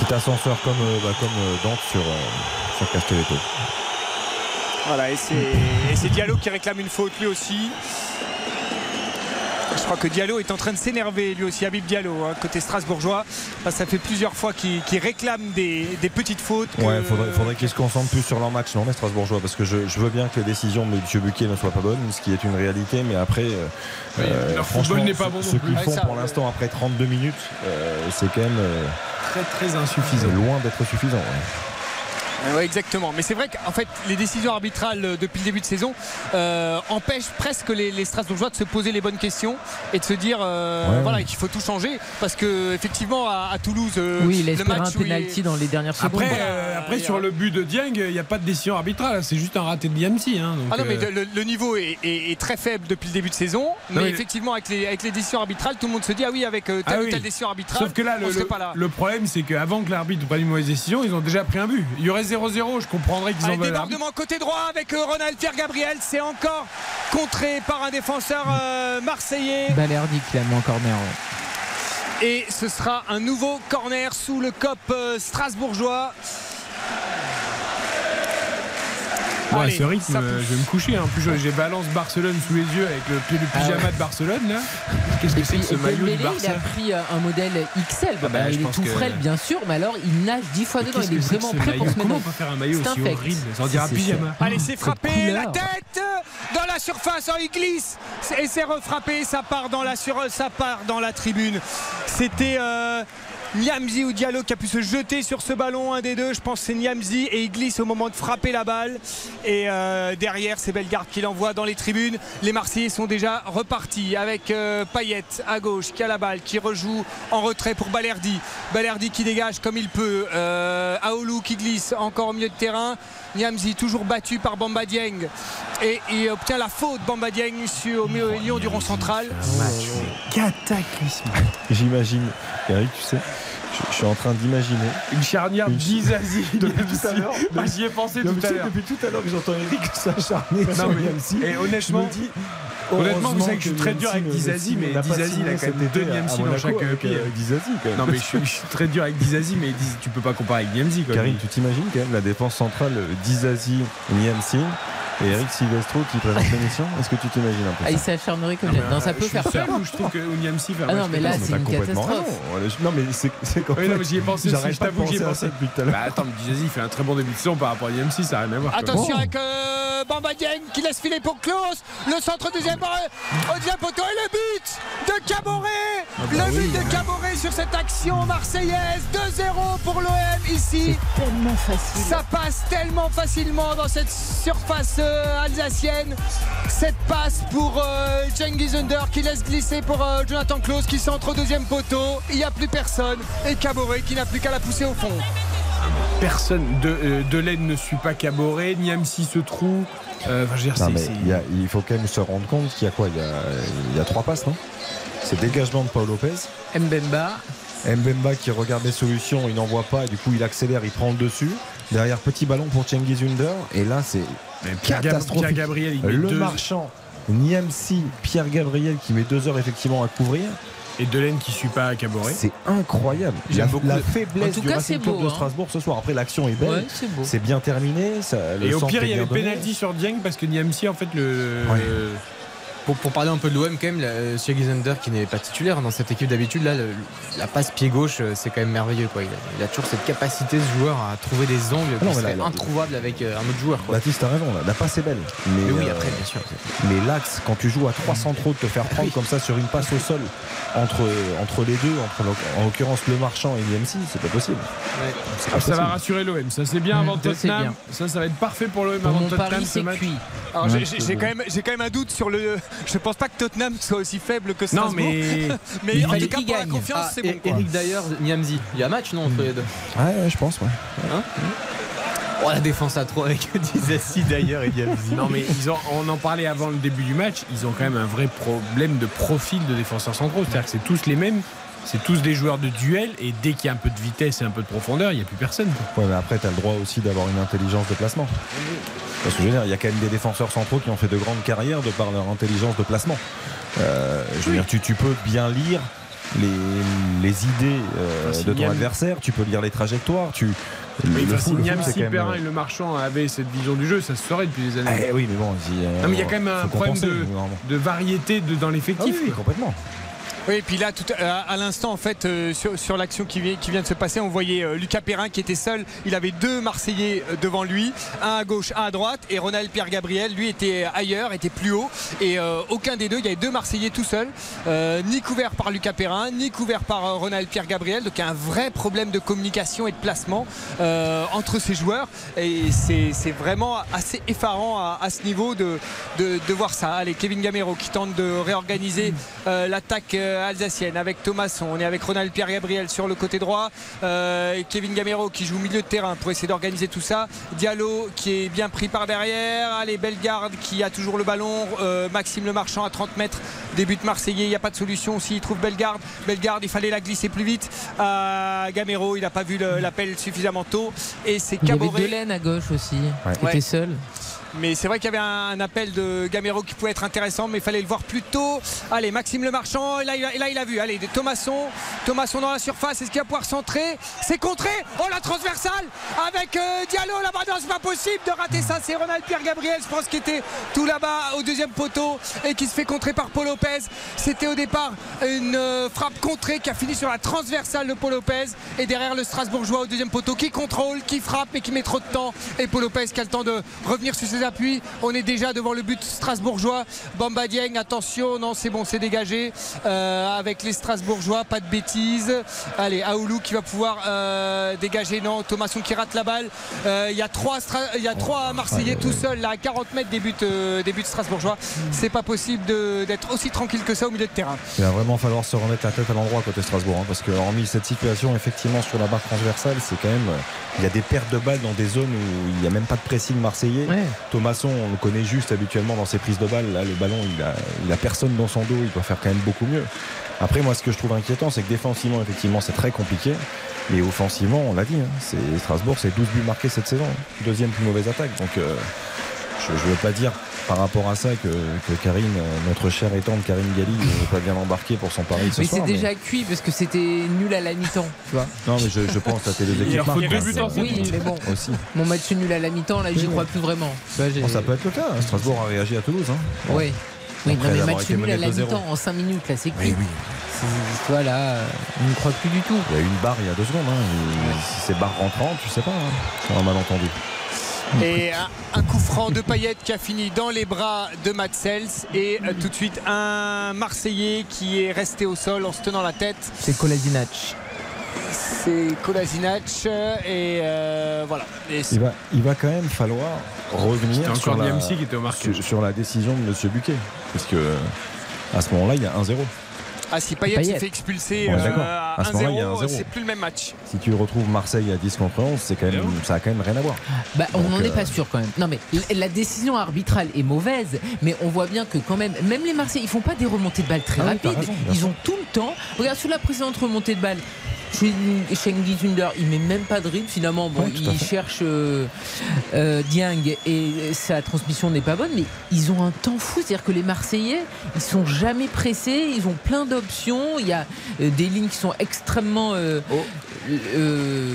Petit ascenseur comme, bah, comme Dante sur, sur Castelletto. Voilà, et c'est Diallo qui réclame une faute lui aussi. Je crois que Diallo est en train de s'énerver lui aussi, Habib Diallo, hein, côté strasbourgeois. Ça fait plusieurs fois qu'il réclame des, des petites fautes. que- Ouais, faudrait, faudrait qu'ils se concentrent plus sur leur match, non, les Strasbourgeois, parce que je, je veux bien que les décisions de M. Buquet ne soient pas bonnes, ce qui est une réalité, mais après, euh, Oui, euh, leur franchement, football n'est pas bon ce qu'ils font ça, pour ouais. l'instant après 32 minutes, euh, c'est quand même euh, Très très insuffisant. loin d'être suffisant. ouais. Ouais, exactement. Mais c'est vrai qu'en fait, les décisions arbitrales euh, depuis le début de saison euh, empêchent presque les, les Strasbourgeois de se poser les bonnes questions et de se dire euh, Ouais, voilà, qu'il faut tout changer. Parce que effectivement, à, à Toulouse, euh, Oui, il le un match est- penalty dans les dernières secondes. Après, Voilà, euh, après sur le but de Dieng, il n'y a pas de décision arbitrale, c'est juste un raté de Diamsi. Hein, donc, Ah non mais euh, le, le niveau est, est- est très faible depuis le début de saison mais, Non, mais- effectivement avec les, avec les décisions arbitrales tout le monde se dit ah oui avec euh, telle Ah ou oui. telle décision arbitrale Sauf que là, on le, pas là. le problème, c'est qu'avant que l'arbitre prenne une mauvaise décision, ils ont déjà pris un but. Il y aurait 0-0, je comprendrais qu'ils en veulent débordement côté droit avec euh, Ronald Pierre Gabriel c'est encore contré par un défenseur euh, marseillais Balerdi qui l'a mis en corner. ouais. et ce sera un nouveau corner sous le cop euh, strasbourgeois Ouais, Allez, ce rythme, euh, je vais me coucher. En plus, j'ai- balance Barcelone sous les yeux avec le, le pyjama Ah ouais. de Barcelone. là. Qu'est-ce que c'est que ce maillot du Dembélé, il Barça a pris euh, un modèle XL. Ah bah, bah, il est tout que- frêle, bien sûr, mais alors il nage dix fois Mais dedans. Il est vraiment prêt pour se mettre on peut faire un maillot aussi infect. horrible Ça en pyjama. Allez, c'est frappé, la tête dans la surface, oh, il glisse et c'est refrappé, ça part dans la sur, ça part dans la tribune. C'était euh, Niamzi ou Diallo qui a pu se jeter sur ce ballon, un des deux, je pense c'est Niamzi et il glisse au moment de frapper la balle et euh, derrière c'est Bellegarde qui l'envoie dans les tribunes. Les Marseillais sont déjà repartis avec euh, Payet à gauche qui a la balle, qui rejoue en retrait pour Balerdi. Balerdi qui dégage comme il peut, euh, Aoulou qui glisse encore au milieu de terrain. Niamzi toujours battu par Bamba Dieng et il obtient la faute Bamba Dieng sur au milieu du rond central. Cataclysme. J'imagine, Eric, tu sais, je, je suis en train d'imaginer. Une charnière d'Izazi. Depuis tout à l'heure. Ah, J'y ai pensé tout à l'heure. Depuis tout à l'heure que j'entends Eric s'acharner sur mais- Niamsi, et honnêtement- je me dis, Honnêtement, vous savez que je suis très dur avec Niamsi Dizazi, mais Dizazi, il a quand même deux Niamsi dans chaque même. Non, mais je suis, très dur avec Dizazi, mais tu peux pas comparer avec Niamzi. quoi. Karim, tu t'imagines quand même la défense centrale euh, Dizazi, Niamsi et Eric Silvestro qui présente l'émission Est-ce que tu t'imagines un peu Ah, ça il s'acharnerait comme Non, mais, Non, ça peut je faire peur. je trouve que fait un Ah non, mais là, c'est une complètement catastrophe. je- Non, mais c'est fait, mais j'y ai pensé je t'avoue que j'y ai pensé. depuis tout à l'heure. Bah attends, mais il fait un très bon début de saison par rapport à Niamsi, ça n'a rien à voir. Attention avec euh, Bamba qui laisse filer pour Klaus. Le centre deuxième au deuxième poteau et le but de Caboret. bah le but de. Caboret sur cette action marseillaise. 2-0 pour l'OM ici. Tellement facile. Ça passe tellement facilement dans cette surface euh, alsacienne. Cette passe pour euh, Cengiz Under qui laisse glisser pour euh, Jonathan Klaus qui centre au deuxième poteau. Il n'y a plus personne. Et Caboret qui n'a plus qu'à la pousser au fond. Personne de euh, Delaine ne suit pas Caboret, Niamsi se trouve. Euh, enfin, je veux dire, Non, c'est- mais c'est- il, y a- il faut quand même se rendre compte qu'il y a quoi? Il y a, il y a trois passes, non? C'est dégagement de Paul Lopez. Mbemba. Mbemba qui regarde les solutions, il n'en voit pas, et du coup il accélère, il prend le dessus. Derrière, petit ballon pour Cengiz Under. Et là, c'est Mais Pierre, catastrophique. Pierre Gabriel, il met Le deux- marchand, Niamsi, Pierre Gabriel qui met deux heures effectivement à couvrir. Et Delaine qui suit pas Caboret. C'est incroyable. J'aime La, beaucoup la de- faiblesse En tout du cas, Racing Club beau, de hein. Strasbourg ce soir. Après, l'action est belle. Ouais, c'est bien terminé. ça- le Et au pire, il y bien avait pénalty sur Dieng parce que Niamsi, en fait, le. Ouais. Pour, pour parler un peu de l'OM, quand même, la- Zander qui n'est pas titulaire dans cette équipe d'habitude, là, le- la passe pied gauche, euh, c'est quand même merveilleux. Quoi. Il, a, il a toujours cette capacité, ce joueur, à trouver des angles Ah qui non, là- avec euh, un autre joueur. Quoi. Baptiste, t'as raison, là. la passe est belle. Mais, Mais oui, euh, après, bien sûr. Mais l'axe, quand tu joues à 300 trop, de te faire prendre comme ça sur une passe au sol entre, entre les deux, entre en l'occurrence le marchand et l'IMC, c'est pas possible. Pas Ah, ça va rassurer l'OM. Ça c'est bien Mmh, avant Tottenham. bien. Ça, ça va être parfait pour l'OM avant Tottenham ce match. quand, même- j'ai quand même un doute sur le. Je pense pas que Tottenham soit aussi faible que Non, Strasbourg. mais mais Il en tout cas, pour la confiance, Ah, c'est bon. quoi. Eric d'ailleurs, Niamzi, il y a match non entre les deux Ouais, ouais, je pense, ouais. Hein Oh, la défense à 3 avec Dizassi d'ailleurs et Niamzi. Non mais ils ont, on en parlait avant le début du match, ils ont quand même un vrai problème de profil de défenseurs centraux. C'est-à-dire que c'est tous les mêmes, c'est tous des joueurs de duel et dès qu'il y a un peu de vitesse et un peu de profondeur, il n'y a plus personne. Ouais, mais après, t'as le droit aussi d'avoir une intelligence de placement. Parce que je veux dire, il y a quand même des défenseurs centraux qui ont fait de grandes carrières de par leur intelligence de placement. Euh, je veux dire, tu, tu peux bien lire les, les idées euh, de ton adversaire, tu peux lire les trajectoires, tu. Mais le si le même, Perrin euh, et le marchand avaient cette vision du jeu, ça se saurait depuis des années. eh oui, mais bon, si, Non mais il y a quand même un problème de, variété de, dans Ah l'effectif. oui, oui, complètement. Oui, et puis là, à, l'instant, en fait, euh, sur, l'action qui, vient- de se passer, on voyait euh, Lucas Perrin qui était seul. Il avait deux Marseillais euh, devant lui, un à gauche, un à droite. Et Ronald Pierre Gabriel, lui, était ailleurs, était plus haut. Et aucun des deux, il y avait deux Marseillais tout seuls, euh, ni couvert par Lucas Perrin, ni couvert par Ronald Pierre Gabriel. Donc il y a un vrai problème de communication et de placement entre ces joueurs. Et c'est vraiment assez effarant à, ce niveau de, de, voir ça. Allez, Kevin Gamero qui tente de réorganiser l'attaque alsacienne avec Thomasson. On est avec Ronald Pierre Gabriel sur le côté droit. Euh, Kevin Gamero qui joue au milieu de terrain pour essayer d'organiser tout ça. Diallo qui est bien pris par derrière. Allez, Bellegarde qui a toujours le ballon. Euh, Maxime Le Marchand à 30 mètres. Début de Marseillais. Il n'y a pas de solution s'il trouve Bellegarde. Bellegarde, il fallait la glisser plus vite. à Gamero, il n'a pas vu l'appel suffisamment tôt. Et c'est Il y avait Caboret. Delaine à gauche aussi, Ouais. était seul. Mais c'est vrai qu'il y avait un appel de Gamero qui pouvait être intéressant, mais il fallait le voir plus tôt. Allez, Maxime Le Marchand, là, il a vu. Allez, Thomasson, Thomasson dans la surface, est-ce qu'il va pouvoir centrer? C'est contré Oh, la transversale avec euh, Diallo là-bas. Non, c'est pas possible de rater ça. C'est Ronald Pierre Gabriel, je pense, qui était tout là-bas au deuxième poteau et qui se fait contrer par Paul Lopez. C'était au départ une euh, frappe contrée qui a fini sur la transversale de Paul Lopez. Et derrière le Strasbourgeois au deuxième poteau qui contrôle, qui frappe et qui met trop de temps. Et Paul Lopez qui a le temps de revenir sur ses appuis. On est déjà devant le but strasbourgeois. Bamba Dieng, attention, non, c'est bon, c'est dégagé. Euh, avec les Strasbourgeois, pas de bêtises. Allez, Aoulou qui va pouvoir euh, dégager. Non, Thomasson qui rate la balle. Euh, Il y a trois, y a trois Marseillais tout seuls là à 40 mètres des buts, des buts strasbourgeois. C'est pas possible d'être aussi tranquille que ça au milieu de terrain. Il va vraiment falloir se remettre la tête à l'endroit côté Strasbourg, hein, parce que hormis cette situation, effectivement, sur la barre transversale, c'est quand même. Il y a des pertes de balles dans des zones où il n'y a même pas de pressing marseillais. Ouais. Thomasson, on le connaît juste habituellement dans ses prises de balles. Là, le ballon, il a, personne dans son dos, il doit faire quand même beaucoup mieux. Après, moi, ce que je trouve inquiétant, c'est que défensivement, effectivement, c'est très compliqué. Mais offensivement, on l'a dit, hein, c'est Strasbourg, c'est 12 buts marqués cette saison. Deuxième plus mauvaise attaque. Donc, euh, je ne veux pas dire par rapport à ça que, que Karine, euh, notre chère et tante Karine Galli, n'est pas bien embarquée pour son pari ce Mais soir. c'est déjà cuit parce que c'était nul à la mi-temps, tu vois. Non, mais je, je pense à tes deux Il équipes. Oui, mais bon, Aussi. mon match nul à la mi-temps, là, j'y crois plus vraiment. Vois, Bon, ça peut être le cas. hein. Strasbourg a réagi à Toulouse. Hein. Oui. Oui, Après non, mais avoir match nul à la 2-0. mi-temps en 5 minutes, là, c'est cuit. Oui, oui. Vois, là, euh, on n'y croit plus du tout. Il y a eu une barre il y a deux secondes. hein. Si c'est barre rentrante, tu sais pas. Hein. C'est un malentendu. Et un, un coup franc de Payet qui a fini dans les bras de Matsels. Et euh, tout de suite un Marseillais qui est resté au sol en se tenant la tête. C'est Kolasinac. C'est Kolasinac. Et euh, voilà. Et Il va, il va quand même falloir revenir sur la, Niamsi qui était au marquage. sur, sur la décision de M. Buquet. Parce que à ce moment-là, il y a 1-0. Ah, si Payet, Payet. s'est fait expulser Ouais, euh, à À ce moment-là, il y a un 1-0, zéro. c'est plus le même match. Si tu retrouves Marseille à 10 contre 11, c'est quand même, ça a quand même rien à voir. Bah, on n'en est euh, pas sûr quand même. Non, mais la- décision arbitrale est mauvaise, mais on voit bien que quand même, même les Marseillais, ils font pas des remontées de balles très Ah oui, rapides. raison, ils ont tout le temps. Regarde, sur la précédente remontée de balles. Schengi Thunder, il met même pas de rythme finalement. Bon, Ouais, il cherche euh, euh, Dieng et sa transmission n'est pas bonne, mais ils ont un temps fou. C'est-à-dire que les Marseillais, ils sont jamais pressés, ils ont plein d'options. Il y a euh, des lignes qui sont extrêmement euh, euh,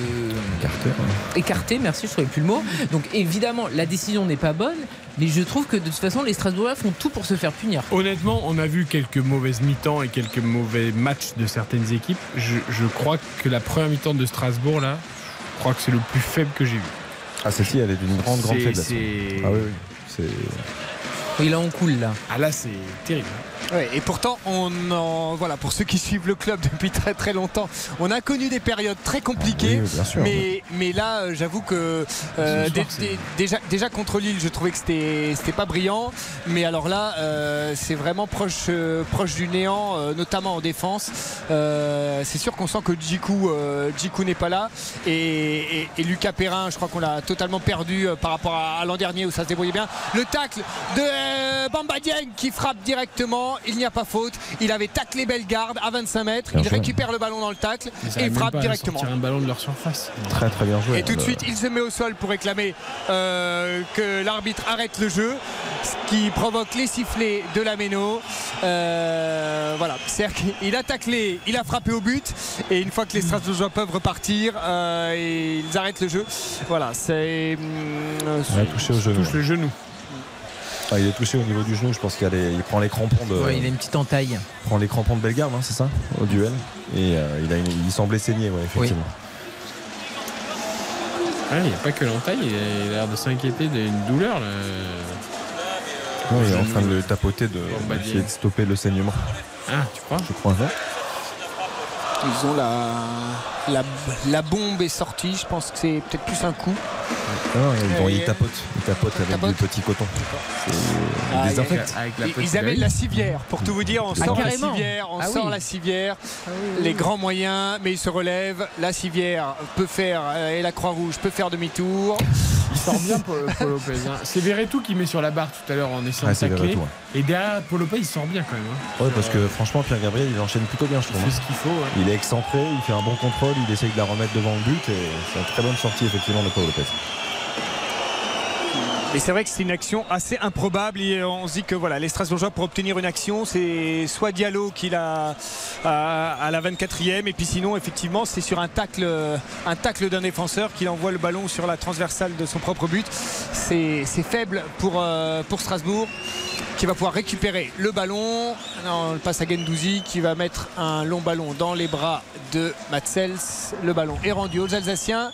Carter, hein. écarté, merci, je ne trouvais plus le mot. Donc évidemment, la décision n'est pas bonne, Mais je trouve que de toute façon, les Strasbourgeois font tout pour se faire punir. Honnêtement, on a vu quelques mauvaises mi-temps et quelques mauvais matchs de certaines équipes. Je, je crois que la première mi-temps de Strasbourg, là, je crois que c'est le plus faible que j'ai vu. Ah, celle-ci, elle est d'une grande, grande faiblesse. c'est- Ah oui, oui. C'est. Et là, on coule là. Ah là, c'est terrible. Et pourtant, on en, voilà, pour ceux qui suivent le club depuis très très longtemps, on a connu des périodes très compliquées. Oui, oui, bien sûr, mais, mais là, j'avoue que euh, dé- dé- déjà, déjà contre Lille, je trouvais que c'était pas brillant. Mais alors là, euh, c'est vraiment proche, euh, proche du néant, notamment en défense. C'est sûr qu'on sent que Djikou, n'est pas là. Et, et- et Lucas Perrin, je crois qu'on l'a totalement perdu par rapport à, à l'an dernier où ça se débrouillait bien. Le tacle de Bamba Dieng qui frappe directement. Il n'y a pas faute. Il avait taclé Bellegarde à 25 mètres. Bien il joué. récupère le ballon dans le tacle Ils et il frappe directement. un ballon de leur surface. Très très bien joué. Et tout de suite, il se met au sol pour réclamer euh, que l'arbitre arrête le jeu, ce qui provoque les sifflets de la Méno. Euh, voilà, c'est-à-dire qu'il a taclé, il a frappé au but, et une fois que les Strasbourgeois peuvent repartir, euh, ils arrêtent le jeu. Voilà, c'est. hum, Il a touché au genou. Touche le genou. Ah, il est touché au niveau du genou. Je pense qu'il les- prend les crampons de. Ouais, il a une petite entaille. il prend les crampons de Bellegarde, hein, c'est ça Au duel. Et euh, il, a une- il semblait saigner, ouais, effectivement. Ah, il n'y a pas que l'entaille, il a l'air de s'inquiéter d'une douleur. Là. Ouais, il est en train de le tapoter, de de stopper le saignement. Ah, tu crois? Je crois. hein. Ils ont la, la, la bombe est sortie, je pense que c'est peut-être plus un coup. Ah, ils, vont- ils tapotent. Ils tapotent avec tapotent. du petit coton. C'est- Ah, Ils Ils- Ils amènent la civière, pour tout vous dire, on Ah, sort la civière, on Ah sort oui. la civière, les grands moyens, mais il se relève, la civière peut faire, euh, et la Croix-Rouge peut faire demi-tour. Il sort bien, Lopez. hein. C'est Verretou qui met sur la barre tout à l'heure en essayant Ah, de c'est tacler. Et derrière, Paul Lopez, il sort bien quand même. hein. Ouais, parce que franchement, Pierre Gabriel, il enchaîne plutôt bien, je Il trouve. fait hein. ce qu'il faut. ouais. Il est excentré, il fait un bon contrôle, il essaye de la remettre devant le but et c'est une très bonne sortie effectivement de Paul Lopez. Et c'est vrai que c'est une action assez improbable et on se dit que voilà, les Strasbourgeois pour obtenir une action, c'est soit Diallo qui l'a à, à la 24e et puis sinon effectivement c'est sur un tacle, un tacle d'un défenseur qui envoie le ballon sur la transversale de son propre but. C'est faible pour, euh, Strasbourg qui va pouvoir récupérer le ballon. On passe à Gendouzi qui va mettre un long ballon dans les bras de Matzels. Le ballon est rendu aux Alsaciens.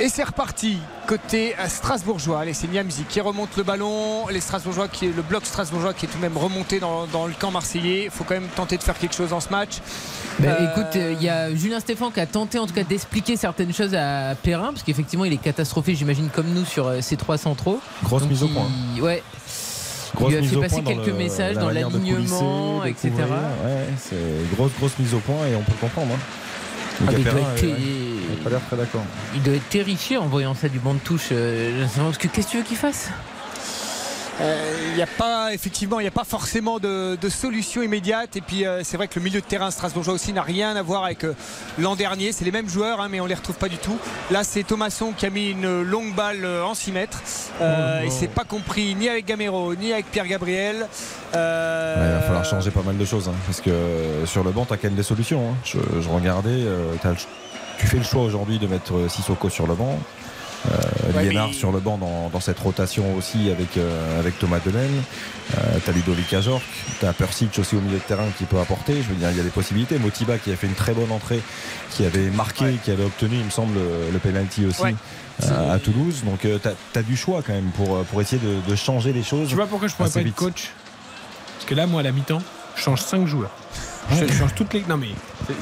Et c'est reparti côté strasbourgeois. Allez, c'est Niamzi qui remonte le ballon. Les Strasbourgeois qui est le bloc strasbourgeois qui est tout de même remonté dans, dans le camp marseillais. Il faut quand même tenter de faire quelque chose dans ce match. Bah, Euh, Écoute, euh, il y a Julien Stéphan qui a tenté en tout cas d'expliquer certaines choses à Perrin, parce qu'effectivement il est catastrophé, j'imagine, comme nous sur euh, ces trois centraux. Grosse Donc, mise au il- point. Ouais. Grosse il lui a fait passer quelques le- messages la dans l'alignement, etc. Ouais, c'est grosse grosse mise au point et on peut le comprendre. Hein. Ah, il, doit Perrin, être, ouais, il doit être terrifié en voyant ça du banc de touche. euh, parce que qu'est-ce que tu veux qu'il fasse? Il n'y a pas effectivement, il n'y a pas forcément de, de solution immédiate. Et puis euh, c'est vrai que le milieu de terrain strasbourgeois aussi n'a rien à voir avec euh, l'an dernier. C'est les mêmes joueurs, hein, mais on les retrouve pas du tout. Là, c'est Thomasson qui a mis une longue balle euh, en 6 mètres. Euh, Oh, et non. c'est pas compris ni avec Gamero ni avec Pierre Gabriel. Euh, Ouais, il va falloir changer pas mal de choses hein, parce que euh, sur le banc t'as quand même des solutions. hein. Je, je regardais, euh, tu fais le choix aujourd'hui de mettre euh, Sissoko sur le banc. Euh, mais- sur le banc dans, dans cette rotation aussi avec, euh, avec Thomas Delaine. Euh, t'as Ludovic Ajorc, t'as Persic aussi au milieu de terrain qui peut apporter. Je veux dire, il y a des possibilités. Motiba qui a fait une très bonne entrée, qui avait marqué, qui avait obtenu, il me semble, le, penalty aussi. Ouais. euh, à Toulouse, donc t'as as du choix quand même pour, pour essayer de, de changer les choses. Tu vois pourquoi je pourrais assez pas être vite. coach? Parce que là, moi, à la mi-temps, je change 5 joueurs. Je change toutes les. Non, mais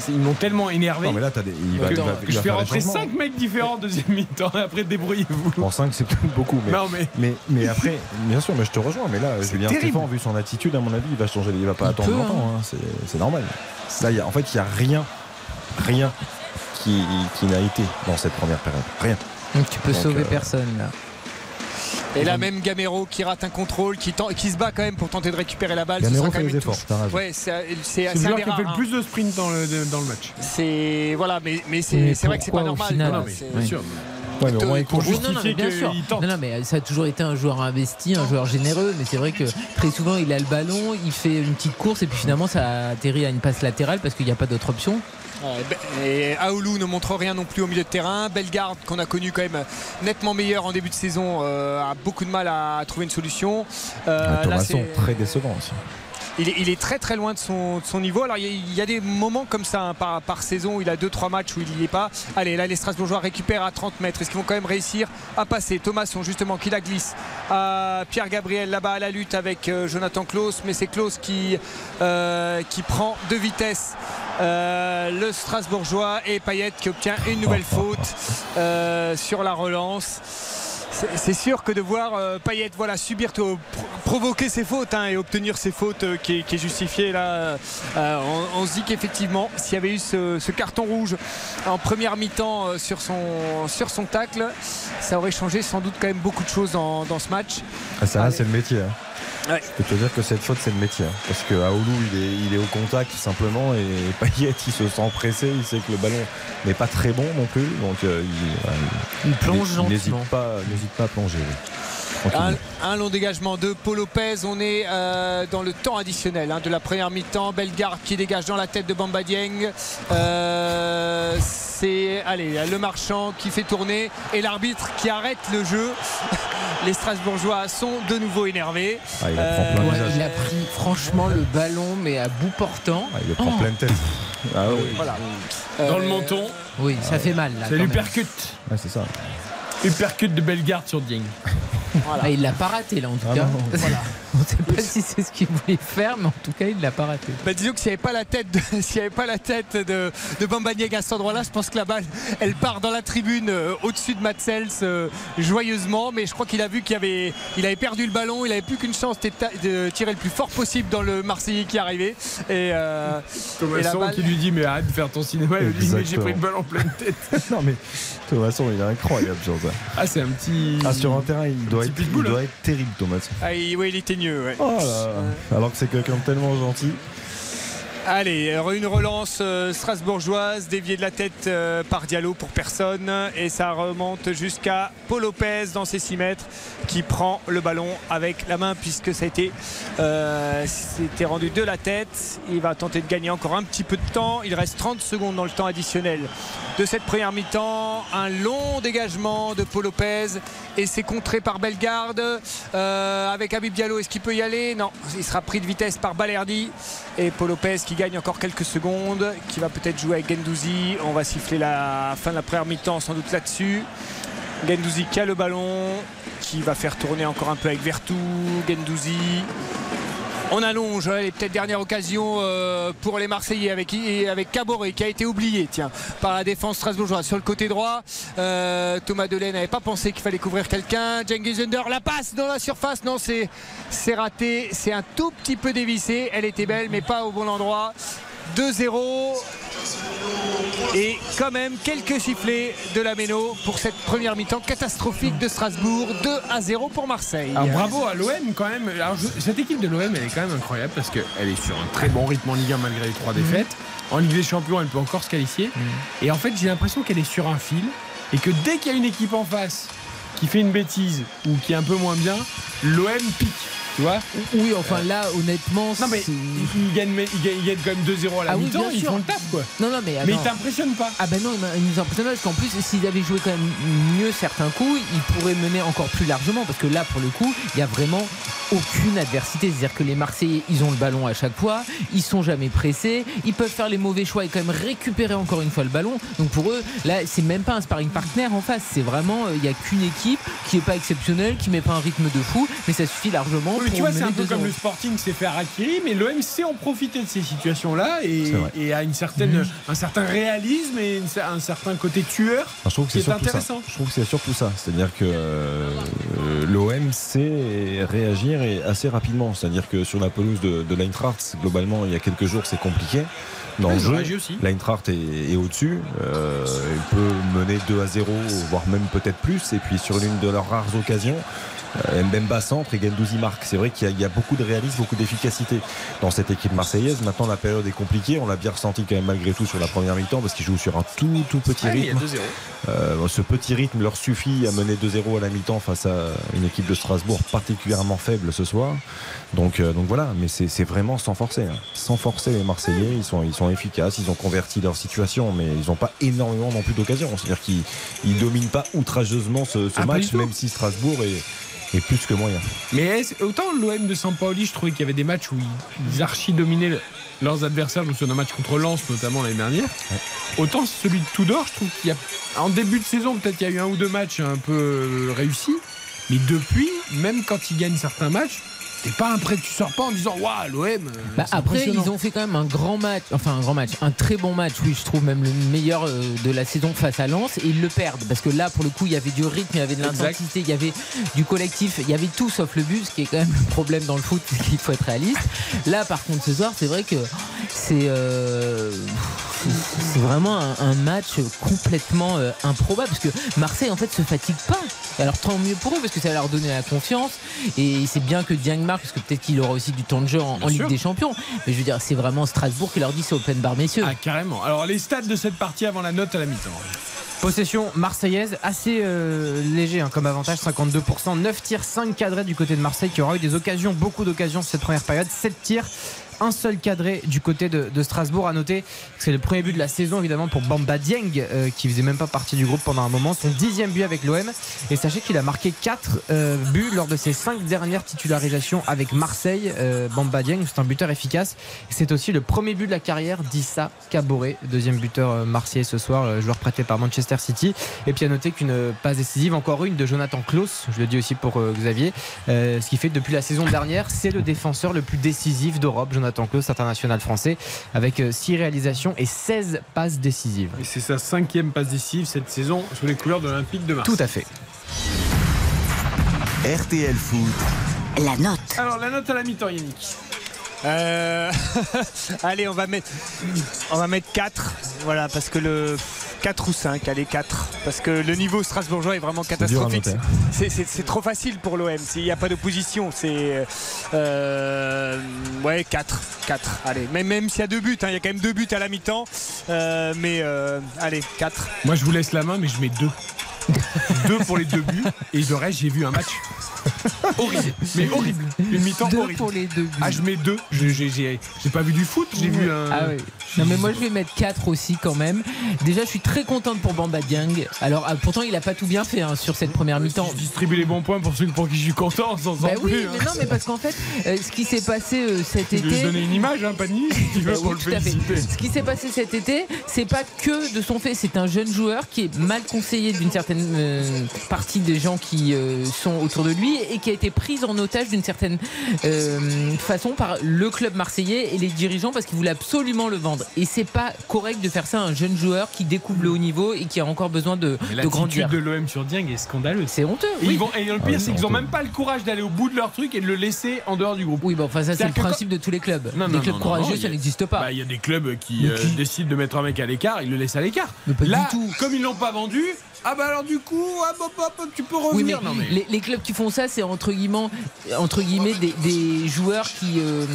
ils m'ont tellement énervé. Non, mais là, t'as des- il va- que, il va- que il je fais rentrer changements. 5 mecs différents en deuxième mi-temps. Après, débrouillez-vous. En 5 c'est peut-être beaucoup mais, Non, mais- mais... mais après bien sûr mais je te rejoins mais là Julien. Stéphane vu son attitude à mon avis il va changer il va pas Il attendre peut, longtemps hein. C'est- c'est normal là y a, en fait il y a rien rien qui, qui n'a été dans cette première période rien Donc tu peux Donc, sauver euh, personne là. Et là même Gamero qui rate un contrôle, qui, tente- qui se bat quand même pour tenter de récupérer la balle. Ce Gamero sera quand fait même une efforts, touche. Ouais, c'est c'est- le joueur qui fait le plus de sprint dans le, dans le match. C'est voilà, mais, mais c'est vrai que c'est pas normal. final Non, mais c'est- bien sûr. Ouais, mais au moins, il pour court. Oui, non, non, mais bien sûr. Non, non, mais ça a toujours été un joueur investi, un joueur généreux. Mais c'est vrai que très souvent, il a le ballon, il fait une petite course et puis finalement, ça atterrit à une passe latérale parce qu'il n'y a pas d'autre option. Ouais, Be- Et Aoulou ne montre rien non plus au milieu de terrain. Bellegarde, qu'on a connu quand même nettement meilleur en début de saison, euh, a beaucoup de mal à trouver une solution. Euh, Ah, là, très décevant aussi. Il, est, il est très très loin de son, de son niveau. Alors il y, a, il y a des moments comme ça hein, par, par saison où il a 2-3 matchs où il n'y est pas. Allez, là les Strasbourgeois récupèrent à 30 mètres. Est-ce qu'ils vont quand même réussir à passer? Thomasson justement qui la glisse à Pierre Gabriel là-bas à la lutte avec euh, Jonathan Klaus. Mais c'est Klaus qui, euh, qui prend de vitesse. euh, le Strasbourgeois et Payet qui obtient une nouvelle faute euh, sur la relance. C'est- sûr que de voir euh, Payet voilà, subir, provoquer ses fautes hein, et obtenir ses fautes euh, qui, est, qui est justifiée, là, euh, on, on se dit qu'effectivement, s'il y avait eu ce, ce carton rouge en première mi-temps sur, son, sur son tacle, ça aurait changé sans doute quand même beaucoup de choses dans, dans ce match. Ah, ça, c'est le métier. hein. Ouais. Je peux te dire que cette faute, c'est le métier. hein. Parce que Aoulou, il est, il est au contact tout simplement. Et Payet, il se sent pressé. Il sait que le ballon n'est pas très bon non plus. Donc, euh, il, voilà, Il plonge il n'hésite gentiment. pas, n'hésite pas à plonger. oui. Un, long dégagement de Paul Lopez. On est euh, dans le temps additionnel hein, de la première mi-temps. Bellegarde qui dégage dans la tête de Bamba Dieng. Euh, c'est allez, le marchand qui fait tourner et l'arbitre qui arrête le jeu. Les Strasbourgeois sont de nouveau énervés. Ah, il plein visage. il a pris franchement le ballon, mais à bout portant. Ah, il le prend Oh. pleine tête. Ah oui. Voilà. Dans le Euh, menton. Oui, ça fait mal là. Même. l'uppercut. Ouais, c'est ça. Uppercut de Bellegarde sur Dieng. Ah, il l'a pas raté là en tout Ah cas. non. On sait pas si c'est ce qu'il voulait faire, mais en tout cas il l'a pas raté. Bah, disons que s'il n'y avait pas la tête de, s'il avait pas la tête de, de Bamba Dieng à cet endroit-là, je pense que la balle, elle part dans la tribune euh, au-dessus de Matzels euh, joyeusement. Mais je crois qu'il a vu qu'il avait, il avait perdu le ballon, il avait plus qu'une chance de tirer le plus fort possible dans le Marseillais qui arrivait. Et, euh, et la Thomasson balle- qui lui dit mais arrête de faire ton cinéma. Il lui dit mais j'ai pris une balle en pleine tête. non, mais Thomasson, il est incroyable sur ça. Ah c'est un petit. Ah, sur un terrain, il doit, être, il pitbull, doit hein. être terrible, Thomasson. Ah, il, ouais, il était mieux. ouais. Oh là là. Alors que c'est quelqu'un de tellement gentil. Allez, alors une relance euh, strasbourgeoise, déviée de la tête euh, par Diallo pour personne. Et ça remonte jusqu'à Paul Lopez dans ses 6 mètres qui prend le ballon avec la main puisque ça a été euh, rendu de la tête. Il va tenter de gagner encore un petit peu de temps. Il reste 30 secondes dans le temps additionnel de cette première mi-temps. Un long dégagement de Paul Lopez et c'est contré par Bellegarde euh, avec Habib Diallo. Est-ce qu'il peut y aller? Non, il sera pris de vitesse par Balerdi et Paul Lopez qui gagne encore quelques secondes, qui va peut-être jouer avec Gendouzi. On va siffler la fin de la première mi-temps sans doute là-dessus. Gendouzi qui a le ballon, qui va faire tourner encore un peu avec Vertou. Gendouzi. On allonge hein, les peut-être dernière occasion euh, pour les Marseillais avec, avec Caboret qui a été oublié tiens, par la défense strasbourgeoise sur le côté droit. Euh, Thomas Delay n'avait pas pensé qu'il fallait couvrir quelqu'un. Cengiz Under la passe dans la surface. Non, c'est raté. C'est un tout petit peu dévissé. Elle était belle, mais pas au bon endroit. 2-0. Et quand même quelques sifflets de la Méno pour cette première mi-temps catastrophique de Strasbourg. 2 à 0 pour Marseille. Alors bravo à l'OM quand même. Alors, je- cette équipe de l'OM elle est quand même incroyable parce qu'elle est sur un très bon rythme en Ligue 1 malgré les trois défaites. En Ligue des Champions elle peut encore se qualifier. Et en fait j'ai l'impression qu'elle est sur un fil et que dès qu'il y a une équipe en face qui fait une bêtise ou qui est un peu moins bien, l'OM pique. Tu vois Oui, enfin là, honnêtement. Non mais c'est- ils, ils gagnent, ils ils gagnent quand même 2-0 à la Ah oui, mi-temps, bien ils font le taf quoi. Non, non, mais. Mais ils t'impressionnent pas. Ah ben non, il m'a- il nous impressionne parce qu'en plus, s'ils avaient joué quand même mieux certains coups, ils pourraient mener encore plus largement parce que là, pour le coup, il y a vraiment aucune adversité. C'est-à-dire que les Marseillais, ils ont le ballon à chaque fois, ils sont jamais pressés, ils peuvent faire les mauvais choix et quand même récupérer encore une fois le ballon. Donc pour eux, là, c'est même pas un sparring partner en face. C'est vraiment, euh, il y a qu'une équipe qui est pas exceptionnelle, qui met pas un rythme de fou, mais ça suffit largement Pour tu vois, c'est un peu 2-0. comme le Sporting s'est fait harakiri, mais l'OM sait en profiter de ces situations-là et, et a une certaine, un certain réalisme et une- un certain côté tueur je trouve que c'est est surtout ça. intéressant. Je trouve que c'est surtout ça. C'est-à-dire que euh, l'OM sait réagir et assez rapidement. C'est-à-dire que sur la pelouse de, de l'Eintracht, globalement, il y a quelques jours, c'est compliqué. Dans le jeu, l'Eintracht est, est au-dessus. Euh, il peut mener 2 à 0, voire même peut-être plus. Et puis sur l'une de leurs rares occasions, Mbemba centre et Gendouzi marque. C'est vrai qu'il y, a- il y a beaucoup de réalisme, beaucoup d'efficacité dans cette équipe marseillaise. Maintenant, la période est compliquée. On l'a bien ressenti quand même malgré tout sur la première mi-temps parce qu'ils jouent sur un tout, tout petit rythme. 2-0. Euh, ce petit rythme leur suffit à mener 2-0 à la mi-temps face à une équipe de Strasbourg particulièrement faible ce soir. Donc, euh, donc voilà, mais c'est vraiment sans forcer. hein. Sans forcer les Marseillais, ils sont, ils sont efficaces, ils ont converti leur situation, mais ils n'ont pas énormément non plus d'occasions. C'est-à-dire qu'ils ne dominent pas outrageusement ce, ce Ah, match, même si Strasbourg est, est plus que moyen. Mais est-ce- autant l'OM de Sampaoli, je trouvais qu'il y avait des matchs où ils, archi-dominaient le- leurs adversaires. Je me souviens d'un match contre Lens, notamment l'année dernière. Autant celui de Tudor, je trouve qu'il y a. En début de saison, peut-être qu'il y a eu un ou deux matchs un peu euh, réussis. Mais depuis, même quand ils gagnent certains matchs, t'es pas impré, tu sors pas en disant Waouh, l'OM. euh, Bah, après, ils ont fait quand même un grand match, enfin un grand match, un très bon match, oui, je trouve même le meilleur euh, de la saison face à Lens, et ils le perdent parce que là, pour le coup, il y avait du rythme, il y avait de l'intensité, il y avait du collectif, il y avait tout sauf le but, ce qui est quand même le problème dans le foot, c'est qu'il faut être réaliste. Là, par contre, ce soir, c'est vrai que c'est euh, c'est- vraiment un, un match complètement euh, improbable parce que Marseille en fait se fatigue pas. Alors tant mieux pour eux parce que ça va leur donner la confiance et c'est bien que Dieng parce que peut-être qu'il aura aussi du temps de jeu en, en Ligue sûr. des Champions. Mais je veux dire, c'est vraiment Strasbourg qui leur dit c'est open bar messieurs. Ah, carrément. Alors, les stats de cette partie avant la note à la mi-temps. Possession marseillaise assez euh, léger hein, comme avantage 52%, 9 tirs, 5 cadrés du côté de Marseille qui aura eu des occasions, beaucoup d'occasions cette première période, 7 tirs. Un seul cadré du côté de, Strasbourg. À noter que c'est le premier but de la saison évidemment pour Bamba Dieng euh, qui faisait même pas partie du groupe pendant un moment. Son dixième but avec l'OM. Et sachez qu'il a marqué 4 buts lors de ses 5 dernières titularisations avec Marseille. Euh, Bamba Dieng, c'est un buteur efficace. C'est aussi le premier but de la carrière d'Issa Caboret, deuxième buteur euh, marseillais ce soir, euh, joueur prêté par Manchester City. Et puis à noter qu'une euh, passe décisive, encore une de Jonathan Klaus, je le dis aussi pour euh, Xavier, euh, ce qui fait depuis la saison dernière, c'est le défenseur le plus décisif d'Europe, Klaus, international français, avec 6 réalisations et 16 passes décisives. Et c'est sa cinquième passe décisive cette saison sous les couleurs de l'Olympique de Marseille. Tout à fait. RTL Foot. La note. Alors, la note à la mi-temps, Yannick. Euh, allez, on va mettre on va mettre 4. Voilà, parce que le 4 ou 5, allez 4 parce que le niveau strasbourgeois est vraiment catastrophique. C'est- trop facile pour l'OM, il n'y a pas d'opposition, c'est euh, ouais 4, 4. Allez, même même s'il y a deux buts, hein, il y a quand même deux buts à la mi-temps, euh, mais euh, allez 4. Moi, je vous laisse la main, mais je mets deux. deux pour les deux buts. Et le reste, j'ai vu un match horrible. Mais horrible. Une mi-temps Deux horrible. pour les deux buts. Ah, je mets deux. Je- J'ai j'ai- j'ai pas vu du foot, j'ai vu un. Ah oui. Non mais moi je vais mettre 4 aussi quand même. Déjà je suis très contente pour Bamba Dieng. Alors ah, pourtant il a pas tout bien fait hein, sur cette première mi-temps. Je distribue les bons points pour ceux pour qui je suis content, sans Bah en oui, plus. mais hein. non, mais parce qu'en fait, euh, ce qui s'est passé euh, cet Je vais lui été. donner une image, hein, si tu veux, Bah pour oui, le tout à fait. féliciter. Ce qui s'est passé cet été, c'est pas que de son fait, c'est un jeune joueur qui est mal conseillé d'une certaine euh, partie des gens qui euh, sont autour de lui et qui a été pris en otage d'une certaine euh, façon par le club marseillais et les dirigeants parce qu'ils voulaient absolument le vendre. Et c'est pas correct de faire ça à un jeune joueur qui découvre le haut niveau et qui a encore besoin de, Mais de grandir. L'attitude de l'OM sur Dieng est scandaleuse. C'est honteux. Et, oui. ils vont, et le Ah, pire, c'est c'est qu'ils ont honteux. même pas le courage d'aller au bout de leur truc et de le laisser en dehors du groupe. Oui, bon, enfin, ça, c'est le principe de tous les clubs. Non, les non, clubs non, courageux, ça n'existe pas. Bah, Il y a des clubs qui, euh, qui décident de mettre un mec à l'écart, ils le laissent à l'écart. Mais pas du Là, tout. comme ils l'ont pas vendu, ah bah alors du coup, ah bah, bah, bah, tu peux Oui, mais revenir. non, mais... Les, les clubs qui font ça, c'est entre guillemets, entre guillemets des, des joueurs qui, euh,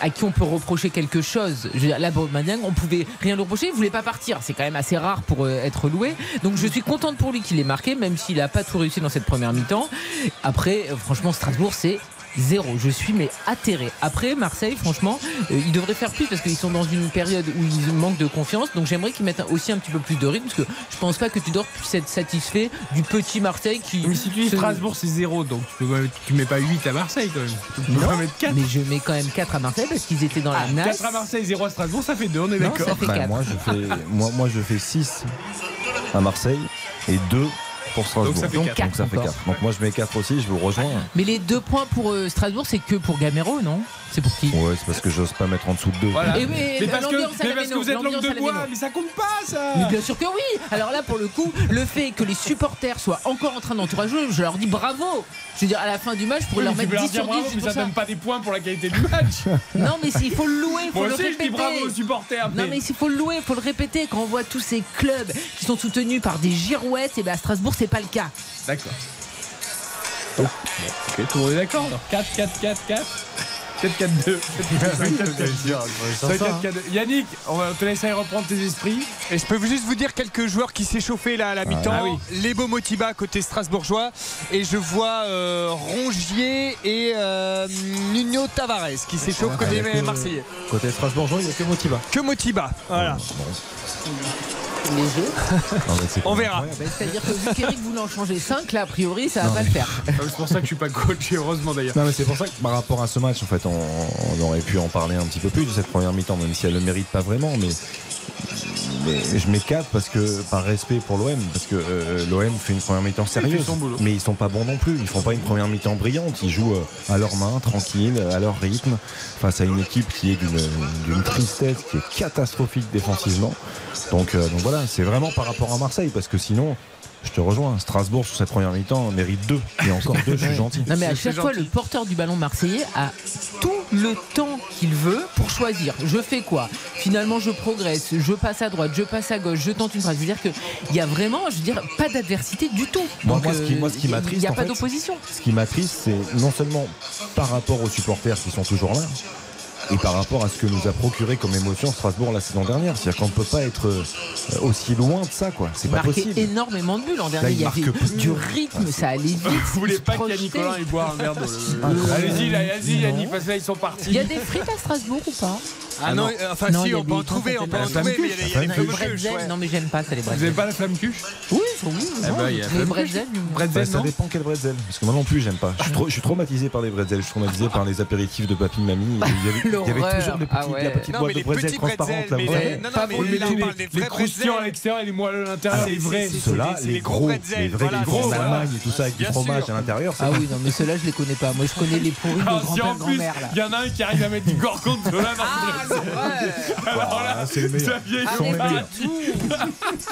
à qui on peut reprocher quelque chose. Je veux dire, là, on pouvait rien lui reprocher, il voulait pas partir. C'est quand même assez rare pour euh, être loué. Donc je suis contente pour lui qu'il ait marqué, même s'il a pas tout réussi dans cette première mi-temps. Après, euh, franchement, Strasbourg, c'est Zéro, je suis mais atterré. Après Marseille, franchement, euh, ils devraient faire plus parce qu'ils sont dans une période où ils manquent de confiance. Donc j'aimerais qu'ils mettent aussi un petit peu plus de rythme parce que je pense pas que Tudor puisse être satisfait du petit Marseille qui. Mais si tu dis se- Strasbourg, c'est zéro, donc tu, peux, tu mets pas 8 à Marseille quand même. Tu peux Non, pas mettre 4. mais je mets quand même 4 à Marseille parce qu'ils étaient dans la nasse. 4 à Marseille, 0 à Strasbourg, ça fait 2, on est Non, d'accord. ça fait Bah, quatre. moi, je fais, moi, moi, je fais 6 à Marseille et 2 pour Strasbourg. Donc ça fait Donc, quatre. ça fait Encore. 4. Donc moi je mets 4 aussi, je vous rejoins. Mais les deux points pour euh, Strasbourg, c'est que pour Gamero, non? C'est pour qui Ouais, c'est parce que j'ose pas mettre en dessous de 2. Voilà. Et oui, mais parce que, mais parce que Méno, vous êtes langue de bois, mais ça compte pas ça Mais bien sûr que oui Alors là, pour le coup, le fait que les supporters soient encore en train d'entourager, je leur dis bravo Je veux dire, à la fin du match, je pourrais Oui, leur mais mettre peux 10 leur dire sur 10 bravo, mais pour ça ça. donne pas des points pour la qualité du match. Non, mais il faut le louer, il faut Moi le aussi, je répéter. dis bravo aux supporters. Non, mais il faut le louer, il faut le répéter. Quand on voit tous ces clubs qui sont soutenus par des girouettes, et ben à Strasbourg, c'est pas le cas. D'accord. Ok, tout le monde est d'accord alors 4, 4, 4, 4 4, 4, 2. 5, 4, 4, 2. Yannick, on va te laisser reprendre tes esprits. Et je peux juste vous dire quelques joueurs qui s'échauffaient là à la mi-temps. Ah oui. Lebo Motiba côté strasbourgeois. Et je vois euh, Rongier et euh, Nuno Tavares qui s'échauffent Ah, côté Marseillais. Côté Strasbourgeois, il n'y a que Motiva. Que Motiba. Voilà. c'est On verra. Ben, C'est-à-dire que vu qu'Eric voulait en changer 5, là, a priori, ça va Non, pas mais- le faire. Ah, C'est pour ça que je suis pas coach, et heureusement d'ailleurs. Non mais c'est pour ça que par rapport à ce match en fait on, on aurait pu en parler un petit peu plus de cette première mi-temps même si elle le mérite pas vraiment mais, mais je 4 parce que par respect pour l'OM parce que euh, l'OM fait une première mi-temps sérieuse. mais ils sont pas bons non plus. Ils font pas une première mi-temps brillante. Ils jouent euh, à leur main tranquille à leur rythme face à une équipe qui est d'une d'une tristesse qui est catastrophique défensivement. Donc, euh, donc voilà c'est vraiment par rapport à Marseille parce que sinon je te rejoins Strasbourg sur cette première mi-temps mérite 2 et encore 2 je suis gentil Non mais à chaque fois gentil. le porteur du ballon marseillais a tout le temps qu'il veut pour choisir. Je fais quoi? Finalement je progresse, je passe à droite, je passe à gauche, je tente une phrase. Je veux dire qu'il y a vraiment, je veux dire, pas d'adversité du tout. Moi, Donc, moi, ce qui- euh, moi, ce qui il n'y a en pas d'opposition. Ce qui m'attriste, c'est non seulement par rapport aux supporters qui sont toujours là, et par rapport à ce que nous a procuré comme émotion Strasbourg la saison dernière. C'est-à-dire qu'on ne peut pas être euh, aussi loin de ça, quoi. C'est Il pas marquait possible. énormément de buts l'an dernier. il il y avait plus. du rythme, ça allait vite. Vous voulez pas qu'il y ait projetait. Nicolas et boire un verre incroyable. Allez-y, là, vas-y, Yannick, parce que là, ils sont partis. Il y a des frites à Strasbourg ou pas? Ah non, euh, enfin Non, si, on peut en trouver, on peut en La trouver, mais il y a les fameux bretzels, non mais j'aime pas ça les Vous avez bretzels. pas la flamme cuche Oui, oui, Eh ben, les bretzels. Bah, ça dépend quel bretzel. Parce que moi non plus, j'aime pas. Je suis, trop- je suis traumatisé par les bretzels. Je suis traumatisé par les apéritifs de papy mamie. Il y avait, il y avait L'horreur. toujours les petits, Ah ouais. la petite Non, boîte mais de bretzels bretzels, Là, mais vous non, non, mais les, croustillants à bretzels. l'extérieur et les moelleux à l'intérieur, Ah, les c'est- vrais. c'est- Ceux-là, les gros bretzels, les vrais, les gros c'est en ça. Allemagne et tout ça avec du fromage à l'intérieur. Ah oui, non mais ceux-là je les connais pas. Moi je connais les pourris de grand-père, grand-mère là. il y en a un qui arrive à mettre du dans le brezel. Alors là, Ah, c'est le meilleur. Xavier, Ils Ah, sont mais les pas meilleurs. tout.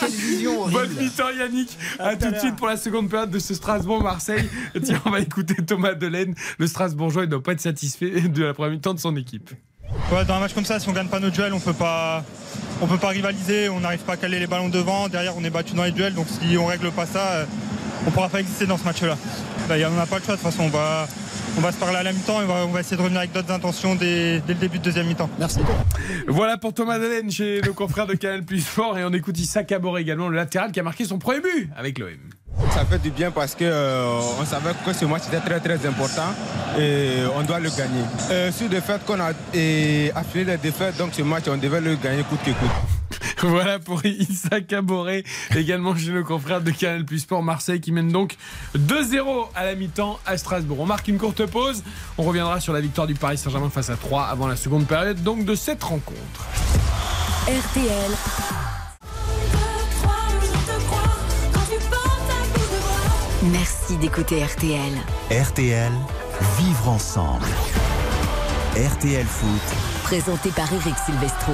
Quelle vision Bonne horrible. mi-temps Yannick, à tout de suite pour la seconde période de ce Strasbourg-Marseille. Tiens, on va écouter Thomas Delaine. Le Strasbourgeois, il ne doit pas être satisfait de la première mi-temps de son équipe. Ouais, dans un match comme ça, si on gagne pas nos duels, on peut pas, on peut pas rivaliser, on n'arrive pas à caler les ballons devant. Derrière, on est battu dans les duels, donc si on règle pas ça, euh, on pourra pas exister dans ce match-là. Là, on n'a pas le choix de toute façon. On va, on va se parler à la mi-temps et on va, on va essayer de revenir avec d'autres intentions dès, dès le début de deuxième mi-temps. Merci. Voilà pour Thomas Delaine chez nos confrères de Canal Plus Fort. Et on écoute Issa Caboret également, le latéral qui a marqué son premier but avec l'OM. Ça fait du bien parce que euh, on savait que ce match était très très important et on doit le gagner. Euh, sur le fait qu'on a et, affilé les défaites, donc ce match on devait le gagner coûte que coûte. Voilà pour Issa Caboret, également chez nos confrères de Canal Plus Sport Marseille qui mène donc 2-0 à la mi-temps à Strasbourg. On marque une courte pause. On reviendra sur la victoire du Paris Saint-Germain face à 3 avant la seconde période donc de cette rencontre. RTL. Merci d'écouter RTL. RTL, vivre ensemble. RTL Foot. Présenté par Eric Silvestro.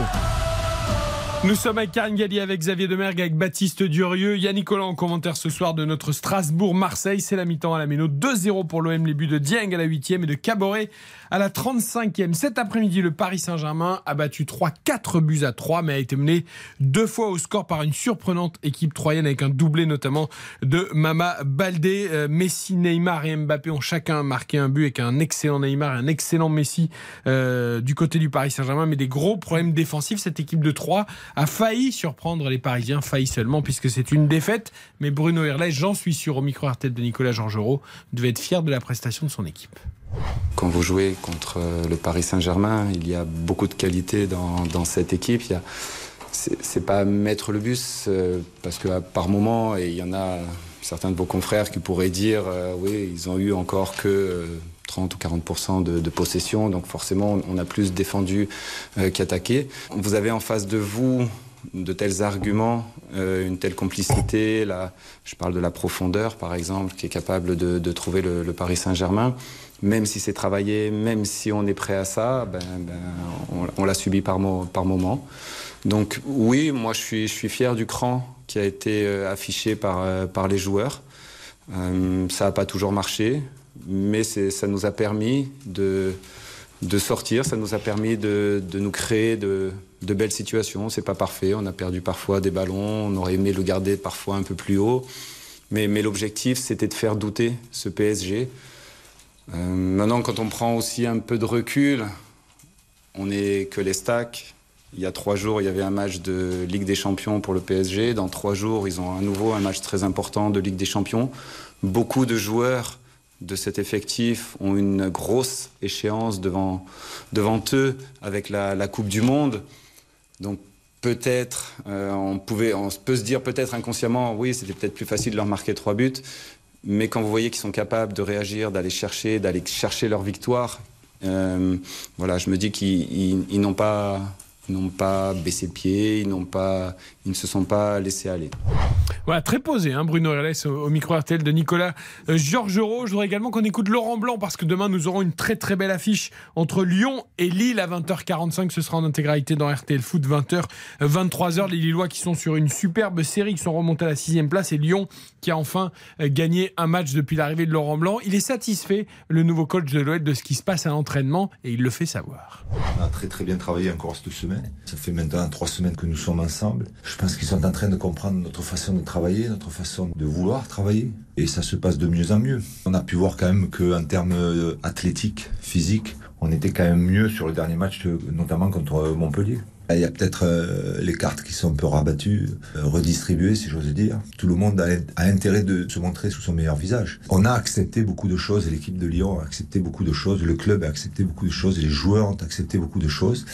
Nous sommes avec Karine Galli, avec Xavier Demergue, avec Baptiste Durieux, Yannick Collant en commentaire ce soir de notre Strasbourg-Marseille. C'est la mi-temps à la Méno. 2-0 pour l'OM, les buts de Dieng à la 8e et de Caboret à la 35e. Cet après-midi, le Paris Saint-Germain a battu 3, 4 buts à 3, mais a été mené deux fois au score par une surprenante équipe troyenne avec un doublé notamment de Mama Baldé. Euh, Messi, Neymar et Mbappé ont chacun marqué un but avec un excellent Neymar et un excellent Messi euh, du côté du Paris Saint-Germain, mais des gros problèmes défensifs. Cette équipe de 3 a failli surprendre les Parisiens, failli seulement puisque c'est une défaite. Mais Bruno Herlet, j'en suis sûr, au micro RTL de Nicolas Georgerot, devait être fier de la prestation de son équipe. Quand vous jouez contre euh, le Paris Saint-Germain, il y a beaucoup de qualité dans, cette équipe. Il y a- c'est pas mettre le bus, euh, parce que par moment, et il y en a certains de vos confrères qui pourraient dire, euh, oui, ils ont eu encore que euh, 30 ou 40 de, de possession, donc forcément, on a plus défendu euh, qu'attaqué. Vous avez en face de vous de tels arguments, euh, une telle complicité. Là, je parle de la profondeur, par exemple, qui est capable de, trouver le Paris Saint-Germain. Même si c'est travaillé, même si on est prêt à ça, ben, ben, on, l'a subi par, mo- par moment. Donc oui, moi je suis, fier du cran qui a été euh, affiché par, euh, par les joueurs. Euh, ça n'a pas toujours marché, mais ça nous a permis de, sortir, ça nous a permis de, nous créer de, belles situations. C'est pas parfait, on a perdu parfois des ballons, on aurait aimé le garder parfois un peu plus haut. Mais l'objectif, c'était de faire douter ce PSG. Euh, maintenant, quand on prend aussi un peu de recul, on n'est que les stacks. Il y a trois jours, il y avait un match de Ligue des Champions pour le PSG. Dans trois jours, ils ont à nouveau un match très important de Ligue des Champions. Beaucoup de joueurs de cet effectif ont une grosse échéance devant, devant eux avec la, Coupe du Monde. Donc peut-être, euh, on, pouvait, on peut se dire peut-être inconsciemment, oui, c'était peut-être plus facile de leur marquer trois buts. Mais quand vous voyez qu'ils sont capables de réagir, d'aller chercher, d'aller chercher leur victoire, euh, voilà, je me dis qu'ils ils- ils n'ont pas, ils n'ont pas baissé le pied, ils n'ont pas, ils ne se sont pas laissés aller. Voilà, très posé, hein, Bruno Herles au, au micro RTL de Nicolas euh, Georgerot. Je voudrais également qu'on écoute Laurent Blanc parce que demain nous aurons une très très belle affiche entre Lyon et Lille à 20h45. Ce sera en intégralité dans RTL Foot 20h, 23h. Les Lillois qui sont sur une superbe série, qui sont remontés à la sixième place et Lyon qui a enfin euh, gagné un match depuis l'arrivée de Laurent Blanc. Il est satisfait, le nouveau coach de l'OL, de ce qui se passe à l'entraînement et il le fait savoir. On a très très bien travaillé encore cette semaine. Ça fait maintenant trois semaines que nous sommes ensemble. Je pense qu'ils sont en train de comprendre notre façon de travailler, notre façon de vouloir travailler. Et ça se passe de mieux en mieux. On a pu voir quand même qu'en termes euh, athlétiques, physiques, on était quand même mieux sur le dernier match, euh, notamment contre euh, Montpellier. Il y a peut-être les cartes qui sont un peu rabattues, redistribuées si j'ose dire. Tout le monde a intérêt de se montrer sous son meilleur visage. On a accepté beaucoup de choses, l'équipe de Lyon a accepté beaucoup de choses, le club a accepté beaucoup de choses, les joueurs ont accepté beaucoup de choses.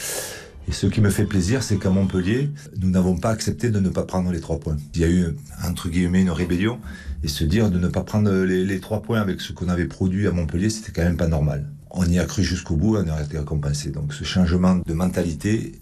Et ce qui me fait plaisir, c'est qu'à Montpellier, nous n'avons pas accepté de ne pas prendre les trois points. Il y a eu, entre guillemets, une rébellion. Et se dire de ne pas prendre les, trois points avec ce qu'on avait produit à Montpellier, c'était quand même pas normal. On y a cru jusqu'au bout, on a été récompensé. Donc ce changement de mentalité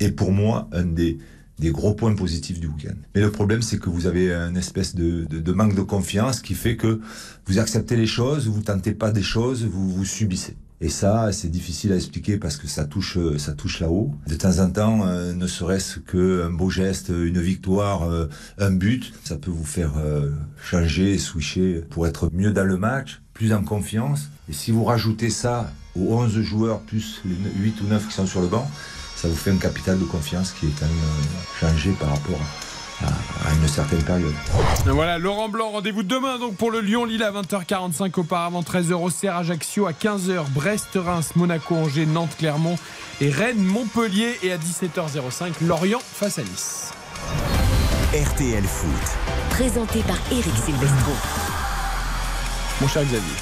est pour moi un des, gros points positifs du week-end. Mais le problème, c'est que vous avez une espèce de manque de confiance qui fait que vous acceptez les choses, vous tentez pas des choses, vous vous subissez. Et ça, c'est difficile à expliquer parce que ça touche, ça touche là-haut. De temps en temps, euh, ne serait-ce qu'un beau geste, une victoire, euh, un but, ça peut vous faire euh, changer, switcher pour être mieux dans le match, plus en confiance. Et si vous rajoutez ça aux 11 joueurs plus les 8 ou 9 qui sont sur le banc, ça vous fait un capital de confiance qui est quand même euh, changé par rapport à, à une certaine période. Voilà, Laurent Blanc, rendez-vous demain donc pour le Lyon-Lille à 20h45 auparavant 13h au Serre Ajaccio à 15h Brest, Reims, Monaco, Angers, Nantes, Clermont et Rennes, Montpellier et à 17h05 Lorient face à Nice. RTL Foot. Présenté par Eric Silvestro. Mon cher Xavier.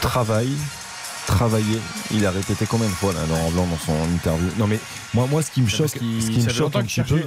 Travail, travailler. Il a répété combien de fois là, Laurent Blanc dans son interview? Non mais moi, moi ce qui me choque, ce qui me choque un petit peu.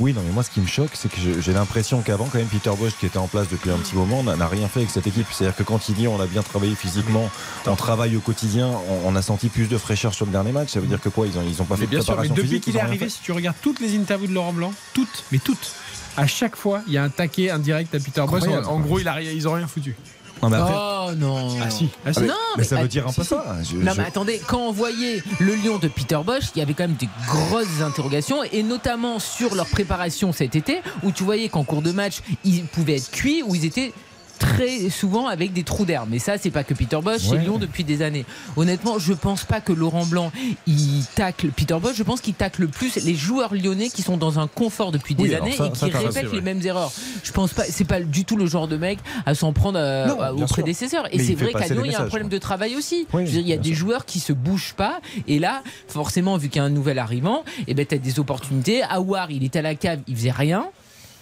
Oui, non mais moi ce qui me choque, c'est que j'ai l'impression qu'avant quand même Peter Bosch qui était en place depuis un petit moment n'a rien fait avec cette équipe. C'est-à-dire que quand il dit on a bien travaillé physiquement, on travaille au quotidien, on, on a senti plus de fraîcheur sur le dernier match. Ça veut dire que quoi? Ils ont ils ont pas Mais fait de bien sûr, mais préparation depuis qu'il est arrivé, si tu regardes toutes les interviews de Laurent Blanc, toutes, mais toutes, à chaque fois, il y a un taquet indirect à Peter Bosch. En, gros, il a, ils ont rien foutu. Non, mais après- Oh non. Ah si, ah, si. Non, mais ça veut ah, dire un peu si, ça. Je- non, je- mais attendez, quand on voyait le Lyon de Peter Bosch, il y avait quand même des grosses interrogations, et notamment sur leur préparation cet été, où tu voyais qu'en cours de match, ils pouvaient être cuits, où ils étaient très souvent avec des trous d'air. Mais ça, c'est pas que Peter Bosch, c'est Ouais. Lyon depuis des années. Honnêtement, je pense pas que Laurent Blanc, il tacle Peter Bosch, je pense qu'il tacle plus les joueurs lyonnais qui sont dans un confort depuis des Oui, années ça- et qui répètent c'est les mêmes erreurs. Je pense pas, c'est pas du tout le genre de mec à s'en prendre euh, Non, à- bien aux prédécesseurs. Et c'est vrai qu'à Lyon, il y a un problème de travail aussi. Oui, Je veux dire, il y a des sûr. joueurs qui se bougent pas. Et là, forcément, vu qu'il y a un nouvel arrivant, et ben, t'as des opportunités. Awar, il était à la cave, il faisait rien.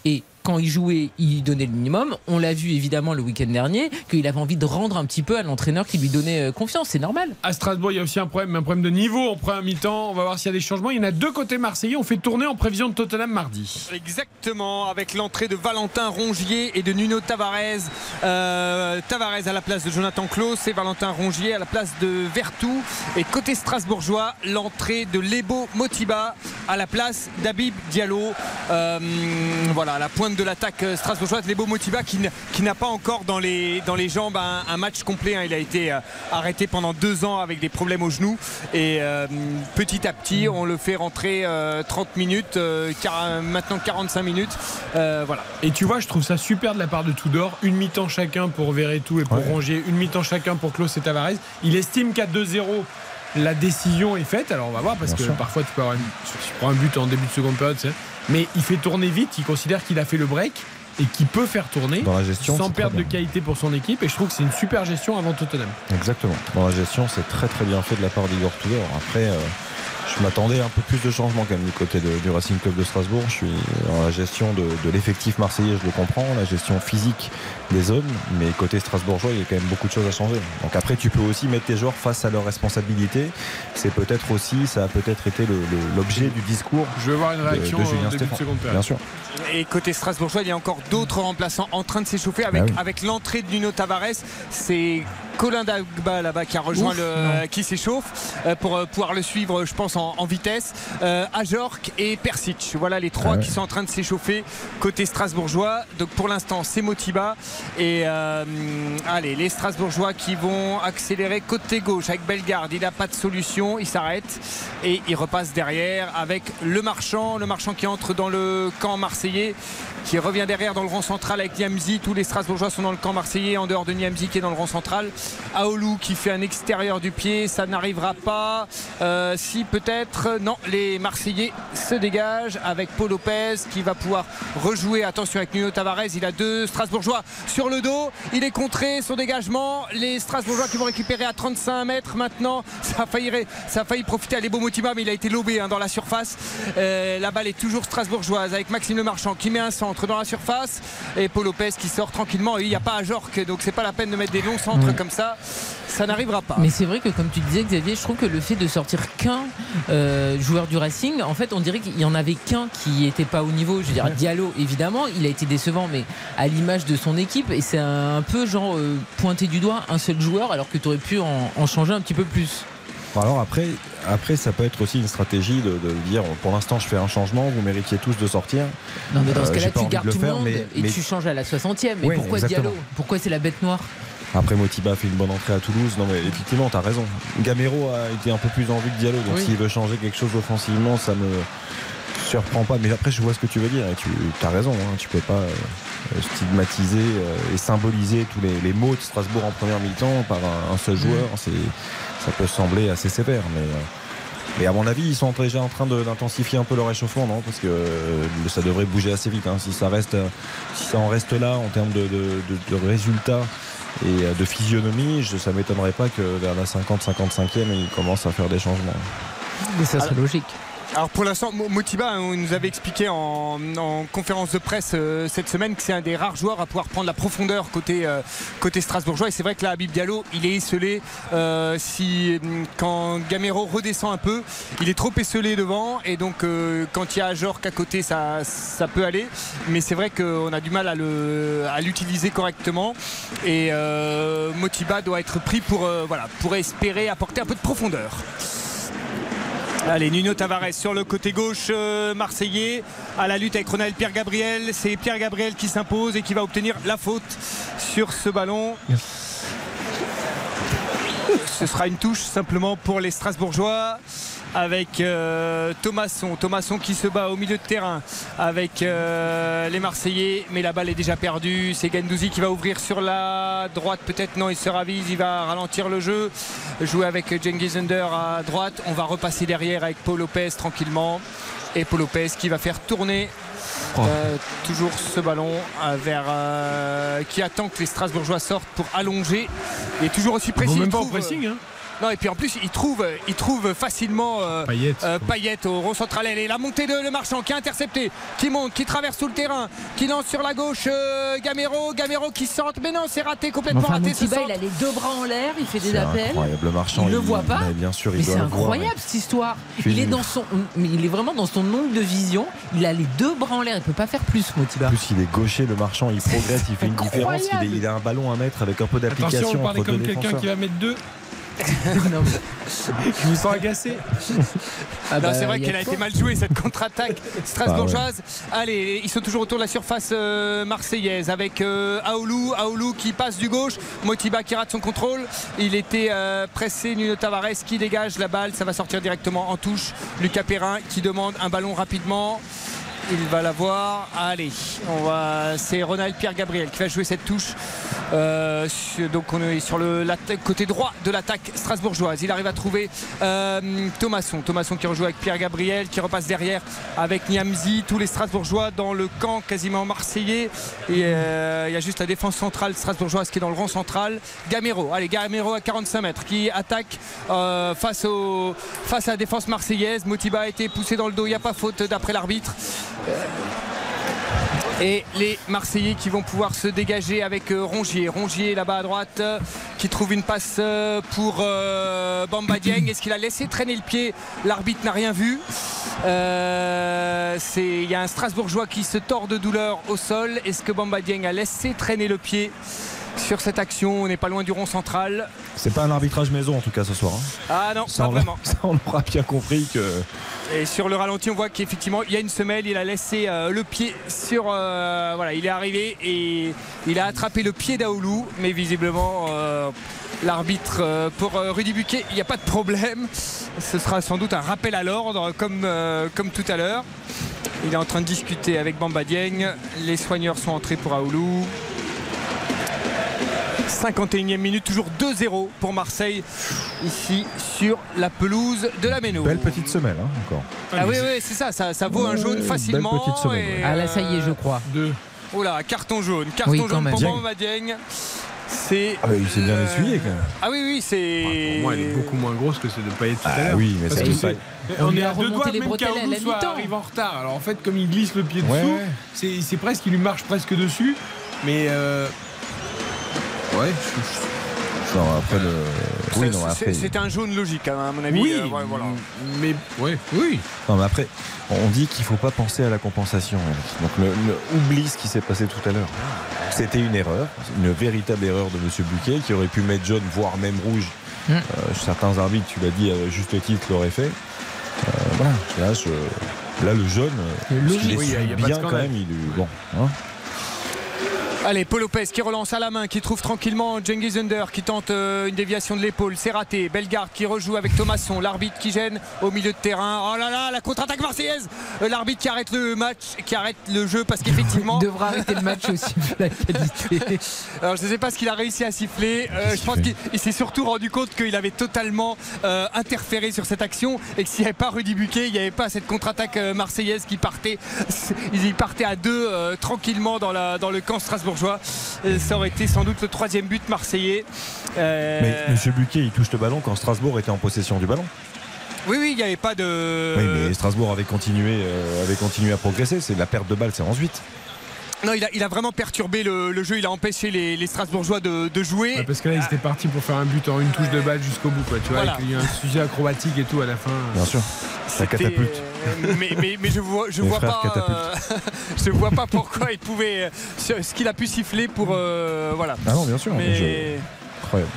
Et quand il jouait, il donnait le minimum. On l'a vu évidemment le week-end dernier, qu'il avait envie de rendre un petit peu à l'entraîneur qui lui donnait euh, confiance. C'est normal. À Strasbourg, il y a aussi un problème, un problème de niveau en première mi-temps. On va voir s'il y a des changements. Il y en a deux côtés marseillais. On fait tourner en prévision de Tottenham mardi. Exactement, avec l'entrée de Valentin Rongier et de Nuno Tavares. Euh, Tavares à la place de Jonathan Klaus et Valentin Rongier à la place de Vertou. Et côté strasbourgeois, l'entrée de Lebo Motiba à la place d'Abib Diallo. Euh, voilà, la pointe de l'attaque euh, strasbourgeoise, Lebo Motiba qui, qui n'a pas encore dans les, dans les jambes un, un match complet. hein. Il a été euh, arrêté pendant deux ans avec des problèmes au genou. Et euh, petit à petit, on le fait rentrer euh, 30 minutes, maintenant 45 minutes. Voilà. Et tu vois, je trouve ça super de la part de Tudor. Une mi-temps chacun pour Verretou et pour Ouais. Rongier. Une mi-temps chacun pour Klaus et Tavares. Il estime qu'à 2-0, la décision est faite. Alors on va voir parce Bien que sûr. parfois tu peux avoir une, tu prends un but en début de seconde période. tu sais. Mais il fait tourner vite. Il considère qu'il a fait le break et qu'il peut faire tourner Dans la gestion, sans perdre de qualité pour son équipe. Et je trouve que c'est une super gestion avant Tottenham. Exactement. Dans la gestion, c'est très très bien fait de la part d'Igor Tudor. Après, euh, je m'attendais à un peu plus de changement quand même du côté de- du Racing Club de Strasbourg. Je suis dans la gestion de, de l'effectif marseillais, je le comprends, la gestion physique des zones, mais côté strasbourgeois, il y a quand même beaucoup de choses à changer. Donc après, tu peux aussi mettre tes joueurs face à leurs responsabilités. C'est peut-être aussi, ça a peut-être été l'objet du discours. Je veux voir une réaction de, en Julien début de Stéphane. Bien sûr. Et côté strasbourgeois, il y a encore d'autres remplaçants en train de s'échauffer avec, Ah oui. avec l'entrée de Nuno Tavares. C'est Colin Dagba là-bas qui a rejoint Ouf, le non. qui s'échauffe euh, pour euh, pouvoir le suivre, je pense, en, en vitesse. Euh, Ajorc et Persic. Voilà les trois Ah ouais. qui sont en train de s'échauffer côté strasbourgeois. Donc pour l'instant, c'est Motiba. Et euh, allez, les strasbourgeois qui vont accélérer côté gauche avec Bellegarde. Il n'a pas de solution, il s'arrête et il repasse derrière avec le marchand. Le marchand qui entre dans le camp marseillais qui revient derrière dans le rang central avec Niamzi. Tous les Strasbourgeois sont dans le camp marseillais en dehors de Niamzi qui est dans le rang central. Aoulou qui fait un extérieur du pied, ça n'arrivera pas. Euh, si peut-être, non, les Marseillais se dégagent avec Paul Lopez qui va pouvoir rejouer. Attention avec Nuno Tavares, il a deux Strasbourgeois sur le dos. Il est contré, son dégagement. Les Strasbourgeois qui vont récupérer à 35 mètres maintenant. Ça a failli, ré- ça a failli profiter à Lebo Motima, mais il a été lobé hein, dans la surface. Euh, la balle est toujours strasbourgeoise avec Maxime Le Marchand qui met un centre dans la surface et Paul Lopez qui sort tranquillement. Et il n'y a pas à Jorque, donc c'est pas la peine de mettre des longs centres Ouais. comme ça. Ça n'arrivera pas. Mais c'est vrai que comme tu disais Xavier, je trouve que le fait de sortir qu'un euh, joueur du Racing, en fait on dirait qu'il y en avait qu'un qui était pas au niveau. Je veux dire Diallo évidemment, il a été décevant, mais à l'image de son équipe et c'est un peu genre euh, pointer du doigt un seul joueur alors que tu aurais pu en, en changer un petit peu plus. Alors après, après, ça peut être aussi une stratégie de, de dire pour l'instant je fais un changement, vous méritiez tous de sortir. Non mais dans ce Euh, cas-là tu gardes de tout le monde mais- et mais- tu changes à la 60e. Mais Oui, pourquoi exactement. Diallo Pourquoi c'est la bête noire Après Motiba fait une bonne entrée à Toulouse. Non mais effectivement, tu as raison. Gamero a été un peu plus en vue que Diallo. Donc Oui. s'il veut changer quelque chose offensivement, ça me surprend pas. Mais après, je vois ce que tu veux dire. Et tu as raison. Hein. Tu peux pas euh, stigmatiser euh, et symboliser tous les, les mots de Strasbourg en première mi-temps par un, un seul joueur. C'est ça peut sembler assez sévère, mais. euh, mais à mon avis, ils sont déjà en train d'intensifier un peu leur réchauffement, non? Parce que euh, ça devrait bouger assez vite. hein. Si ça reste, si ça en reste là en termes de, de- de- de résultats et euh, de physionomie, je, ça m'étonnerait pas que vers la 50-55e, ils commencent à faire des changements. Mais ça serait Alors- logique. Alors pour l'instant, Mo- Motiba hein, on nous avait expliqué en, en conférence de presse euh, cette semaine que c'est un des rares joueurs à pouvoir prendre la profondeur côté, euh, côté strasbourgeois. Et c'est vrai que là, Habib Diallo, il est esselé. euh, si, hum, quand Gamero redescend un peu, il est trop esselé devant. Et donc, euh, quand il y a Ajorc à côté, ça, ça peut aller. Mais c'est vrai qu'on a du mal à le- à l'utiliser correctement. Et euh, Motiba doit être pris pour, euh, voilà, pour espérer apporter un peu de profondeur. Allez, Nuno Tavares sur le côté gauche euh, marseillais à la lutte avec Ronald Pierre Gabriel. C'est Pierre Gabriel qui s'impose et qui va obtenir la faute sur ce ballon. Ce sera une touche simplement pour les Strasbourgeois avec euh, Thomasson. Thomasson qui se bat au milieu de terrain avec euh, les Marseillais, mais la balle est déjà perdue. C'est Gendouzi qui va ouvrir sur la droite. Peut-être non, il se ravise, il va ralentir le jeu. Jouer avec Cengiz Under à droite. On va repasser derrière avec Paul Lopez tranquillement. Et Paul Lopez qui va faire tourner euh, toujours ce ballon euh, vers euh, qui attend que les Strasbourgeois sortent pour allonger. Il est toujours aussi précis. il au pressing. Hein. Non, et puis en plus, il trouve, il trouve facilement euh, Payet. euh, au rond central. Et la montée de Le Marchand qui est intercepté, qui monte, qui traverse tout le terrain, qui lance sur la gauche euh, Gamero. Gamero qui centre. Mais non, c'est raté, complètement Enfin, raté ce il a les deux bras en l'air, il fait des C'est appels. incroyable. Le marchand, Il le voit pas. mais bien sûr, il Mais doit c'est le voir, incroyable cette histoire. Puis Il est dans son, mais il est vraiment dans son ongle de vision. Il a les deux bras en l'air. Il peut pas faire plus, Motiba. En plus, il est gaucher, le marchand, il progresse, il fait une différence. Il, est- il a un ballon à mettre avec un peu Attention, d'application on parlait comme quelqu'un qui va mettre deux. Je me sens agacé. Non, bah, c'est vrai a qu'elle a été mal jouée cette contre-attaque strasbourgeoise. Allez, ils sont toujours autour de la surface euh, marseillaise avec euh, Aoulou, Aoulou qui passe du gauche, Motiba qui rate son contrôle. Il était euh, pressé, Nuno Tavares qui dégage la balle, ça va sortir directement en touche. Lucas Perrin qui demande un ballon rapidement. Il va l'avoir. Allez, on va. C'est Ronald Pierre Gabriel qui va jouer cette touche. Euh, donc on est sur le côté droit de l'attaque strasbourgeoise. Il arrive à trouver euh, Thomasson. Thomasson qui rejoue avec Pierre Gabriel, qui repasse derrière avec Niamzi. Tous les Strasbourgeois dans le camp quasiment marseillais. Euh, il y a juste la défense centrale strasbourgeoise qui est dans le rond central. Gamero. Allez, Gamero à 45 mètres qui attaque euh, face, au, face à la défense marseillaise. Motiba a été poussé dans le dos. Il n'y a pas faute d'après l'arbitre. Et les Marseillais qui vont pouvoir se dégager avec euh, Rongier. Rongier là-bas à droite euh, qui trouve une passe euh, pour euh, Bamba. Est-ce qu'il a laissé traîner le pied? L'arbitre n'a rien vu. Il y a un Strasbourgeois qui se tord de douleur au sol. Est-ce que Bamba Dieng a laissé traîner le pied? Sur cette action On n'est pas loin du rond central. C'est pas un arbitrage maison en tout cas ce soir. hein. Ah non, Ça, pas on vraiment. ça, on aura bien compris que. Et sur le ralenti, on voit qu'effectivement, il y a une semelle, il a laissé euh, le pied sur. euh, voilà, il est arrivé et il a attrapé le pied d'Aoulou, mais visiblement. euh, L'arbitre pour Rudy Buquet, il n'y a pas de problème. Ce sera sans doute un rappel à l'ordre comme, comme tout à l'heure. Il est en train de discuter avec Bamba Dieng. Les soigneurs sont entrés pour Aoulou. 51e minute, toujours 2-0 pour Marseille ici sur la pelouse de la Méno. Belle petite semelle hein, encore. Ah oui, oui, c'est ça, ça, ça vaut un jaune belle facilement. petite semaine, et, ouais. Ah là, ça y est, je crois. Deux. Oh là, carton jaune, carton Oui, jaune pour Dieng. Bamba Dieng. C'est. Ah bah, il s'est bien euh, essuyé quand même. Ah oui, oui, c'est. Pour moi, elle est beaucoup moins grosse que celle de Payet tout à Ah l'heure. oui, mais ça c'est- pas- mais On on est à deux doigts les même soit mi-temps. arrive en retard. Alors en fait, comme il glisse le pied Ouais, dessous, c'est presque qu'il lui marche presque dessus. Mais euh, ouais, je- je- Non, après le. Oui, non, C'est- après. Un jaune logique, hein, à mon avis. oui, euh, ouais, voilà. mais ouais, oui. Non, mais après, on dit qu'il faut pas penser à la compensation. Donc, le, le- oublie ce qui s'est passé tout à l'heure. C'était une erreur, une véritable erreur de Monsieur Buquet qui aurait pu mettre jaune, voire même rouge. Mm. Euh, certains arbitres, tu l'as dit à juste titre, l'auraient fait. Euh, voilà. Là, je- là, le jaune, il est Oui, bien quand scandale. même. Il est- bon, hein. Allez, Paul Lopez qui relance à la main, qui trouve tranquillement Cengiz Under, qui tente euh, une déviation de l'épaule. C'est raté. Bellegarde qui rejoue avec Thomasson. L'arbitre qui gêne au milieu de terrain. Oh là là, la contre-attaque marseillaise. Euh, L'arbitre qui arrête le match, qui arrête le jeu parce qu'effectivement. Il devra arrêter le match aussi la qualité. Alors je ne sais pas ce qu'il a réussi à siffler. Euh, je pense qu'il il s'est surtout rendu compte qu'il avait totalement euh, interféré sur cette action et que s'il n'y avait pas Rudy Buquet, il n'y avait pas cette contre-attaque marseillaise qui partait. Ils y partaient à deux euh, tranquillement dans, la, dans le camp strasbourgeois. Euh, ça aurait été sans doute le troisième but marseillais. Euh, Mais Monsieur Buquet, il touche le ballon quand Strasbourg était en possession du ballon. Oui, oui, il n'y avait pas de. Oui, mais Strasbourg avait continué, euh, avait continué à progresser. C'est la perte de balle, c'est ensuite. Non, il a, il a vraiment perturbé le, le jeu. Il a empêché les, les Strasbourgeois de, de jouer. Ouais, parce que là, ils étaient partis pour faire un but en une touche de balle jusqu'au bout, quoi. Tu vois, Voilà. avec un sujet acrobatique et tout à la fin. Bien sûr. Ça catapulte. Euh, mais, mais, mais je vois, je vois pas, euh, je vois pas pourquoi il pouvait, euh, ce qu'il a pu siffler pour, euh, voilà. Ah non, bien sûr. mais Mais je- Incroyable.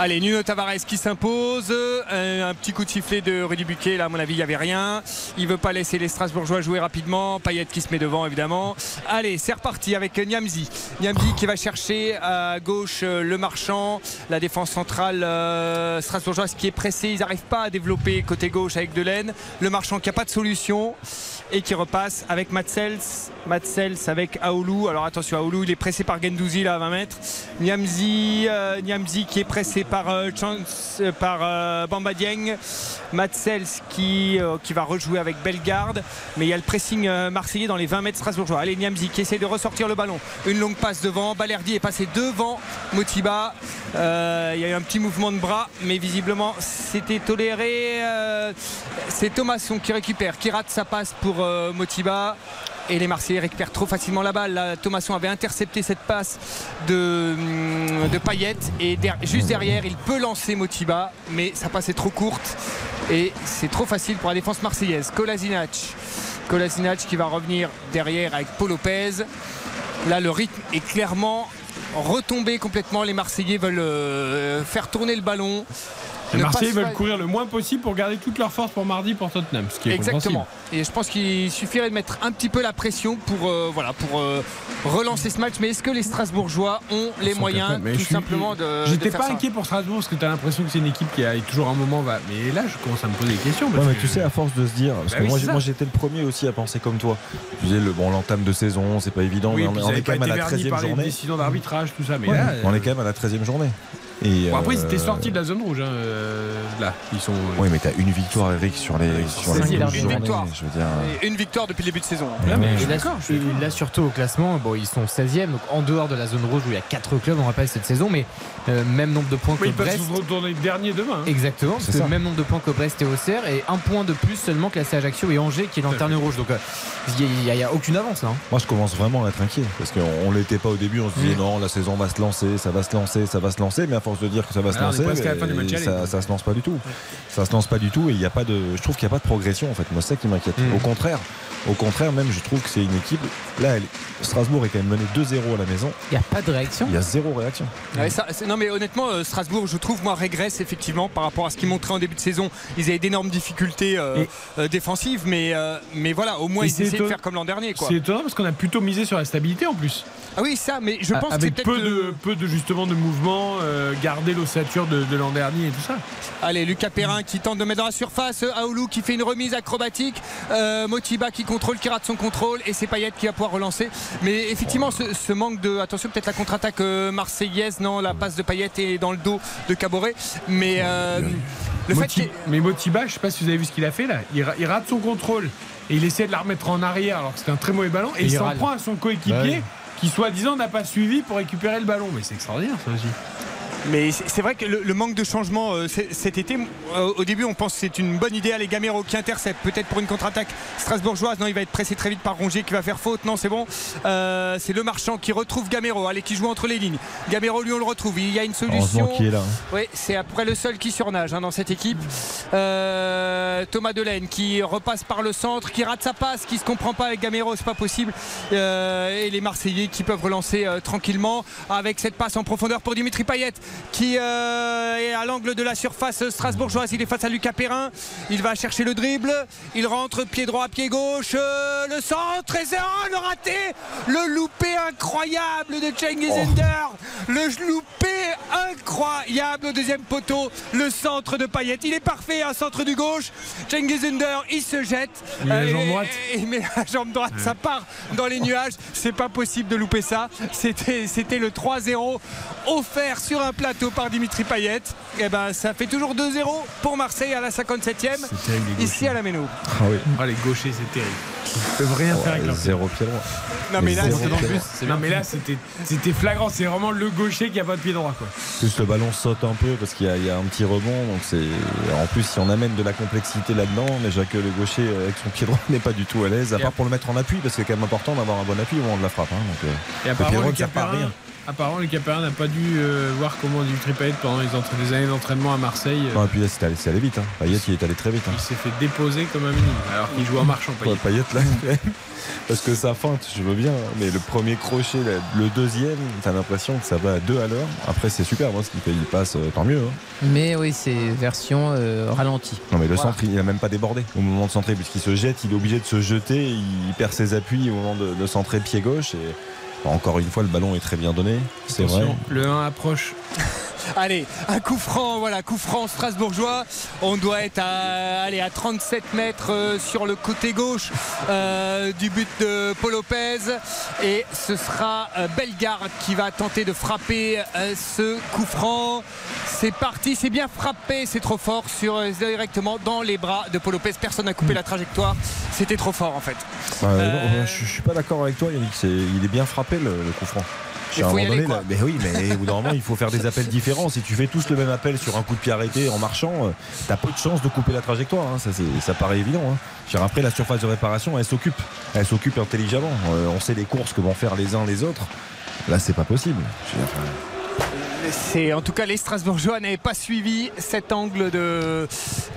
Allez, Nuno Tavares qui s'impose, Euh, un petit coup de sifflet de Rudy Buquet. Là, à mon avis, il y avait rien. Il veut pas laisser les Strasbourgeois jouer rapidement. Payet qui se met devant, évidemment. Allez, c'est reparti avec Niamzi. Niamzi qui va chercher à gauche euh, le marchand, la défense centrale euh, strasbourgeoise qui est pressée. Ils n'arrivent pas à développer côté gauche avec Delaine. Le marchand qui n'a pas de solution et qui repasse avec Matsels. Matsels avec Aoulou. Alors attention, Aoulou, il est pressé par Gendouzi là à 20 mètres. Niamzi, euh, Niamzi qui est pressé par, euh, Chance- euh, Bamba Dieng. Matsels qui, va rejouer avec Bellegarde. Mais il y a le pressing marseillais dans les 20 mètres strasbourgeois. Allez, Niamzi qui essaie de ressortir le ballon. Une longue passe devant. Balerdi est passé devant Motiba. Il y a eu un petit mouvement de bras, mais visiblement c'était toléré. C'est Thomasson qui récupère, qui rate sa passe pour euh, Motiba. Et les Marseillais récupèrent trop facilement la balle. Là, Thomasson avait intercepté cette passe de, de. Et juste derrière, il peut lancer Motiba. Mais sa passe est trop courte. Et c'est trop facile pour la défense marseillaise. Kolasinac. Qui va revenir derrière avec Paul Lopez. Là, le rythme est clairement retomber complètement. Les Marseillais veulent euh, faire tourner le ballon. Les Marseillais veulent courir le moins possible pour garder toute leur force pour mardi pour Tottenham. Ce qui est Exactement. Et je pense qu'il suffirait de mettre un petit peu la pression pour, euh, voilà, pour euh, relancer ce match. Mais est-ce que les Strasbourgeois ont les moyens tout suis- simplement de. J'étais pas ça inquiet pour Strasbourg parce que tu as l'impression que c'est une équipe qui a toujours un moment va. Mais là, je commence à me poser des questions. Ouais, mais que- tu sais, à force de se dire, parce Bah que oui, moi, j'étais le premier aussi à penser comme toi. Je disais, le, bon, l'entame de saison, c'est pas évident, Oui, mais on, est avait quand même à été la verni 13e par les journée. décisions d'arbitrage, tout ça. Mais Ouais, là, on euh, est quand même à la 13e journée. Et, Bon, après, ils euh, étaient sortis de la zone rouge. hein, euh, là, ils sont. Oui, mais t'as une victoire, Eric, sur les, sur les Seizième 12 une journées. victoire. Je veux dire, une victoire depuis le début de saison. Ouais, mais je Et suis là, surtout au classement, bon, ils sont 16e, donc en dehors de la zone rouge où il y a 4 clubs, on rappelle cette saison, mais euh, même nombre de points que Oui, ils peuvent Brest. se retourner dernier demain. hein. Exactement, C'est parce que ça. même nombre de points que Brest et Auxerre et un point de plus seulement classé Ajaccio et Angers qui est lanterne rouge. Donc euh, il n'y a, il y a aucune avance là. hein. Moi, je commence vraiment à être inquiet parce qu'on on l'était pas au début. On se disait Mm. non, la saison va se lancer, ça va se lancer, ça va se lancer. Mais à force de dire que ça va se lancer, la mais match ça, ça se lance pas du tout. Ça se lance pas du tout et il y a pas de. Je trouve qu'il n'y a pas de progression en fait. Moi, c'est ça qui m'inquiète. Mm. Au contraire, au contraire, même, je trouve que c'est une équipe. Là, elle- Strasbourg est quand même mené 2-0 à la maison. Il n'y a pas de réaction. Il y a zéro réaction. Ouais, ça, c'est- non mais honnêtement euh, Strasbourg je trouve moi régresse effectivement par rapport à ce qu'ils montraient en début de saison ils avaient d'énormes difficultés euh, euh, défensives mais, euh, mais voilà au moins Et ils essaient de faire comme l'an dernier. C'est étonnant parce qu'on a plutôt misé sur la stabilité en plus. Ah oui ça mais je pense que avec peut-être peu de peu de justement de mouvements, euh, garder l'ossature de, de l'an dernier et tout ça. Allez, Lucas Perrin qui tente de mettre dans la surface, Aoulou qui fait une remise acrobatique, euh, Motiba qui contrôle, qui rate son contrôle, et c'est Payet qui va pouvoir relancer. Mais effectivement, ce, ce manque de. Attention, peut-être la contre-attaque euh, marseillaise, non, la passe de Payet est dans le dos de Caboret. Mais euh, le fait Moti- Mais Motiba, je sais pas si vous avez vu ce qu'il a fait là. Il, ra- il rate son contrôle et il essaie de la remettre en arrière alors que c'était un très mauvais ballon et, Et il il s'en prend à son coéquipier Bah oui. qui soi-disant n'a pas suivi pour récupérer le ballon. Mais c'est extraordinaire ça aussi. Mais c'est vrai que le, le manque de changement euh, cet été, euh, au début on pense que c'est une bonne idée. Les Gamero qui intercepte, peut-être pour une contre-attaque strasbourgeoise. Non, il va être pressé très vite par Rongier qui va faire faute. Non, c'est bon. Euh, c'est le marchand qui retrouve Gamero. Allez, qui joue entre les lignes. Gamero, lui, on le retrouve. Il y a une solution. Est là. hein. Oui, c'est à peu près le seul qui surnage hein, dans cette équipe. Thomas Delaine qui repasse par le centre, qui rate sa passe, qui se comprend pas avec Gamero, c'est pas possible. Et les Marseillais qui peuvent relancer tranquillement avec cette passe en profondeur pour Dimitri Payet qui euh, est à l'angle de la surface strasbourgeoise. Il est face à Lucas Perrin. Il va chercher le dribble. Il rentre pied droit, pied gauche. Euh, le centre et c'est oh, le raté. Le loupé incroyable de Cengiz Under. Le loupé incroyable au deuxième poteau. Le centre de Payet. Il est parfait, un centre du gauche. Cengiz Under, il se jette. Il met la jambe et- droite. et- il met la jambe droite. Ça part dans les nuages. C'est pas possible de louper ça. C'était, c'était le 3-0 offert sur un plateau par Dimitri Payet. Et ben, ça fait toujours 2-0 pour Marseille à la 57e. terrible, les Ici à la Méno. Ah oui. Ah, les gauchers, c'est terrible. Ils peuvent rien faire avec leur Zéro pied droit. Non mais là. Non mais là c'était c'était flagrant, c'est vraiment le gaucher qui a pas de pied droit quoi. Plus le ballon saute un peu parce qu'il y, a- il y a un petit rebond. Donc c'est en plus si on amène de la complexité là-dedans, mais que le gaucher euh, avec son pied droit n'est pas du tout à l'aise, à part pour le mettre en appui parce que c'est quand même important d'avoir un bon appui au moment de la frappe. hein. donc, euh, Et le pied droit le ne sert pas à rien. Apparemment le Caperin n'a pas dû euh, voir comment Dimitri Payet pendant les, entra- les années d'entraînement à Marseille. euh, Non, et puis là c'est allé, c'est allé vite. Hein. Payet il est allé très vite. hein. Il s'est fait déposer comme un minime alors qu'il joue en marchant Payet. Ouais, Payet là, parce que ça feinte, je veux bien, hein. mais le premier crochet, le deuxième, t'as l'impression que ça va à deux à l'heure. Après, c'est super, moi, ce qu'il fait, il passe, euh, tant mieux. hein. Mais oui, c'est version euh, ralentie. Non, mais le Voilà. centre, il a même pas débordé au moment de centrer, puisqu'il se jette, il est obligé de se jeter, il perd ses appuis au moment de, de centrer pied gauche. Et encore une fois, le ballon est très bien donné, c'est vrai. Le 1 approche. Allez, un coup franc, voilà, coup franc strasbourgeois. On doit être à, allez, à 37 mètres euh, sur le côté gauche euh, du but de Paul Lopez. Et ce sera euh, Bellegarde qui va tenter de frapper ce coup franc. C'est parti, c'est bien frappé, c'est trop fort sur, directement dans les bras de Paul Lopez. Personne n'a coupé la trajectoire. C'était trop fort en fait. Bah, non, Euh, je, je suis pas d'accord avec toi, Yannick. il est bien frappé le, le coup franc. Il À un faut y moment aller, donné, quoi. là- mais oui, mais au bout d'un moment, il faut faire des appels différents. Si tu fais tous le même appel sur un coup de pied arrêté en marchant, euh, t'as peu de chance de couper la trajectoire. hein. Ça, c'est- ça paraît évident. hein. Dire, Après, la surface de réparation, elle s'occupe. Elle s'occupe intelligemment. Euh, on sait les courses que vont faire les uns les autres. Là, c'est pas possible. Je veux dire, c'est en tout cas les Strasbourgeois n'avaient pas suivi cet angle de,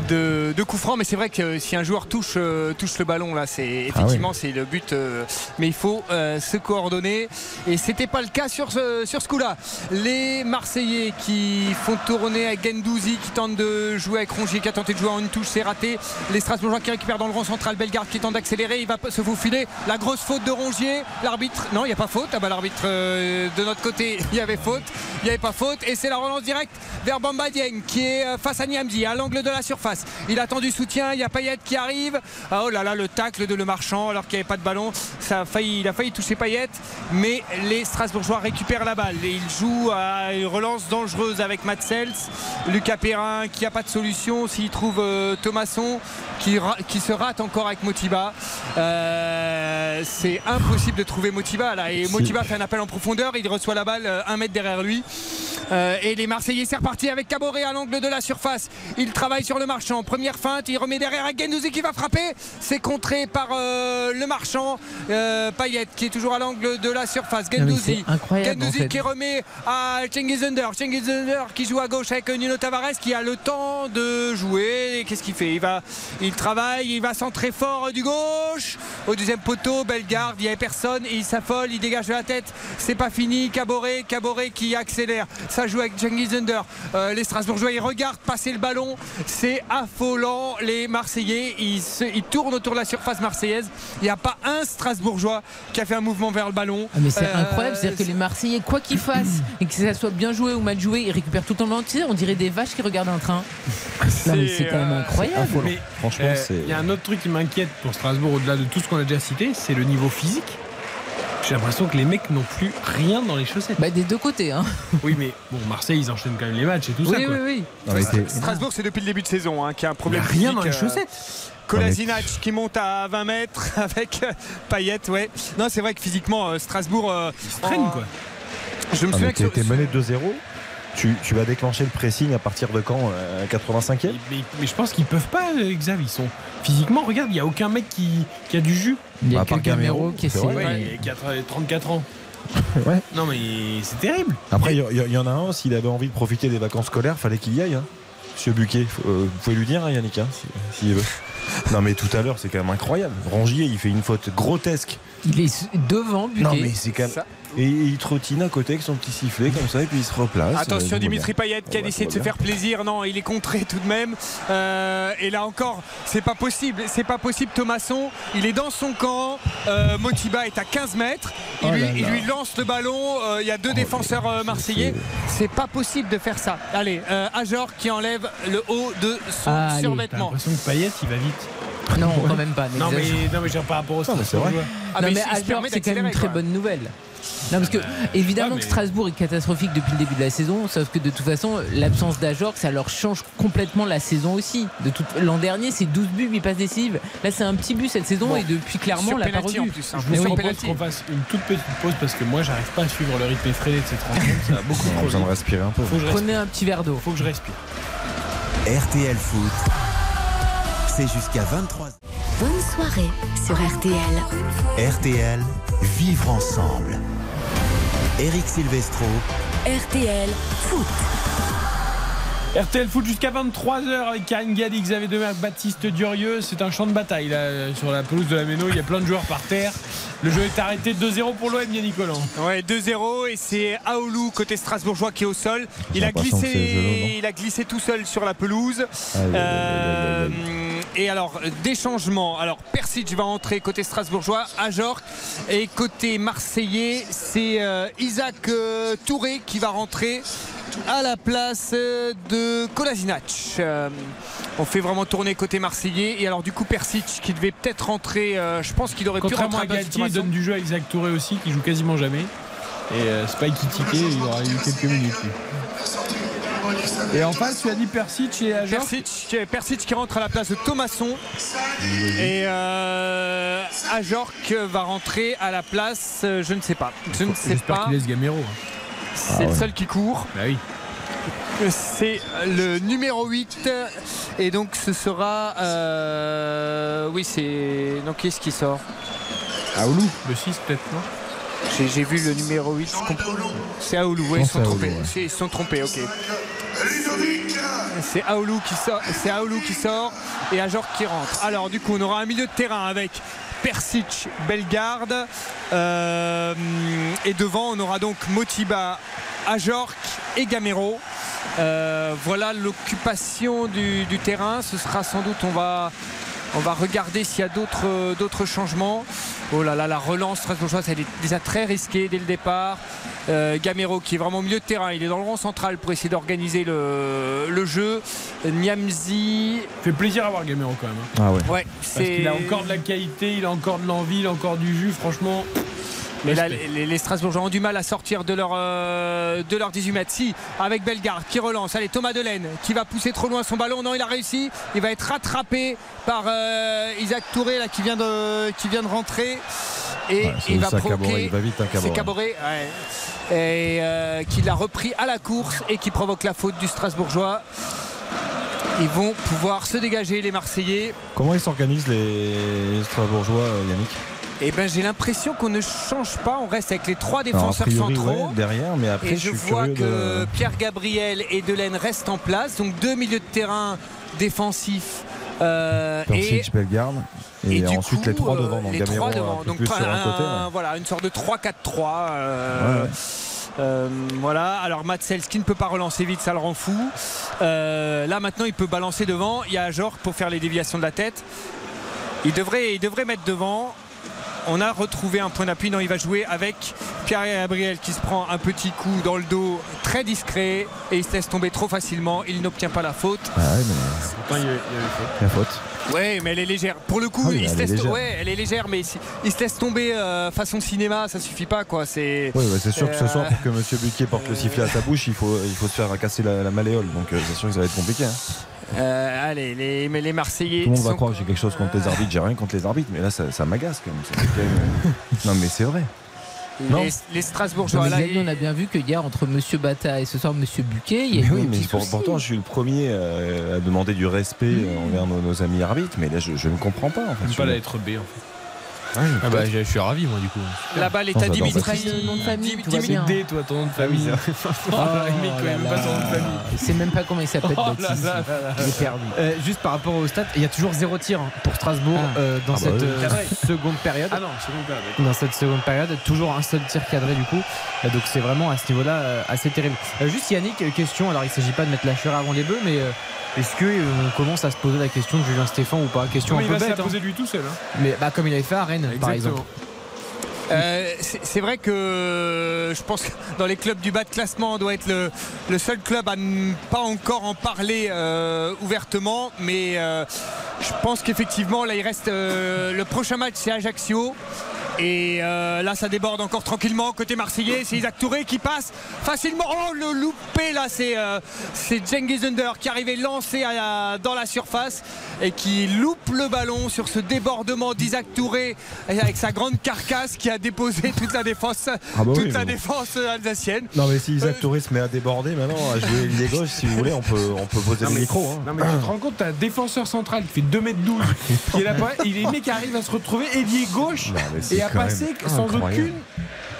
de, de coup franc, mais c'est vrai que si un joueur touche, euh, touche le ballon là, c'est effectivement c'est le but, euh, mais il faut euh, se coordonner et c'était pas le cas sur ce, sur ce coup-là. Les Marseillais qui font tourner avec Gendouzi qui tente de jouer avec Rongier qui a tenté de jouer en une touche, c'est raté. Les Strasbourgeois qui récupèrent dans le rond central Bellegarde qui tente d'accélérer, il va se faufiler. La grosse faute de Rongier, l'arbitre, non, il n'y a pas faute. Ah bah l'arbitre euh, de notre côté, il y avait faute, il n'y avait pas faute et c'est la relance directe vers Bamba Dieng qui est euh, face à Niamzi à l'angle de la surface. Il attend du soutien, il y a Payet qui arrive. Ah, oh là là, le tacle de Le Marchand alors qu'il n'y avait pas de ballon, ça a failli, il a failli toucher Payet, mais les Strasbourgeois récupèrent la balle et ils jouent à une relance dangereuse avec Matsels, Lucas Perrin qui n'a pas de solution s'il trouve euh, Thomasson qui se rate encore avec Motiba. Euh, c'est impossible de trouver Motiba là et Motiba fait un appel en profondeur, il reçoit la balle euh, un mètre derrière lui. Euh, et les Marseillais c'est reparti avec Caboret à l'angle de la surface. Il travaille sur le marchand. Première feinte, il remet derrière à Gendouzi qui va frapper. C'est contré par euh, le marchand. Euh, Payet qui est toujours à l'angle de la surface. Mais Gendouzi. c'est incroyable, Gendouzi en fait. qui remet à Cengiz Under. Cengiz Under qui joue à gauche avec Nuno Tavares qui a le temps de jouer. Qu'est-ce qu'il fait? Il, va, il travaille, il va centrer fort du gauche. Au deuxième poteau, Bellegarde, il n'y avait personne. Et il s'affole, il dégage de la tête. C'est pas fini. Caboret, Caboret qui accélère. Ça joue avec Cengiz Under. Euh, les Strasbourgeois, ils regardent passer le ballon. C'est affolant. Les Marseillais, ils, se- ils tournent autour de la surface marseillaise. Il n'y a pas un Strasbourgeois qui a fait un mouvement vers le ballon. Ah, mais c'est Euh, incroyable, c'est-à-dire que les Marseillais, quoi qu'ils fassent, et que ça soit bien joué ou mal joué, ils récupèrent tout le temps le ballon. Tu sais, on dirait des vaches qui regardent un train. C'est quand même incroyable. Mais, Franchement, euh, c'est- Il y a un autre truc qui m'inquiète pour Strasbourg, au-delà de tout ce qu'on a déjà cité, c'est le niveau physique. J'ai l'impression que les mecs n'ont plus rien dans les chaussettes. Bah, des deux côtés, hein. Oui, mais bon, Marseille, ils enchaînent quand même les matchs et tout ça. Oui, quoi. oui, oui. Strasbourg, c'est depuis le début de saison hein, qu'il y a un problème. Il y a rien physique, dans les euh, chaussettes. Kolasinac qui monte à 20 mètres avec euh, Payet, ouais. Non, c'est vrai que physiquement, euh, Strasbourg. traînent, en- quoi. Je me Ah, souviens que. mené 2-0. Tu, tu vas déclencher le pressing à partir de quand euh, 85e Mais, mais je pense qu'ils peuvent pas, euh, Xav. Ils sont physiquement. Regarde, il y a aucun mec qui, qui a du jus. Il y a que Gamero qui vrai. Ouais, ouais. il y a 4 34 ans. Ouais. Non, mais c'est terrible. Après, il y, y- y en a un, s'il avait envie de profiter des vacances scolaires, fallait qu'il y aille. Hein. Monsieur Buquet, euh, vous pouvez lui dire, hein, Yannick, hein, si- s'il veut. Non, mais tout à l'heure, c'est quand même incroyable. Rongier, il fait une faute grotesque. Il est devant, Buquet. Non, mais c'est quand même. Ça- Et il trottine à côté avec son petit sifflet comme ça, et puis il se replace. Attention Euh, Dimitri voilà. Payet qui a Ouais, essayé de se faire plaisir. Non, il est contré tout de même. Euh, et là encore, c'est pas possible. C'est pas possible. Thomasson, il est dans son camp. Euh, Motiba est à 15 mètres. Il, Oh lui, là il là. lui lance le ballon. Euh, il y a deux défenseurs euh, marseillais. C'est pas possible de faire ça. Allez, euh, Ajor qui enlève le haut de son Ah, survêtement. l'impression que Payet, il va vite. Non, quand même pas. Non, mais, non, mais j'ai par rapport au Non, mais c'est vrai. Ah, non, mais mais c'est quand même une très bonne nouvelle. Non, parce que évidemment ouais, mais- que Strasbourg est catastrophique depuis le début de la saison, sauf que de toute façon, l'absence d'Ajor, ça leur change complètement la saison aussi. De toute... L'an dernier, c'est 12 buts, 8 passes décisives. Là, c'est un petit but cette saison Bon. et depuis clairement, Sur on l'a pas penalty en plus, hein. Je vous propose qu'on fasse une toute petite pause parce que moi, j'arrive pas à suivre le rythme effréné de cette rencontre. Ça va beaucoup a trop besoin de respirer un peu. Faut que je respire. Prenez un petit verre d'eau. Faut que je respire. RTL Foot, c'est jusqu'à 23 Bonne soirée sur RTL. RTL, vivre ensemble. Eric Silvestro, RTL Foot. RTL Foot jusqu'à 23h avec Karine Galli, Xavier Demerck, Baptiste Durieux. C'est un champ de bataille là, sur la pelouse de la Méno. Il y a plein de joueurs par terre. Le jeu est arrêté 2-0 pour l'OM, Yannick Collant. Ouais, 2-0 et c'est Aoulou côté strasbourgeois qui est au sol. Il a glissé, il a glissé tout seul sur la pelouse. Euh, et alors des changements. Alors Persic va entrer côté strasbourgeois, Ajor et côté marseillais, c'est euh, Isaac euh, Touré qui va rentrer à la place euh, de Kolasinac. Euh, on fait vraiment tourner côté marseillais et alors du coup Persic qui devait peut-être rentrer, euh, je pense qu'il aurait pu rentrer à à Galtier, il donne du jeu à Isaac Touré aussi, qui joue quasiment jamais. Et euh, Spike Kitike, il aura eu quelques minutes. lui. Et en face, tu as dit Persic et Ajor Persic, Persic qui rentre à la place de Thomasson et euh, Ajorc va rentrer à la place, euh, je ne sais pas, je ne sais pas. qu'il laisse Gamero. hein. C'est Ah le seul qui court. Bah oui. C'est le numéro 8 et donc ce sera euh, oui c'est donc qui est-ce qui sort? Aoulou, le 6 peut-être, non? J'ai vu le numéro 8. je comprends. C'est Aoulou, ouais, ils sont trompés. Ouais. Ils sont trompés, ok. C'est Aoulou qui sort, et Ajor qui rentre. Alors du coup, on aura un milieu de terrain avec Persic, Bellegarde euh, et devant, on aura donc Motiba, Ajorc et Gamero. Euh, voilà l'occupation du terrain. Ce sera sans doute, on va, on va regarder s'il y a d'autres, d'autres changements. Oh là là, la relance strasbourgeoise, elle est déjà très risquée dès le départ. Euh, Gamero qui est vraiment au milieu de terrain, il est dans le rond central pour essayer d'organiser le, le jeu. Niamzi. Fait plaisir à voir Gamero quand même. hein. Ah ouais. Ouais, Parce c'est. qu'il a encore de la qualité, il a encore de l'envie, il a encore du jus, franchement. Mais là, les, les Strasbourgeois ont du mal à sortir de leur, euh, de leur 18 mètres. Si, avec Bellegarde qui relance. Allez, Thomas Delaine qui va pousser trop loin son ballon. Non, il a réussi. Il va être rattrapé par euh, Isaac Touré là, qui, vient de, qui vient de rentrer. Et Ouais, il va provoquer. il va vite, hein, Caboret. C'est Caboret, ouais. Et euh, qui l'a repris à la course et qui provoque la faute du Strasbourgeois. Ils vont pouvoir se dégager, les Marseillais. Comment ils s'organisent les Strasbourgeois, Yannick? Et ben j'ai l'impression qu'on ne change pas. On reste avec les trois Alors, défenseurs priori, centraux. ouais, derrière, mais après, et je je suis vois que de. Pierre Gabriel et Delaine restent en place. Donc deux milieux de terrain défensifs. euh, et, Persic, Bellegarde. Et, et du ensuite coup, les trois euh, devant. Donc les Gamero trois devant. peu Donc plus sur un un- côté. ouais. voilà, une sorte de 3-4-3. euh, Ouais, euh, voilà, alors Matsels qui ne peut pas relancer vite, ça le rend fou. Euh, là maintenant il peut balancer devant. Il y a Ajor pour faire les déviations de la tête. Il devrait, il devrait mettre devant. On a retrouvé un point d'appui. Non, il va jouer avec Pierre Gabriel qui se prend un petit coup dans le dos très discret et il se laisse tomber trop facilement. Il n'obtient pas la faute. Ah ouais, mais Pourtant, il y a- il y avait faute. la faute. Ouais, mais elle est légère. Pour le coup, Ah oui, il se elle est laisse légère. ouais, elle est légère, mais il se laisse tomber euh, façon cinéma, ça suffit pas quoi. C'est. Oui, bah, c'est sûr que ce Euh, soir, pour que Monsieur Buquet porte le sifflet à sa bouche, il faut, il faut se faire casser la, la malléole. Donc euh, c'est sûr que ça va être compliqué. hein. Euh, allez, les, mais les Marseillais. Tout le monde va croire que j'ai quelque chose contre les arbitres. J'ai rien contre les arbitres, mais là, ça, ça m'agace quand même. Ça fait quand même, Non, mais c'est vrai. Non. Les, les Strasbourgeois Mais là. On a bien vu que hier, entre Monsieur Bata et ce soir Monsieur Buquet, il y a Mais eu oui, un mais pour- pourtant, je suis le premier euh, à demander du respect euh, envers nos, nos amis arbitres. Mais là, je, je ne comprends pas. En fait. Je- pas la lettre B en fait. Ah bah, peut-être. je je suis ravi, moi, du coup. La balle est à Dimitri. Le nom de famille, Dimitri- toi, ton nom de famille. Oh mec, il là aime pas son nom de là. famille. Il sait même pas comment il s'appelle. Oh. Euh, juste par rapport au stade, il y a toujours zéro tir hein, pour Strasbourg Ah. euh, dans Ah bah cette oui. euh, seconde période. Ah non, c'est père. d'accord. Dans cette seconde période, toujours un seul tir cadré du coup. Euh, donc c'est vraiment à ce niveau-là euh, assez terrible. Euh, juste Yannick, question. Alors il s'agit pas de mettre la chair avant les bœufs, mais euh, est-ce que euh, on commence à se poser la question de Julien Stéphan ou pas? Question Comment un il peu va se la hein. poser lui tout seul. hein. Mais bah, comme il avait fait à Rennes, par exemple. Exactement. Euh, c'est vrai que euh, je pense que dans les clubs du bas de classement, on doit être le, le seul club à ne pas encore en parler euh, ouvertement. Mais euh, je pense qu'effectivement, là, il reste le prochain match, c'est Ajaccio. Et là, ça déborde encore tranquillement côté marseillais. C'est Isaac Touré qui passe facilement. Oh, le loupé là, c'est Cengiz Under qui arrivait lancé à- dans la surface et qui loupe le ballon sur ce débordement d'Isaac Touré avec sa grande carcasse qui a déposé toute la défense, Ah bah oui, toute la mais bon. défense alsacienne. Non, mais si Isaac Euh, Touré se met à déborder maintenant, à jouer lié gauche, si vous voulez, on peut, on peut poser Non, le mais- micro. hein. Non mais tu te rends compte, t'as un défenseur central qui fait 2m12 qui est là pour et les mecs arrivent à se retrouver ailier gauche Non, et à passer sans incroyable. aucune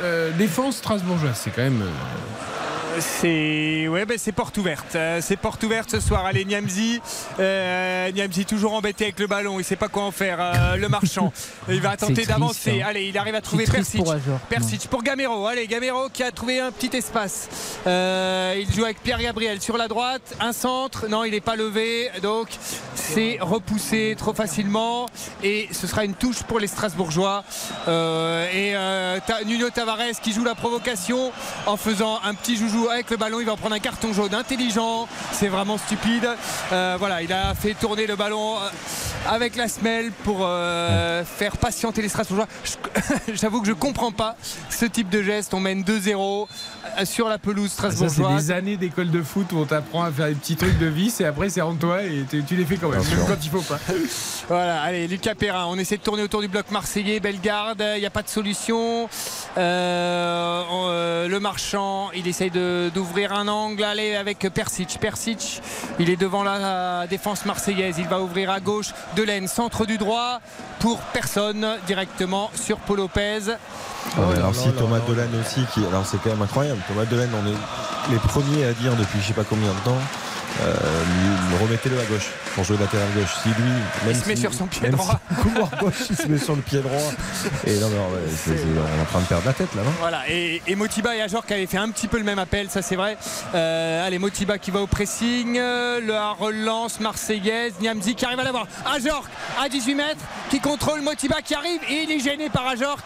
euh, défense strasbourgeoise. C'est quand même. euh, C'est ouais, ben c'est porte ouverte. Euh, C'est porte ouverte ce soir. Allez, Niamzi. Euh, Niamzi toujours embêté avec le ballon. Il sait pas quoi en faire. Euh, le marchand. Il va tenter d'avancer. hein. Allez, il arrive à trouver Persic. pour. Persic pour Gamero. Allez, Gamero qui a trouvé un petit espace. Euh, il joue avec Pierre Gabriel sur la droite. Un centre. Non, il n'est pas levé. Donc, c'est repoussé trop facilement. Et ce sera une touche pour les Strasbourgeois. Euh, et Nuno Tavares qui joue la provocation en faisant un petit joujou avec le ballon. Il va en prendre un carton jaune intelligent. C'est vraiment stupide. Euh, voilà, il a fait tourner le ballon euh, avec la semelle pour euh, faire patienter les Strasbourgeois. J'avoue que je comprends pas ce type de geste. On mène 2-0 euh, sur la pelouse Ça, c'est strasbourgeoise. des années d'école de foot où on t'apprend à faire des petits trucs de vis et après c'est en toi et tu les fais quand même, Bien même sûr. quand il faut pas. Voilà, allez, Lucas Perrin, on essaie de tourner autour du bloc marseillais, Bellegarde, il n'y a pas de solution. Euh, euh, le marchand, il essaye de- d'ouvrir un angle, allez, avec Persic. Persic, il est devant la défense marseillaise, il va ouvrir à gauche Delaine, centre du droit pour personne directement sur Paul Lopez. Ouais, alors si Thomas Delaine aussi, qui, alors c'est quand même incroyable. Thomas Delaine, on est les premiers à dire depuis je sais pas combien de temps. Euh, remettez-le à gauche pour jouer latéral gauche. Si lui, même Il se met si- sur son pied droit. si couloir gauche, il se met sur le pied droit. Et non, on est en train de perdre la tête là, non Voilà, et, et Motiba et Ajor qui avaient fait un petit peu le même appel, ça c'est vrai. Euh, allez, Motiba qui va au pressing, euh, la relance marseillaise, Niamzi qui arrive à l'avoir. Ajor à 18 mètres, qui contrôle Motiba qui arrive et il est gêné par Ajor.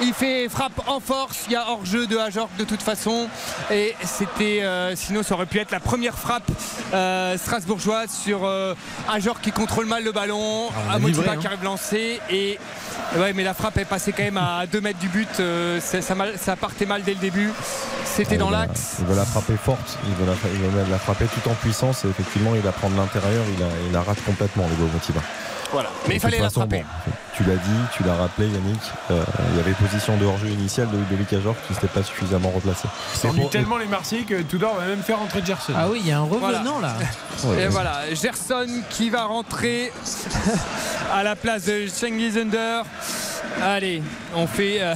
Il fait frappe en force, il y a hors-jeu de Ajor de toute façon. Et c'était, euh, sinon ça aurait pu être la première frappe euh, strasbourgeoise sur euh, Ajor qui contrôle mal le ballon, Ah, on a à Motiba livré, hein. qui arrive lancé et ouais mais la frappe est passée quand même à 2 mètres du but euh, ça, ça mal- ça partait mal dès le début c'était dans veut la- l'axe Il veut la frapper forte, il veut la, il veut même la frapper tout en puissance et effectivement il la prend de l'intérieur, il la, il rate complètement le Motiva. Voilà mais il De fallait toute la façon, frapper bon, tu l'as dit, tu l'as rappelé Yannick, euh, il y avait position de hors-jeu initiale de Ludovic Ajor qui s'était pas suffisamment replacé. Ça ennuie tellement les Marseillais que Tudor va même faire rentrer Gerson. Ah oui, il y a un Voilà. revenant là. et voilà Gerson qui va rentrer à la place de Cengiz Under allez on fait euh,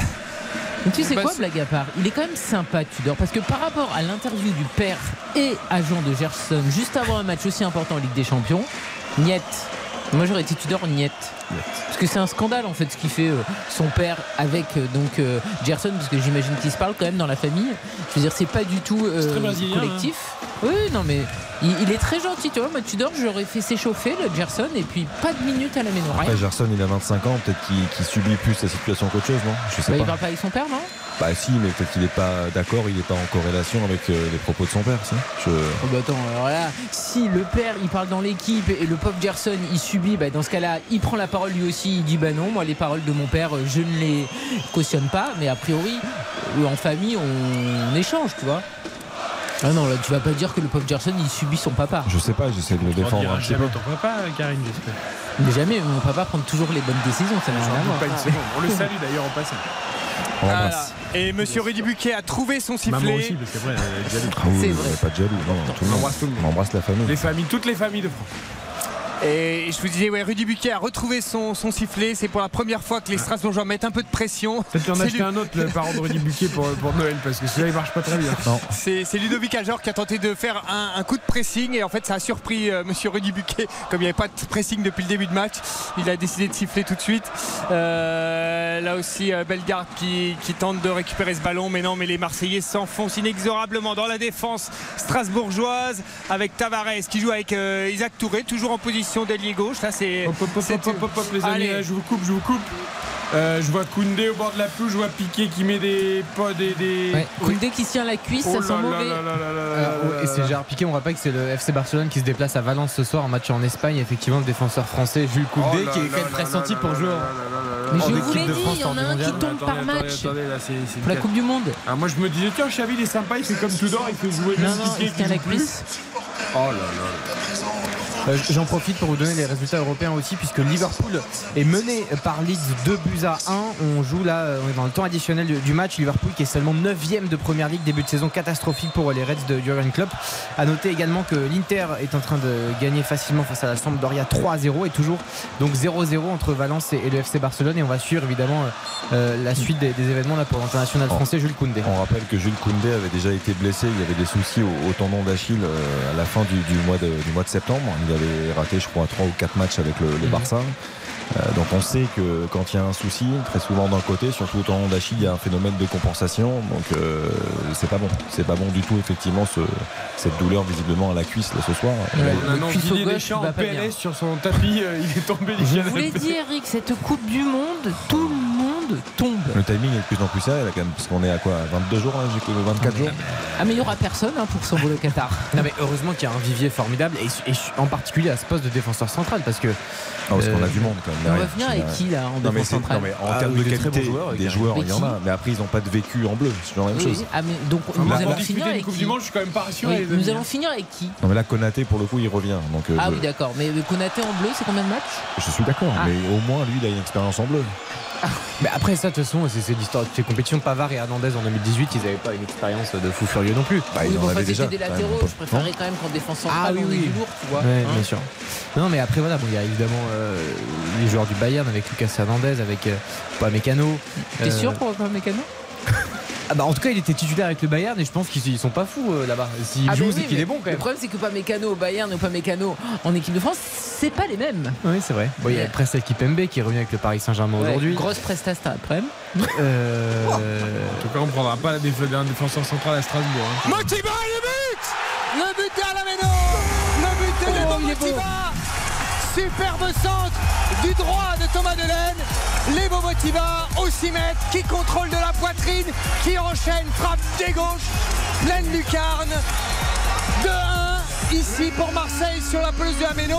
Mais tu sais quoi, blague à part? Il est quand même sympa, Tudor, parce que par rapport à l'interview du père et agent de Gerson juste avant un match aussi important en Ligue des Champions, Niet. Moi j'aurais été Tudor Niet. Parce que c'est un scandale en fait ce qu'il fait euh, son père avec euh, donc euh, Gerson, parce que j'imagine qu'ils se parlent quand même dans la famille. Je veux dire, c'est pas du tout euh, brésilien, collectif. Oui, non mais il, il est très gentil, tu vois. Moi Tudor, j'aurais fait s'échauffer le Gerson et puis pas de minutes à la maison. Rien. Après Gerson il a 25 ans, peut-être qu'il qu'il subit plus la situation qu'autre chose, non? Je sais Bah, il pas. parle pas avec son père, non? Bah si, mais peut-être qu'il n'est pas d'accord, il n'est pas en corrélation avec euh, les propos de son père. Je... Oh bah attends, alors là, si le père il parle dans l'équipe et le pauvre Gerson il subit, bah dans ce cas-là, il prend la parole lui aussi, il dit bah non, moi les paroles de mon père, euh, je ne les cautionne pas, mais a priori, euh, en famille, on, échange, tu vois. Ah non, là tu vas pas dire que le pauvre Gerson il subit son papa. Je sais pas, j'essaie de le défendre un petit jamais peu. ton papa, Karine, j'espère. Mais jamais, mon papa prend toujours les bonnes décisions, ça n'a rien à voir. On le salue d'ailleurs en passant. On. Et monsieur Rudy Buquet a trouvé son Maman sifflet aussi, parce qu'après, elle est jalouse. Ah oui, C'est pas de jaloux, non, non, tout le On embrasse tout le monde. On embrasse la famille. Les familles, toutes les familles de France. Et je vous disais, ouais, Rudy Buquet a retrouvé son, son sifflet. C'est pour la première fois que les Strasbourgeois mettent un peu de pression. Peut-être en acheter lui- un autre, le parent de Rudy Buquet pour, pour Noël, parce que celui-là il marche pas très bien. C'est c'est Ludovic Ajor qui a tenté de faire un, un coup de pressing et en fait ça a surpris euh, Monsieur Rudy Buquet comme il n'y avait pas de pressing depuis le début de match. Il a décidé de siffler tout de suite. Euh, là aussi euh, Bellegarde qui, qui tente de récupérer ce ballon mais non mais les Marseillais s'enfoncent inexorablement dans la défense strasbourgeoise avec Tavares qui joue avec euh, Isaac Touré toujours en position d'ailier gauche. Là c'est Hop, hop, hop, c'est- hop, hop, hop, hop, les amis, je vous coupe, je vous coupe. Euh, je vois Koundé au bord de la pelouse, je vois Piqué qui met des pas des, des... Ouais, Koundé qui se tient la cuisse, Oh ça sent mauvais. là là là et c'est. Gérard Piqué, on rappelle que c'est le FC Barcelone qui se déplace à Valence ce soir en match en Espagne. Effectivement, le défenseur français Jules Koundé Oh qui est quand même pressenti pour jouer. Mais je vous équipe l'ai de dit, France il y en a un qui mondial. tombe par match. Pour la Coupe du Monde. Ah, moi je me disais, tiens, Xavi il est sympa, il fait comme Tudor, il fait jouer Non, même non, il tient la cuisse. Oh là là. Euh, J'en profite pour vous donner les résultats européens aussi, puisque Liverpool est mené par Leeds 2 buts à 1. On joue là, euh, on est dans le temps additionnel du, match. Liverpool qui est seulement 9ème de première ligue, début de saison catastrophique pour les Reds de Jurgen Klopp. À noter également que l'Inter est en train de gagner facilement face à la Sampdoria 3-0 et toujours donc 0-0 entre Valence et, le FC Barcelone. Et on va suivre évidemment euh, la suite des, des événements là pour l'international français Jules Koundé. On rappelle que Jules Koundé avait déjà été blessé, il y avait des soucis au, au tendon d'Achille euh, à la fin du, du mois de, du mois de septembre. Il avait raté, je crois, 3 ou 4 matchs avec le, le Mhm. Barça. Euh, donc on sait que quand il y a un souci, très souvent d'un côté, surtout au tendon d'Achille, il y a un phénomène de compensation. Donc euh, c'est pas bon. C'est pas bon du tout, effectivement, ce- cette douleur visiblement à la cuisse là, ce soir. Ouais. On annonce Didier Deschamps en. PLS sur son tapis, euh, il est tombé Je l'ai dit, Eric, cette Coupe du Monde, tout le monde tombe. le timing est de plus en plus serré là, quand même, parce qu'on est à quoi 22 jours, là, j'ai que 24 jours Ah, mais il n'y aura personne hein, pour s'envoler au Qatar. Non mais heureusement qu'il y a un vivier formidable et, et en particulier à ce poste de défenseur central parce que Ah, parce qu'on a Euh, du monde quand même. On va venir avec qui là en Non défense c'est- centrale non, mais en Ah termes oui, de qualité, bons joueurs, des joueurs, il y en a. Mais après, ils n'ont pas de vécu en bleu. C'est toujours la même Oui, chose. ah, mais donc Enfin, nous allons finir avec Coupe qui du Monde, je suis quand même pas rassuré. Oui, Nous allons finir avec qui? Non mais là, Konaté, pour le coup, il revient. Donc, euh, Ah je, oui, d'accord. Mais Konaté en bleu, c'est combien de matchs? Je suis d'accord. Ah. Mais au moins, lui, il a une expérience en bleu. Mais après ça, de toute façon, c'est l'histoire de ces compétitions. Pavard et Hernandez en 2018, ils n'avaient pas une expérience de fou furieux non plus. Bah, Oui, bon, enfin, c'était des latéraux, je préférerais quand même qu'en défense centrale, Ah oui, oui. du lourd, tu vois. Ouais, hein. bien sûr. Non, mais après, voilà, bon, il y a évidemment euh, les joueurs du Bayern avec Lucas Hernandez, avec euh, Mécano. T'es sûr pour pas Mécano? ah bah, En tout cas, il était titulaire avec le Bayern et je pense qu'ils ils sont pas fous euh, là-bas. S'il Ah, joue, c'est qu'il est bon quand Le même. problème, c'est que pas Mécano au Bayern ou pas Mécano en équipe de France, c'est pas les mêmes. Oui, c'est vrai. Bon, il y a presque l'équipe MB qui est revenu avec le Paris Saint-Germain Ouais, aujourd'hui. Grosse prestation après. Euh, En tout cas, on ne prendra pas la défaite d'un défenseur central à Strasbourg. hein. Motiba et le but Le but de Alameno Le but de Lebo Motiba Superbe centre du droit de Thomas Delaine. Lebo Motiba au 6 mètres qui contrôle de la poitrine, qui enchaîne, frappe des gauches, pleine lucarne. 2-1 ici pour Marseille sur la pelouse de Améno.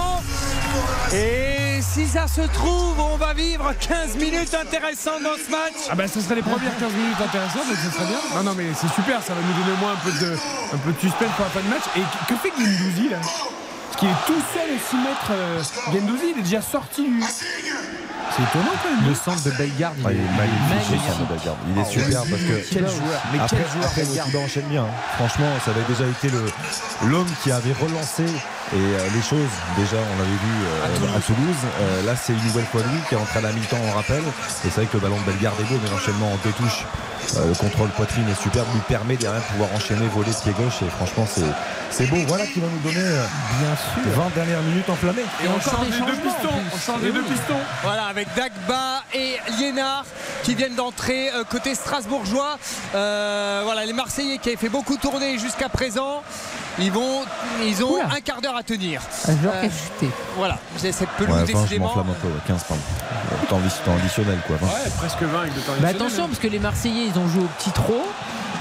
Et si ça se trouve, on va vivre 15 minutes intéressantes dans ce match. Ah bah ce serait les premières 15 minutes intéressantes, donc ce serait bien. Non non mais c'est super, ça va nous donner au moins un peu de, un peu de suspense pour la fin de match. Et que fait Gendouzi là? Qu'il est tout seul au 6 mètres. euh, Gendouzi, il est déjà sorti du. C'est étonnant quand même. Le centre de Bellegarde, il Ah, il est magnifique, magnifique. ce centre de Bellegarde. Il est Ah, super oui. parce que Quel joueur, mais après, quel joueur, après Bellegarde. Enchaîne bien. hein. Franchement, ça avait déjà été le l'homme qui avait relancé et euh, les choses. Déjà, on l'avait vu euh, à Toulouse. Euh, là, c'est une nouvelle fois lui qui est entré à la mi-temps en rappel. Et c'est vrai que le ballon de Bellegarde est beau, mais l'enchaînement en deux touches, euh, le contrôle poitrine est superbe, lui permet derrière de pouvoir enchaîner, voler pied gauche. Et franchement, c'est c'est beau. Voilà qui va nous donner euh, Bien sûr. 20 dernières minutes enflammées. Et on change les deux pistons. On change les deux pistons. Voilà, avec Dagba et Liénard qui viennent d'entrer euh, côté strasbourgeois. Euh, voilà, les Marseillais qui avaient fait beaucoup tourner jusqu'à présent. Ils, vont, ils ont un quart d'heure à tenir. Un joueur Euh, chuté. Voilà, cette pelouse Ouais, 20, je décidément. m'enflamme un peu. ouais, 15, pardon. Euh, Temps, addi- temps additionnel, quoi. 20. Ouais, presque 20 avec le temps Bah additionnel, attention, hein. parce que les Marseillais, ils ont joué au petit trop.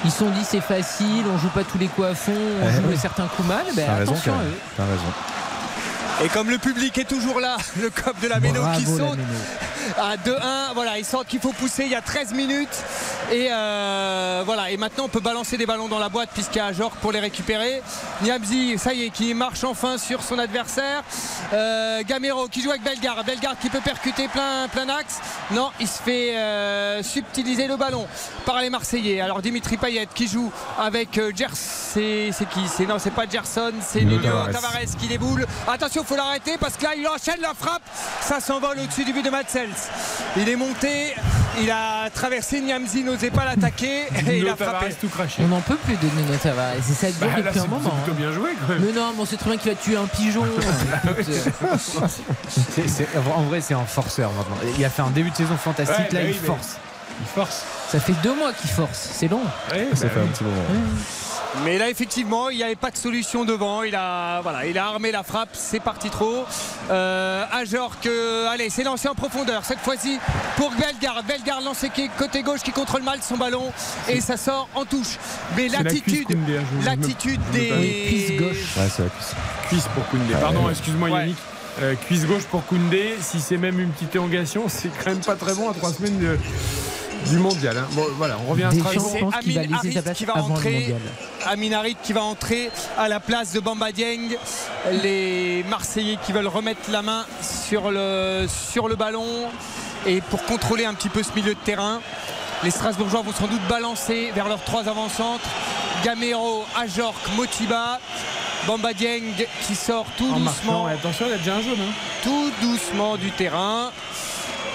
Ils se sont dit c'est facile, on joue pas tous les coups à fond, on Eh joue oui. certains coups mal. Bah, T'as raison, attention à eux. T'as raison. Et comme le public est toujours là, le cop de la Méno qui Bravo, saute à 2-1. Voilà, ils sentent qu'il faut pousser. Il y a 13 minutes. Et euh, voilà. Et maintenant, on peut balancer des ballons dans la boîte puisqu'il y a Ajorc pour les récupérer. Niamzi, ça y est, qui marche enfin sur son adversaire. Euh, Gamero qui joue avec Bellegarde. Bellegarde qui peut percuter plein, plein axe. Non, il se fait euh, subtiliser le ballon par les Marseillais. Alors Dimitri Payet qui joue avec Gers. C'est c'est qui? C'est non, c'est pas Gerson, c'est Nuno. Tavares qui déboule. Attention, faut l'arrêter parce que là, il enchaîne la frappe. Ça s'envole au-dessus du but de Matsels. Il est monté, il a traversé Niamzi, n'osait pas l'attaquer et il a frappé. Tout craché. On n'en peut plus de Nuno Tavares. C'est ça Bah, là, depuis un moment. c'est plutôt hein. bien joué quand même. Mais non, mais on sait très bien qu'il va tuer un pigeon. C'est- en vrai, c'est un forceur maintenant. Il a fait un début de saison fantastique, Ouais, là, bah il oui, mais- force. Il force. Ça fait deux mois qu'il force, c'est long. Ouais, Ça bah fait un petit moment. Mais là, effectivement, il n'y avait pas de solution devant. Il a, voilà, il a armé la frappe. C'est parti trop. Euh, Ajorc, euh, allez, c'est lancé en profondeur. Cette fois-ci pour Bellegarde. Bellegarde lancé qui est côté gauche qui contrôle mal son ballon. Et ça sort en touche. Mais l'attitude, hein, l'attitude des. Cuisse gauche. Ouais, c'est la cuisse. Cuisse pour Koundé. Ah, Pardon, excuse-moi Ouais. Yannick. Euh, cuisse gauche pour Koundé. Si c'est même une petite élongation, c'est quand même pas très bon à trois semaines de- du mondial. hein. Bon, voilà, on revient à Strasbourg. va Amin Harit place qui va entrer. Amin Harit qui va entrer à la place de Bamba Dieng. Les Marseillais qui veulent remettre la main sur le, sur le ballon et pour contrôler un petit peu ce milieu de terrain. Les Strasbourgeois vont sans doute balancer vers leurs trois avant-centres. Gamero, Ajorc, Motiba. Bamba Dieng qui sort tout En doucement attention, il a déjà un jaune. hein. tout doucement du terrain.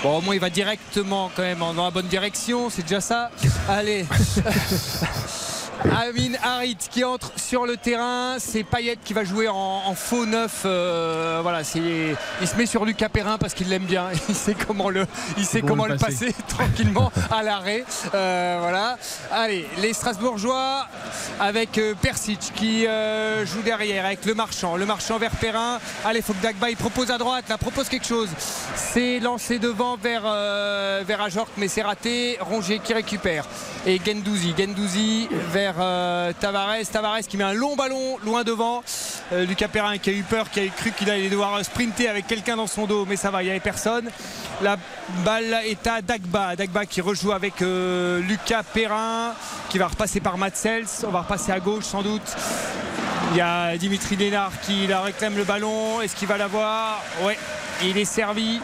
Bon, au moins, il va directement quand même dans la bonne direction, c'est déjà ça. Allez. Amin Harit qui entre sur le terrain, c'est Payet qui va jouer en, en faux neuf. euh, voilà, c'est, il se met sur Lucas Perrin parce qu'il l'aime bien. Il sait comment le, il sait comment le passer. passer tranquillement à l'arrêt. Euh, voilà. Allez, les Strasbourgeois avec euh, Persic qui euh, joue derrière avec le marchand. Le marchand vers Perrin. Allez, faut que Dagba il propose à droite, là propose quelque chose. C'est lancé devant vers, vers Ajorc, mais c'est raté. Rongier qui récupère. Et Gendouzi. Gendouzi vers euh, Tavares. Tavares qui met un long ballon loin devant. Euh, Lucas Perrin qui a eu peur, qui a cru qu'il allait devoir sprinter avec quelqu'un dans son dos, mais ça va, il n'y avait personne. La balle est à Dagba. Dagba qui rejoue avec euh, Lucas Perrin qui va repasser par Matsels. On va repasser à gauche sans doute. Il y a Dimitri Lénard qui la réclame le ballon. Est-ce qu'il va l'avoir Ouais, il est servi.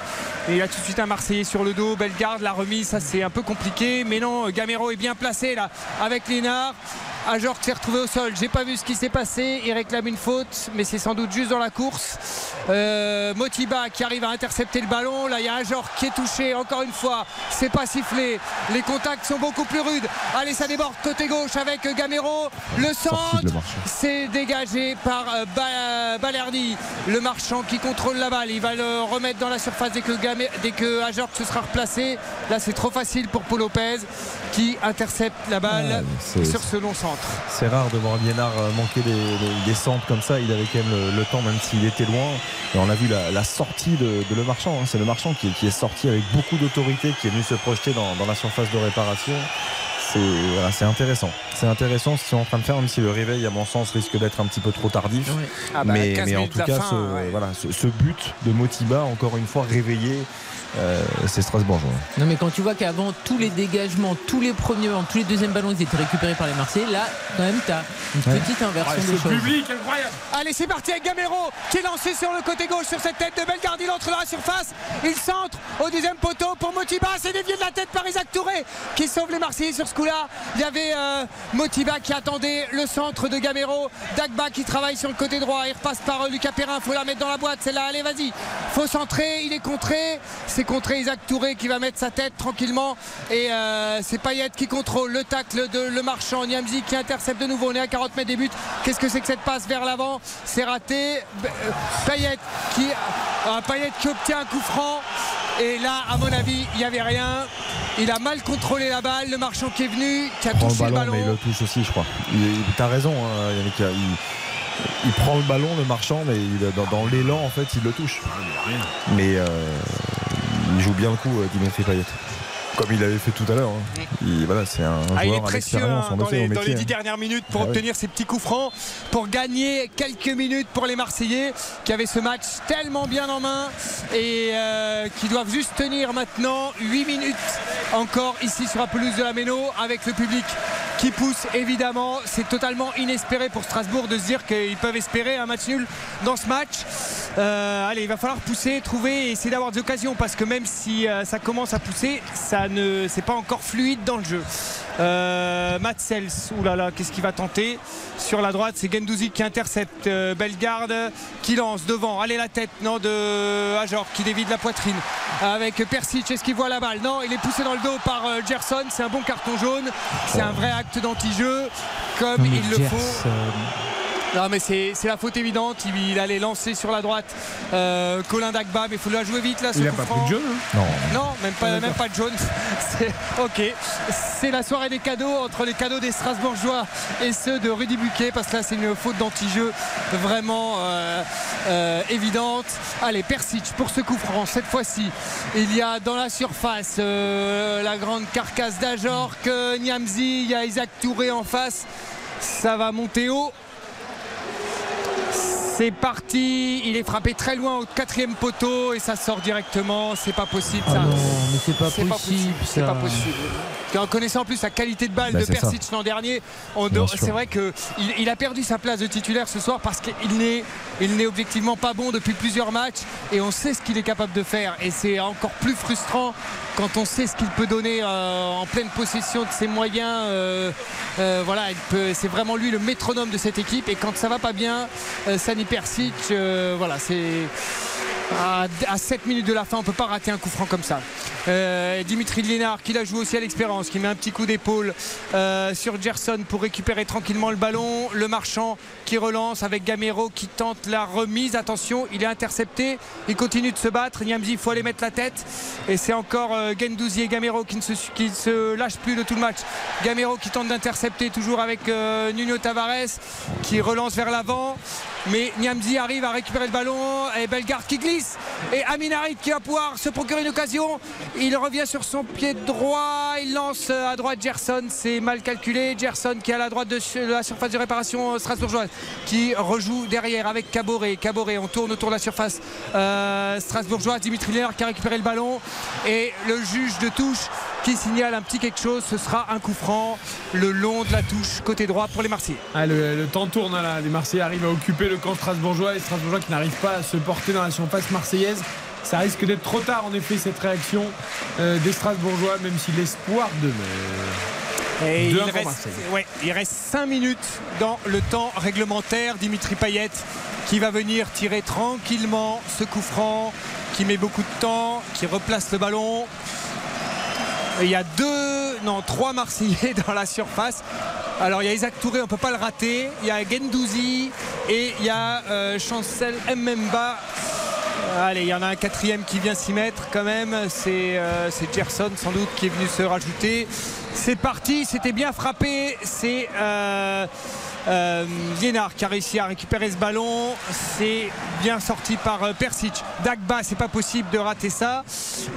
Il a tout de suite un Marseillais sur le dos. Bellegarde, la remise, ça c'est un peu compliqué. Mais non, Gamero est bien placé là avec Lénard. Ajor s'est retrouvé au sol. J'ai pas vu ce qui s'est passé. Il réclame une faute, mais c'est sans doute juste dans la course. Euh, Motiba qui arrive à intercepter le ballon. Là, il y a Ajor qui est touché. Encore une fois, c'est pas sifflé. Les contacts sont beaucoup plus rudes. Allez, ça déborde côté gauche avec Gamero. Le centre, c'est dégagé par euh, Ba- Balerdi, le marchand qui contrôle la balle. Il va le remettre dans la surface dès que, Gamé- dès que Ajor se sera replacé. Là, c'est trop facile pour Paul Lopez qui intercepte la balle sur ce long centre. C'est rare de voir Liénard euh, manquer des, des- des centres comme ça. Il avait quand même le, le temps, même s'il était loin. Et on a vu la, la sortie de, de Le Marchand. hein. C'est Le Marchand qui, qui est sorti avec beaucoup d'autorité, qui est venu se projeter dans, dans la surface de réparation. C'est voilà, intéressant. C'est intéressant ce qu'ils sont en train de faire, même si le réveil, à mon sens, risque d'être un petit peu trop tardif. Ah bah, mais, 15 mais en tout cas, fin, ce, ouais. voilà, ce, ce but de Motiba, encore une fois, réveillé, euh, c'est Strasbourgeois. Non mais quand tu vois qu'avant tous les dégagements, tous les premiers ballons, tous les deuxièmes ballons ils étaient récupérés par les Marseillais, là quand même t'as une Ouais. petite inversion des choses. incroyable. Allez, c'est parti avec Gamero qui est lancé sur le côté gauche sur cette tête de Bellegarde. Il entre dans la surface. Il centre au deuxième poteau pour Motiba. C'est dévié de la tête par Isaac Touré qui sauve les Marseillais sur ce coup-là. Il y avait euh, Motiba qui attendait le centre de Gamero. Dagba qui travaille sur le côté droit. Il repasse par euh, Lucas Perrin. Faut la mettre dans la boîte. C'est là. Allez, vas-y. Faut centrer. Il est contré. C'est contré Isaac Touré qui va mettre sa tête tranquillement. Et euh, c'est Payet qui contrôle le tacle de Le Marchand. Niamzi qui intercepte de nouveau. On est à 40 mètres des buts. Qu'est-ce que c'est que cette passe vers l'avant? C'est raté. Euh, Payet qui, euh, Payet qui obtient un coup franc. Et là, à mon avis, il n'y avait rien. Il a mal contrôlé la balle. Le Marchand qui est venu, qui a le touché ballon, le ballon. mais il le touche aussi, je crois. T'as raison, hein, Yannick. Il, il prend le ballon, le marchand, mais il- dans, dans l'élan, en fait, il le touche. Mais euh, il joue bien le coup, euh, Dimitri Payet. Comme il avait fait tout à l'heure. hein. Il- Voilà, c'est un, Ah, il est joueur à précieux hein, dans, les, dans les dix dernières minutes pour Ah obtenir ces petits coups francs, pour gagner quelques minutes pour les Marseillais qui avaient ce match tellement bien en main et euh, qui doivent juste tenir maintenant 8 minutes encore ici sur la pelouse de la Méno avec le public qui pousse évidemment. C'est totalement inespéré pour Strasbourg de se dire qu'ils peuvent espérer un match nul dans ce match. Euh, allez, il va falloir pousser, trouver et essayer d'avoir des occasions parce que même si euh, ça commence à pousser, ça ne c'est pas encore fluide dans le jeu. Euh, Matt Sels, oulala, qu'est-ce qu'il va tenter Sur la droite, c'est Gendouzi qui intercepte euh, Bellegarde qui lance devant. Allez, la tête, non, de Ajor qui dévide la poitrine avec Persic. Est-ce qu'il voit la balle Non, il est poussé dans le dos par euh, Gerson. C'est un bon carton jaune. C'est un vrai acte d'anti-jeu comme il le faut. Non mais c'est c'est la faute évidente, il, il allait lancer sur la droite euh, Colin Dagba, mais il faut la jouer vite là ce Il a coup pas franc. pris de jaune, hein Non. Non, même pas, même pas de jaune. Ok, c'est la soirée des cadeaux entre les cadeaux des Strasbourgeois et ceux de Rudy Buquet parce que là c'est une faute d'anti-jeu vraiment euh, euh, évidente. Allez, Persic pour ce coup franc cette fois-ci. Il y a dans la surface euh, la grande carcasse d'Ajorc, Niamzi, il y a Isaac Touré en face. Ça va monter haut. C'est parti, il est frappé très loin au quatrième poteau et ça sort directement. C'est pas possible ça. Ah non, mais c'est pas possible, C'est ça. pas possible. En connaissant en plus la qualité de balle Bah, de ça. Persic l'an dernier, c'est vrai qu'il il a perdu sa place de titulaire ce soir parce qu'il n'est il n'est objectivement pas bon depuis plusieurs matchs et on sait ce qu'il est capable de faire. Et c'est encore plus frustrant quand on sait ce qu'il peut donner euh, en pleine possession de ses moyens. euh, euh, voilà, c'est vraiment lui le métronome de cette équipe. Et quand ça va pas bien, euh, Sani Persic, euh, voilà, c'est à, à 7 minutes de la fin, on peut pas rater un coup franc comme ça. Euh, Dimitri Lénard qui la joue aussi à l'expérience, qui met un petit coup d'épaule euh, sur Gerson pour récupérer tranquillement le ballon. Le marchand qui relance avec Gamero qui tente la remise. Attention, il est intercepté. Il continue de se battre. Niamzi, il faut aller mettre la tête. Et c'est encore Gendouzi et Gamero qui ne se, qui ne se lâchent plus de tout le match. Gamero qui tente d'intercepter toujours avec Nuno Tavares qui relance vers l'avant. Mais Niamzi arrive à récupérer le ballon et Bellegarde qui glisse et Aminarit qui va pouvoir se procurer une occasion. Il revient sur son pied droit, il lance à droite Gerson, c'est mal calculé. Gerson qui est à la droite de la surface de réparation strasbourgeoise qui rejoue derrière avec Caboret. Caboret, on tourne autour de la surface euh, strasbourgeoise. Dimitri Lénard qui a récupéré le ballon et le juge de touche qui signale un petit quelque chose. Ce sera un coup franc le long de la touche côté droit pour les Marseillais. Ah, le, le temps tourne hein, là. Les Marseillais arrivent à occuper le camp strasbourgeois. Les Strasbourgeois qui n'arrivent pas à se porter dans la surface marseillaise. Ça risque d'être trop tard en effet cette réaction euh, des Strasbourgeois, même si l'espoir demeure. Et il 2-1 pour reste, ouais, il reste 5 minutes dans le temps réglementaire. Dimitri Payet qui va venir tirer tranquillement ce coup franc, qui met beaucoup de temps, qui replace le ballon. Il y a deux, non, trois Marseillais dans la surface. Alors il y a Isaac Touré, on ne peut pas le rater. Il y a Gendouzi et il y a euh, Chancel Mbemba. Allez, il y en a un quatrième qui vient s'y mettre quand même. C'est euh, Gerson sans doute qui est venu se rajouter. C'est parti, c'était bien frappé. C'est euh, euh, Liénard qui a réussi à récupérer ce ballon. C'est bien sorti par euh, Persic. Dagba, c'est pas possible de rater ça.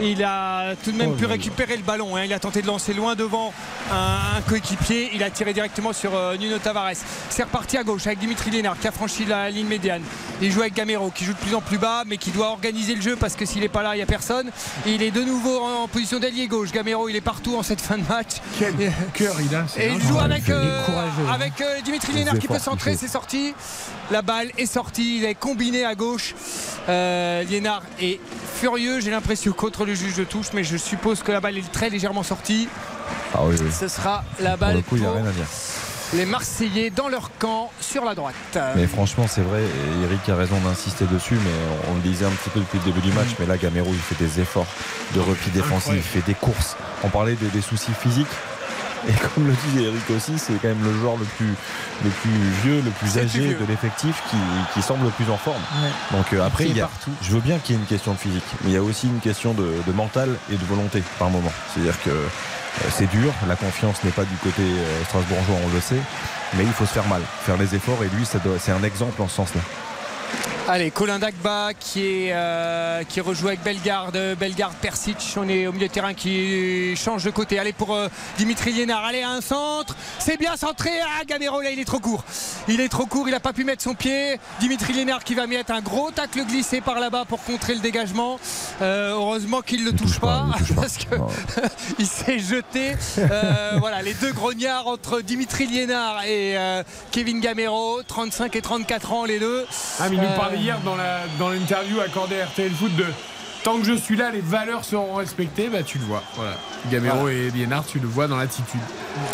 Il a tout de même Oh, pu récupérer le ballon. hein. Il a tenté de lancer loin devant un, un coéquipier. Il a tiré directement sur euh, Nuno Tavares. C'est reparti à gauche avec Dimitri Liénard qui a franchi la ligne médiane. Il joue avec Gamero qui joue de plus en plus bas mais qui doit organiser le jeu parce que s'il n'est pas là, il n'y a personne. Il est de nouveau en, en position d'ailier gauche. Gamero, il est partout en cette fin de match. Quel cœur il a. Et il joue avec, euh, hein. avec Dimitri Les Lénard qui peut centrer, c'est sorti. La balle est sortie, il est combiné à gauche. Euh, Liénard est furieux, j'ai l'impression, contre le juge de touche, mais je suppose que la balle est très légèrement sortie. Ah oui, oui. Ce sera la Pour balle le coup, a pour rien à dire. les Marseillais dans leur camp sur la droite. Mais franchement, c'est vrai, Eric a raison d'insister dessus, mais on le disait un petit peu depuis le début du match, mais là, Gamero, il fait des efforts de repli défensif, il fait des courses. On parlait des, des soucis physiques. Et comme le disait Eric aussi, c'est quand même le joueur le plus, le plus vieux, le plus âgé de l'effectif qui, qui semble le plus en forme. Ouais. Donc euh, après, Il y a, partout. je veux bien qu'il y ait une question de physique, mais il y a aussi une question de, de mental et de volonté par moment. C'est-à-dire que euh, c'est dur, la confiance n'est pas du côté euh, strasbourgeois, on le sait, mais il faut se faire mal, faire les efforts, et lui, c'est un exemple en ce sens-là. Allez, Colin Dagba qui, est, euh, qui rejoue avec Bellegarde. Bellegarde, Persic, on est au milieu de terrain qui change de côté. Allez pour euh, Dimitri Liénard. Allez, un centre. C'est bien centré. Ah, Gamero, là, il est trop court. Il est trop court, il n'a pas pu mettre son pied. Dimitri Liénard qui va mettre un gros tacle glissé par là-bas pour contrer le dégagement. Euh, heureusement qu'il ne le touche, pas, parce que il s'est jeté. Euh, voilà, les deux grognards entre Dimitri Liénard et euh, Kevin Gamero, 35 et 34 ans les deux. Ah, mais il nous Euh, parlait hier dans l'interview accordée à RTL Foot de tant que je suis là, les valeurs seront respectées. Bah, tu le vois. Voilà. Gamero Voilà. et Liénard, tu le vois dans l'attitude.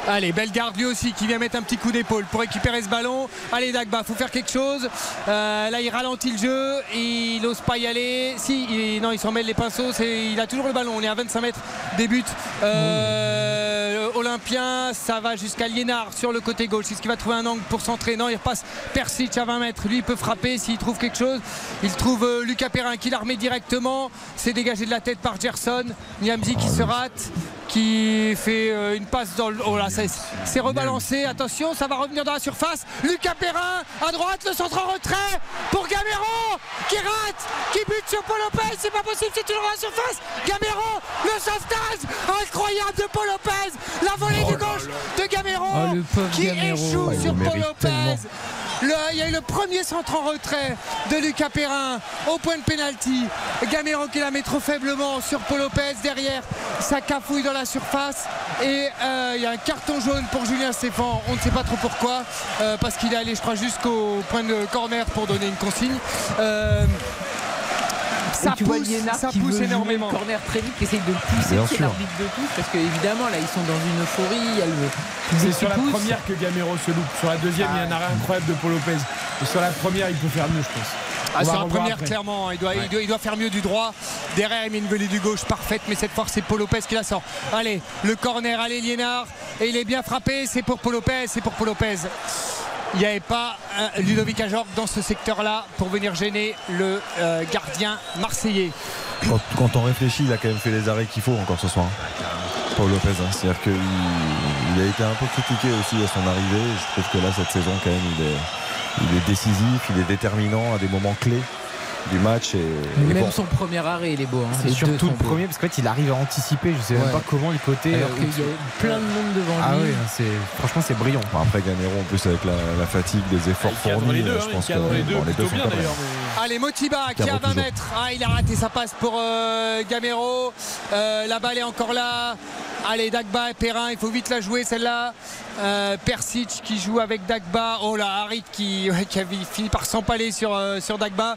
Allez, Bellegarde lui aussi qui vient mettre un petit coup d'épaule pour récupérer ce ballon. Allez, Dagba, faut faire quelque chose. Euh, là, il ralentit le jeu. Il n'ose pas y aller. Si, il- non, il s'en mêle les pinceaux. Il a toujours le ballon. On est à 25 mètres des buts. Euh, Olympien, ça va jusqu'à Liénard sur le côté gauche. Est-ce qu'il va trouver un angle pour centrer? Non, il repasse Persic à 20 mètres. Lui, il peut frapper s'il trouve quelque chose. Il trouve euh, Lucas Perrin qui la remet directement. C'est dégagé de la tête par Gerson. Niamzi qui se rate qui fait euh, une passe dans le. Oh là, c'est rebalancé. Attention, ça va revenir dans la surface. Lucas Perrin à droite, le centre en retrait pour Gamero qui rate, qui bute sur Paul Lopez. C'est pas possible, c'est toujours dans la surface. Gamero, le sauvetage incroyable de Paul Lopez. La volée de gauche de Gamero Oh, pauvre qui Gamero. échoue Oh, il sur Paul Lopez. tellement. Le- il y a eu le premier centre en retrait de Lucas Perrin au point de pénalty. Gamero qui la met trop faiblement sur Paul Lopez derrière. Ça cafouille dans la surface. Et euh, il y a un carton jaune pour Julien Stéphane. On ne sait pas trop pourquoi. euh, parce qu'il est allé, je crois, jusqu'au point de corner pour donner une consigne. Euh, ça vois pousse, ça qui pousse énormément. le corner très vite, qui essaye de pousser, c'est l'arbitre de touche, parce qu'évidemment là ils sont dans une euphorie, le C'est sur la pousse. première que Gamero se loupe. Sur la deuxième, il y a un arrêt incroyable de Paul Lopez. Et sur la première, il peut faire mieux, je pense. Ah, sur la première, après. clairement, il doit, il, doit, il doit faire mieux du droit. Derrière, il met une volée du gauche parfaite, mais cette fois, c'est Paul Lopez qui la sort. Allez, le corner, allez, Liénard. Et il est bien frappé, c'est pour Paul Lopez, c'est pour Paul Lopez. Il n'y avait pas un Ludovic Ajorc dans ce secteur-là pour venir gêner le euh, gardien marseillais. Quand, quand on réfléchit, il a quand même fait les arrêts qu'il faut encore ce soir. Paul Lopez, hein. c'est-à-dire qu'il il a été un peu critiqué aussi à son arrivée. Je trouve que là, cette saison, quand même, il est, il est décisif, il est déterminant à des moments clés du match. Et, et Même bon, son premier arrêt, il est beau. hein. C'est surtout le beaux. premier parce qu'en fait il arrive à anticiper, je sais Ouais. même pas comment le côté. Alors euh, qu'il y a plein de monde devant Ah lui. oui, c'est franchement c'est brillant. Bon, après Gamero, en plus avec la, la fatigue, les efforts Il cadre fournis, les deux, je hein, pense il que les deux bon, les deux plutôt sont bien pas mal. d'ailleurs. Allez, Motiba qui est à Cadre 20 toujours. mètres. Ah, il a raté sa passe pour euh, Gamero. Euh, la balle est encore là. Allez, Dagba et Perrin, il faut vite la jouer celle-là. Euh, Persic qui joue avec Dagba. Oh là, Harit qui, ouais, par s'empaler sur, euh, sur Dagba.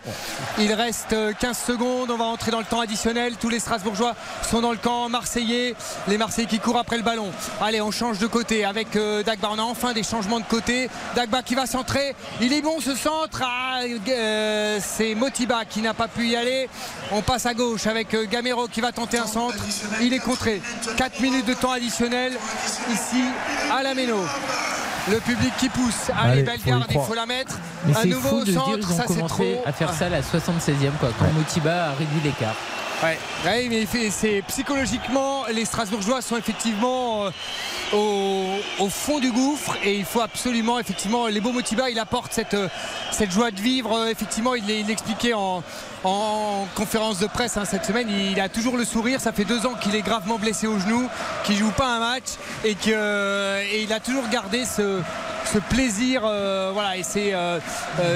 Il reste euh, 15 secondes. On va entrer dans le temps additionnel. Tous les Strasbourgeois sont dans le camp marseillais. Les Marseillais qui courent après le ballon. Allez, on change de côté avec euh, Dagba. On a enfin des changements de côté. Dagba qui va centrer. Il est bon ce centre. Ah, euh, C'est Motiba qui n'a pas pu y aller. On passe à gauche avec euh, Gamero qui va tenter un centre. Il est contré. 4 minutes de temps additionnel ici à la Méno. Le public qui pousse. Allez, Allez, belle garde, il faut la mettre. Mais un nouveau fou de se dire centre, ils ont ça c'est trop. à faire ça à la 76e quoi, quand Motiba a réduit l'écart. Ouais, ouais, mais c'est psychologiquement, les Strasbourgeois sont effectivement euh, au, au fond du gouffre et il faut absolument, effectivement, les beaux Motiba, il apporte cette, euh, cette joie de vivre. Euh, Effectivement, il l'expliquait en, en conférence de presse hein, cette semaine. Il a toujours le sourire. Ça fait deux ans qu'il est gravement blessé au genou, qu'il joue pas un match et que euh, a toujours gardé ce plaisir euh, voilà. Et c'est euh,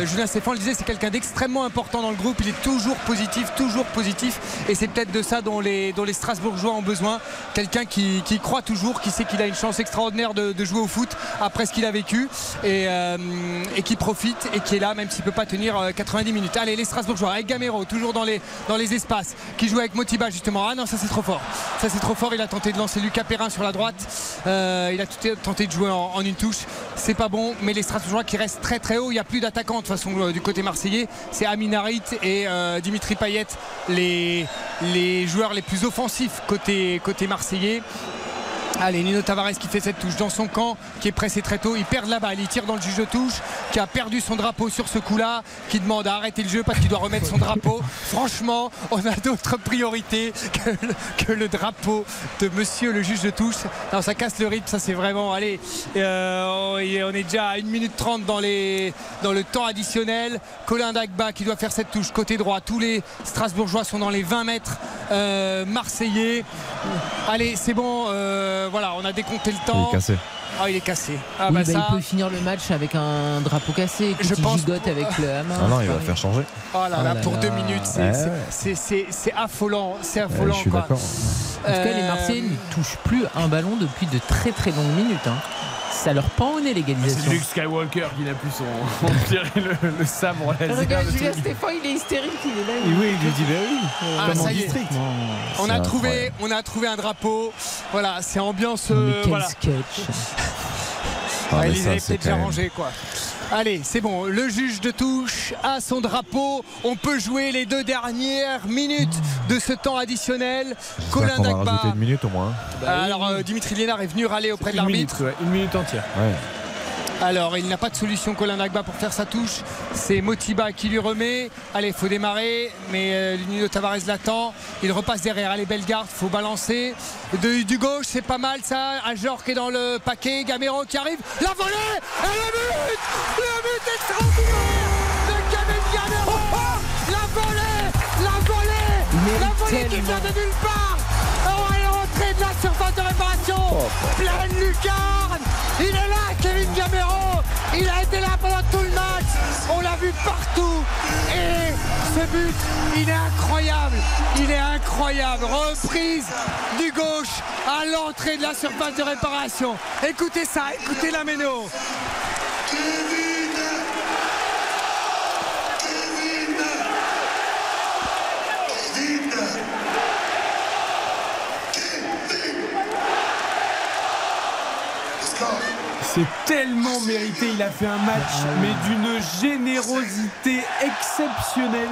Julien Stéphane le disait c'est quelqu'un d'extrêmement important dans le groupe. Il est toujours positif toujours positif. Et c'est peut-être de ça dont les, Strasbourgeois ont besoin. Quelqu'un qui, croit toujours qui sait qu'il a une chance extraordinaire de, jouer au foot après ce qu'il a vécu et, et qui profite et qui est là même s'il peut pas tenir euh, 90 minutes. Allez les Strasbourgeois avec Gamero toujours dans les, dans les espaces qui joue avec Motiba justement. Ah non ça c'est trop fort. Ça c'est trop fort. Il a tenté de lancer Lucas Perrin sur la droite. Euh, il a tenté de jouer en, une touche. C'est pas bon mais les Strasbourgeois qui restent très très haut il n'y a plus d'attaquants de toute façon euh, du côté marseillais. C'est Amin Harit et euh, Dimitri Payet les, les joueurs les plus offensifs côté, côté marseillais Allez, Nino Tavares qui fait cette touche dans son camp, qui est pressé très tôt. Il perd la balle, il tire dans le juge de touche, qui a perdu son drapeau sur ce coup-là, qui demande à arrêter le jeu parce qu'il doit remettre son drapeau. Franchement, on a d'autres priorités que le, que le drapeau de monsieur le juge de touche. Non, ça casse le rythme, ça c'est vraiment. Allez, euh, on est déjà à 1 minute 30 dans, les, dans le temps additionnel. Colin Dagba qui doit faire cette touche côté droit. Tous les Strasbourgeois sont dans les 20 mètres euh, marseillais. Allez, c'est bon. euh, voilà, on a décompté le temps. Il est cassé. Ah, il est cassé. Ah, Oui, bah, bah, ça. Il peut finir le match avec un drapeau cassé, Je pense gigote avec le hammer. Ah non, il va faire changer. Oh là Oh là, là pour là. deux minutes, c'est- Ouais, c'est- ouais. c'est c'est affolant. C'est Ouais, affolant. je suis quoi. d'accord. En tout cas, les Euh, Marseillais ne touchent plus un ballon depuis de très très longues minutes. hein. Ça leur pend au nez C'est l'égalisation. Luke Skywalker qui n'a plus son. On dirait le, le sabre laser. Regarde, de Julien Stéphane, il est hystérique, il est là. Et oui, il lui dit bah oui. Ah, Comme en ça y est. district. On C'est a, trouvé, incroyable. on a trouvé un drapeau. Voilà, c'est ambiance. Mais euh, quel voilà. sketch. Ah, Ouais, mais ils ça, c'est peut-être quand déjà même- rangé quoi. Allez, c'est bon. Le juge de touche a son drapeau. On peut jouer les deux dernières minutes de ce temps additionnel. Colin Dagba. une minute au moins. Alors euh, Dimitri Lénard est venu râler auprès de l'arbitre. ouais, une minute entière. Ouais. Alors il n'a pas de solution Colin Dagba pour faire sa touche. C'est Motiba qui lui remet. Allez, faut démarrer, mais euh, Nuno Tavares l'attend. Il repasse derrière. Allez, Bellegarde, faut balancer. De- du gauche, c'est pas mal ça. Ajor qui est dans le paquet. Gamero qui arrive. La volée Et le but Le but extraordinaire de Kamel Gamero La volée La volée La volée qui vient de nulle part Oh, elle est rentrée de la surface de réparation Pleine lucarne Il est là, Kevin Gamero. Il a été là pendant tout le match. On l'a vu partout. Et ce but, il est incroyable. Il est incroyable. Reprise du gauche à l'entrée de la surface de réparation. Écoutez ça, écoutez la méno C'est tellement mérité. Il a fait un match, mais d'une générosité exceptionnelle.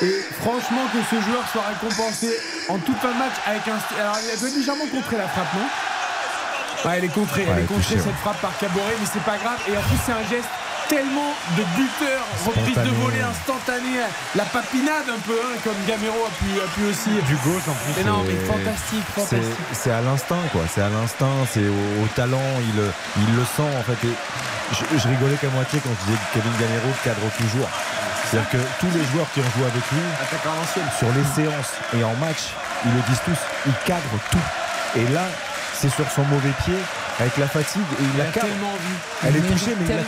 Et franchement, que ce joueur soit récompensé en toute fin de match avec un. Alors, il a doit légèrement contré la frappe, non? Ouais, elle est contrée. Ouais, elle est contrée cette ouais. frappe par Caboret, mais c'est pas grave. Et en plus, c'est un geste tellement de buteur, reprise de volée instantanée, la papinade un peu, hein, comme Gamero a pu, a pu aussi. Du gauche en plus. Mais non, mais fantastique, fantastique. C'est à l'instinct, quoi. C'est à l'instinct, c'est au, au talent. Il, le- il le sent, en fait. Et je, je rigolais qu'à moitié quand je disais que Kevin Gamero cadre toujours. C'est-à-dire que tous les joueurs qui ont joué avec lui, sur les séances et en match, ils le disent tous, il cadre tout. Et là, c'est sur son mauvais pied, avec la fatigue, et il Il la a tellement envie. Elle est touchée, mais il la.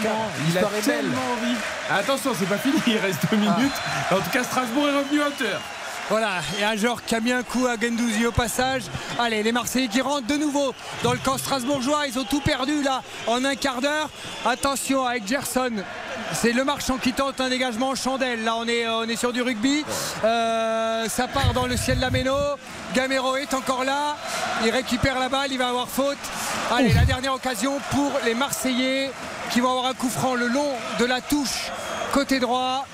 Il a tellement envie. Attention, c'est pas fini, il reste deux minutes. En tout cas, Strasbourg est revenu à hauteur. Voilà, et un joueur qui a mis un coup à Gendouzi au passage. Allez, les Marseillais qui rentrent de nouveau dans le camp strasbourgeois. Ils ont tout perdu là en un quart d'heure. Attention avec Gerson. C'est le marchand qui tente un dégagement chandelle. Là, on est, on est sur du rugby. Euh, ça part dans le ciel d'Ameno. Gamero est encore là. Il récupère la balle. Il va avoir faute. Allez, la dernière occasion pour les Marseillais qui vont avoir un coup franc le long de la touche côté droit.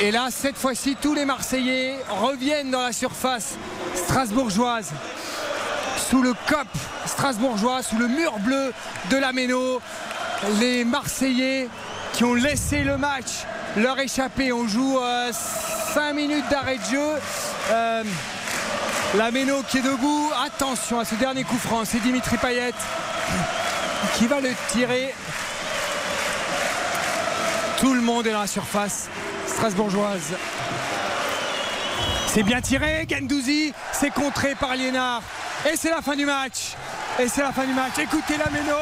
Et là, cette fois-ci, tous les Marseillais reviennent dans la surface strasbourgeoise. Sous le cop strasbourgeois, sous le mur bleu de la Méno. Les Marseillais qui ont laissé le match leur échapper. On joue 5 minutes d'arrêt de jeu. Euh, la Méno qui est debout. Attention à ce dernier coup franc. C'est Dimitri Payet qui va le tirer. Tout le monde est dans la surface strasbourgeoise. C'est bien tiré, Gendouzi, c'est contré par Liénard. Et c'est la fin du match. Et c'est la fin du match. Écoutez la Méno.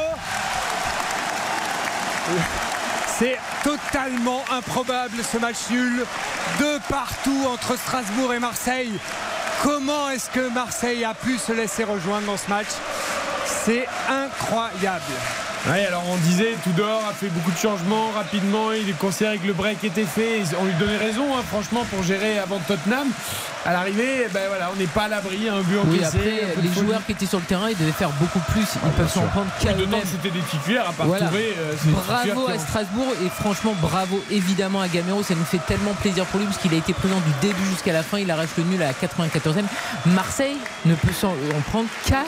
C'est totalement improbable ce match nul. De partout entre Strasbourg et Marseille. Comment est-ce que Marseille a pu se laisser rejoindre dans ce match? C'est incroyable. Oui, alors on disait, Tudor a fait beaucoup de changements rapidement. Il considérait que le break était fait. On lui donnait raison, hein, franchement, pour gérer avant Tottenham. À l'arrivée, ben voilà, on n'est pas à l'abri. Un but Oui, encaissé. après, les folie. joueurs qui étaient sur le terrain, ils devaient faire beaucoup plus. Ils peuvent s'en prendre qu'à Oui, dedans, eux-mêmes. c'était des titulaires, à part Voilà. Touré. euh, Bravo à Strasbourg et franchement bravo évidemment à Gamero. Ça nous fait tellement plaisir pour lui parce qu'il a été présent du début jusqu'à la fin. Il arrache le nul à la 94e. Marseille ne peut s'en en prendre qu'à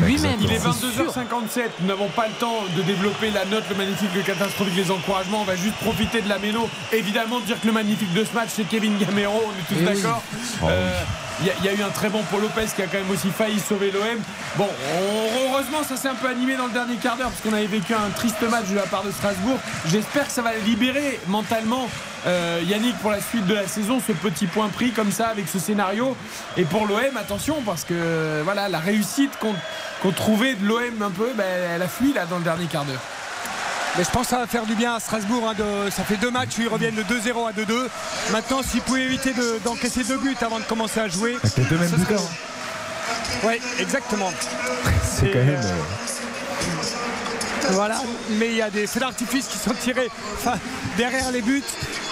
lui-même. Il est c'est sûr. 22h57. Nous n'avons pas le temps de développer la note, le magnifique, le catastrophique, les encouragements. On va juste profiter de la mélo. Évidemment, dire que le magnifique de ce match, c'est Kevin Gamero. On est tous Eh oui. d'accord. Euh, Il y, a- il y a eu un très bon Paul Lopez qui a quand même aussi failli sauver l'OM. Bon, on- heureusement, ça s'est un peu animé dans le dernier quart d'heure parce qu'on avait vécu un triste match de la part de Strasbourg. J'espère que ça va libérer mentalement euh, Yannick pour la suite de la saison, ce petit point pris comme ça avec ce scénario. Et pour l'OM, attention parce que voilà, la réussite qu'on qu'on trouvait de l'OM un peu, ben, elle a fui là dans le dernier quart d'heure. Mais je pense que ça va faire du bien à Strasbourg. hein, de- ça fait deux matchs où ils reviennent de 2-0 à 2-2. Maintenant, s'ils pouvaient éviter de- d'encaisser deux buts avant de commencer à jouer. Les deux mêmes serait- buteurs. Oui, exactement. C'est quand même. euh, Voilà, mais il y a des feux d'artifice qui sont tirés enfin, derrière les buts.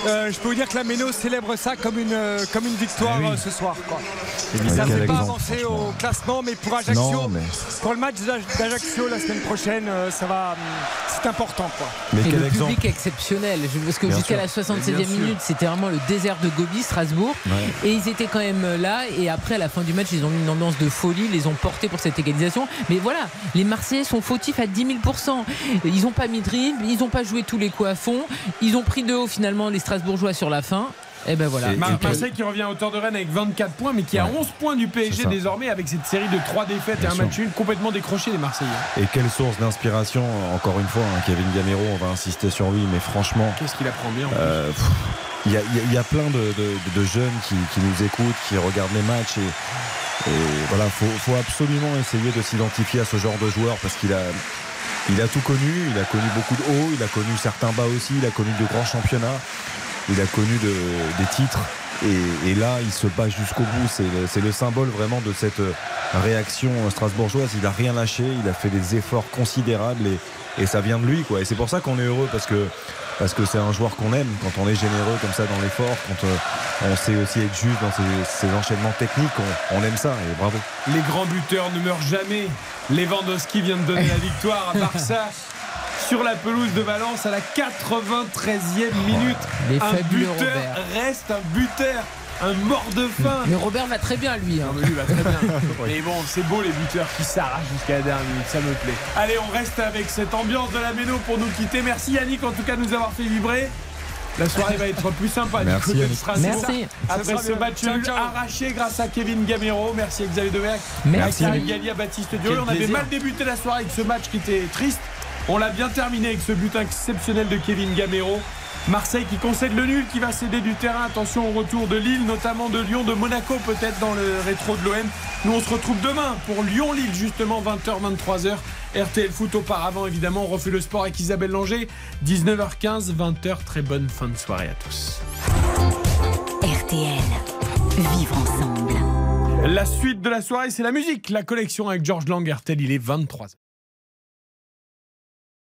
Euh, je peux vous dire que la Méno célèbre ça comme une, euh, comme une victoire oui. euh, ce soir. Quoi. Et puis, ça ne fait pas avancer au classement, mais pour Ajaccio, Non, mais- pour le match d'Aj- d'Ajaccio la semaine prochaine, ça va, hum, c'est important. Quoi. Mais et quel le exemple public exceptionnel. Parce que jusqu'à la 67e Bien sûr. minute, c'était vraiment le désert de Gobi, Strasbourg. Ouais. Et ils étaient quand même là. Et après, à la fin du match, ils ont mis une ambiance de folie. Ils les ont portés pour cette égalisation. Mais voilà, les Marseillais sont fautifs à 10 000%. Ils n'ont pas mis de rythme. Ils n'ont pas joué tous les coups à fond. Ils ont pris de haut finalement les Strasbourgeois sur la fin. Et ben voilà. Mar- Marseille qui revient à hauteur de Rennes avec 24 points, mais qui a 11 points du PSG désormais avec cette série de 3 défaites Bien et un sûr. match nul complètement décroché des Marseillais. Et quelle source d'inspiration, encore une fois, hein, Kevin Gamero, on va insister sur lui, mais franchement, Qu'est-ce qu'il apprend bien en euh, il y, a, il y a- il y a plein de, de- de jeunes qui, qui nous écoutent, qui regardent les matchs et, et voilà, faut, faut absolument essayer de s'identifier à ce genre de joueur parce qu'il a, il a tout connu, il a connu beaucoup de hauts, il a connu certains bas aussi, il a connu de grands championnats, il a connu de- des titres. Et, et là, il se bat jusqu'au bout. C'est le, le symbole vraiment de cette euh, réaction strasbourgeoise. Il a rien lâché. Il a fait des efforts considérables et, et ça vient de lui, quoi. Et c'est pour ça qu'on est heureux parce que parce que c'est un joueur qu'on aime. Quand on est généreux comme ça dans l'effort, quand euh, on sait aussi être juste dans ses, ses enchaînements techniques, on, on aime ça. Et bravo. Les grands buteurs ne meurent jamais. Lewandowski vient de donner la victoire à Barça sur la pelouse de Valence à la 93e minute. Les un fabuleux buteur Robert. reste un buteur, un mort de faim. Mais Robert va très bien lui. hein. Non, mais lui va très bien. Mais bon, c'est beau les buteurs qui s'arrachent jusqu'à la dernière minute, ça me plaît. Allez, on reste avec cette ambiance de la méno pour nous quitter. Merci Yannick en tout cas de nous avoir fait vibrer. La soirée va être plus sympa Merci, du côté de. Strasbourg. Merci. Après Ça sera ce match Ciao, arraché grâce à Kevin Gamero. Merci Xavier Deverc. Merci. Merci Galia Baptiste Diol. On avait plaisir. mal débuté la soirée avec ce match qui était triste. On l'a bien terminé avec ce but exceptionnel de Kevin Gamero. Marseille qui concède le nul, qui va céder du terrain. Attention au retour de Lille, notamment de Lyon, de Monaco peut-être dans le rétro de l'OM. Nous on se retrouve demain pour Lyon-Lille justement 20h, 23h. RTL Foot auparavant évidemment. On refait le sport avec Isabelle Langer. 19h15, 20h. Très bonne fin de soirée à tous. RTL. Vivre ensemble. La suite de la soirée, c'est la musique. La collection avec George Lang, RTL, il est 23h.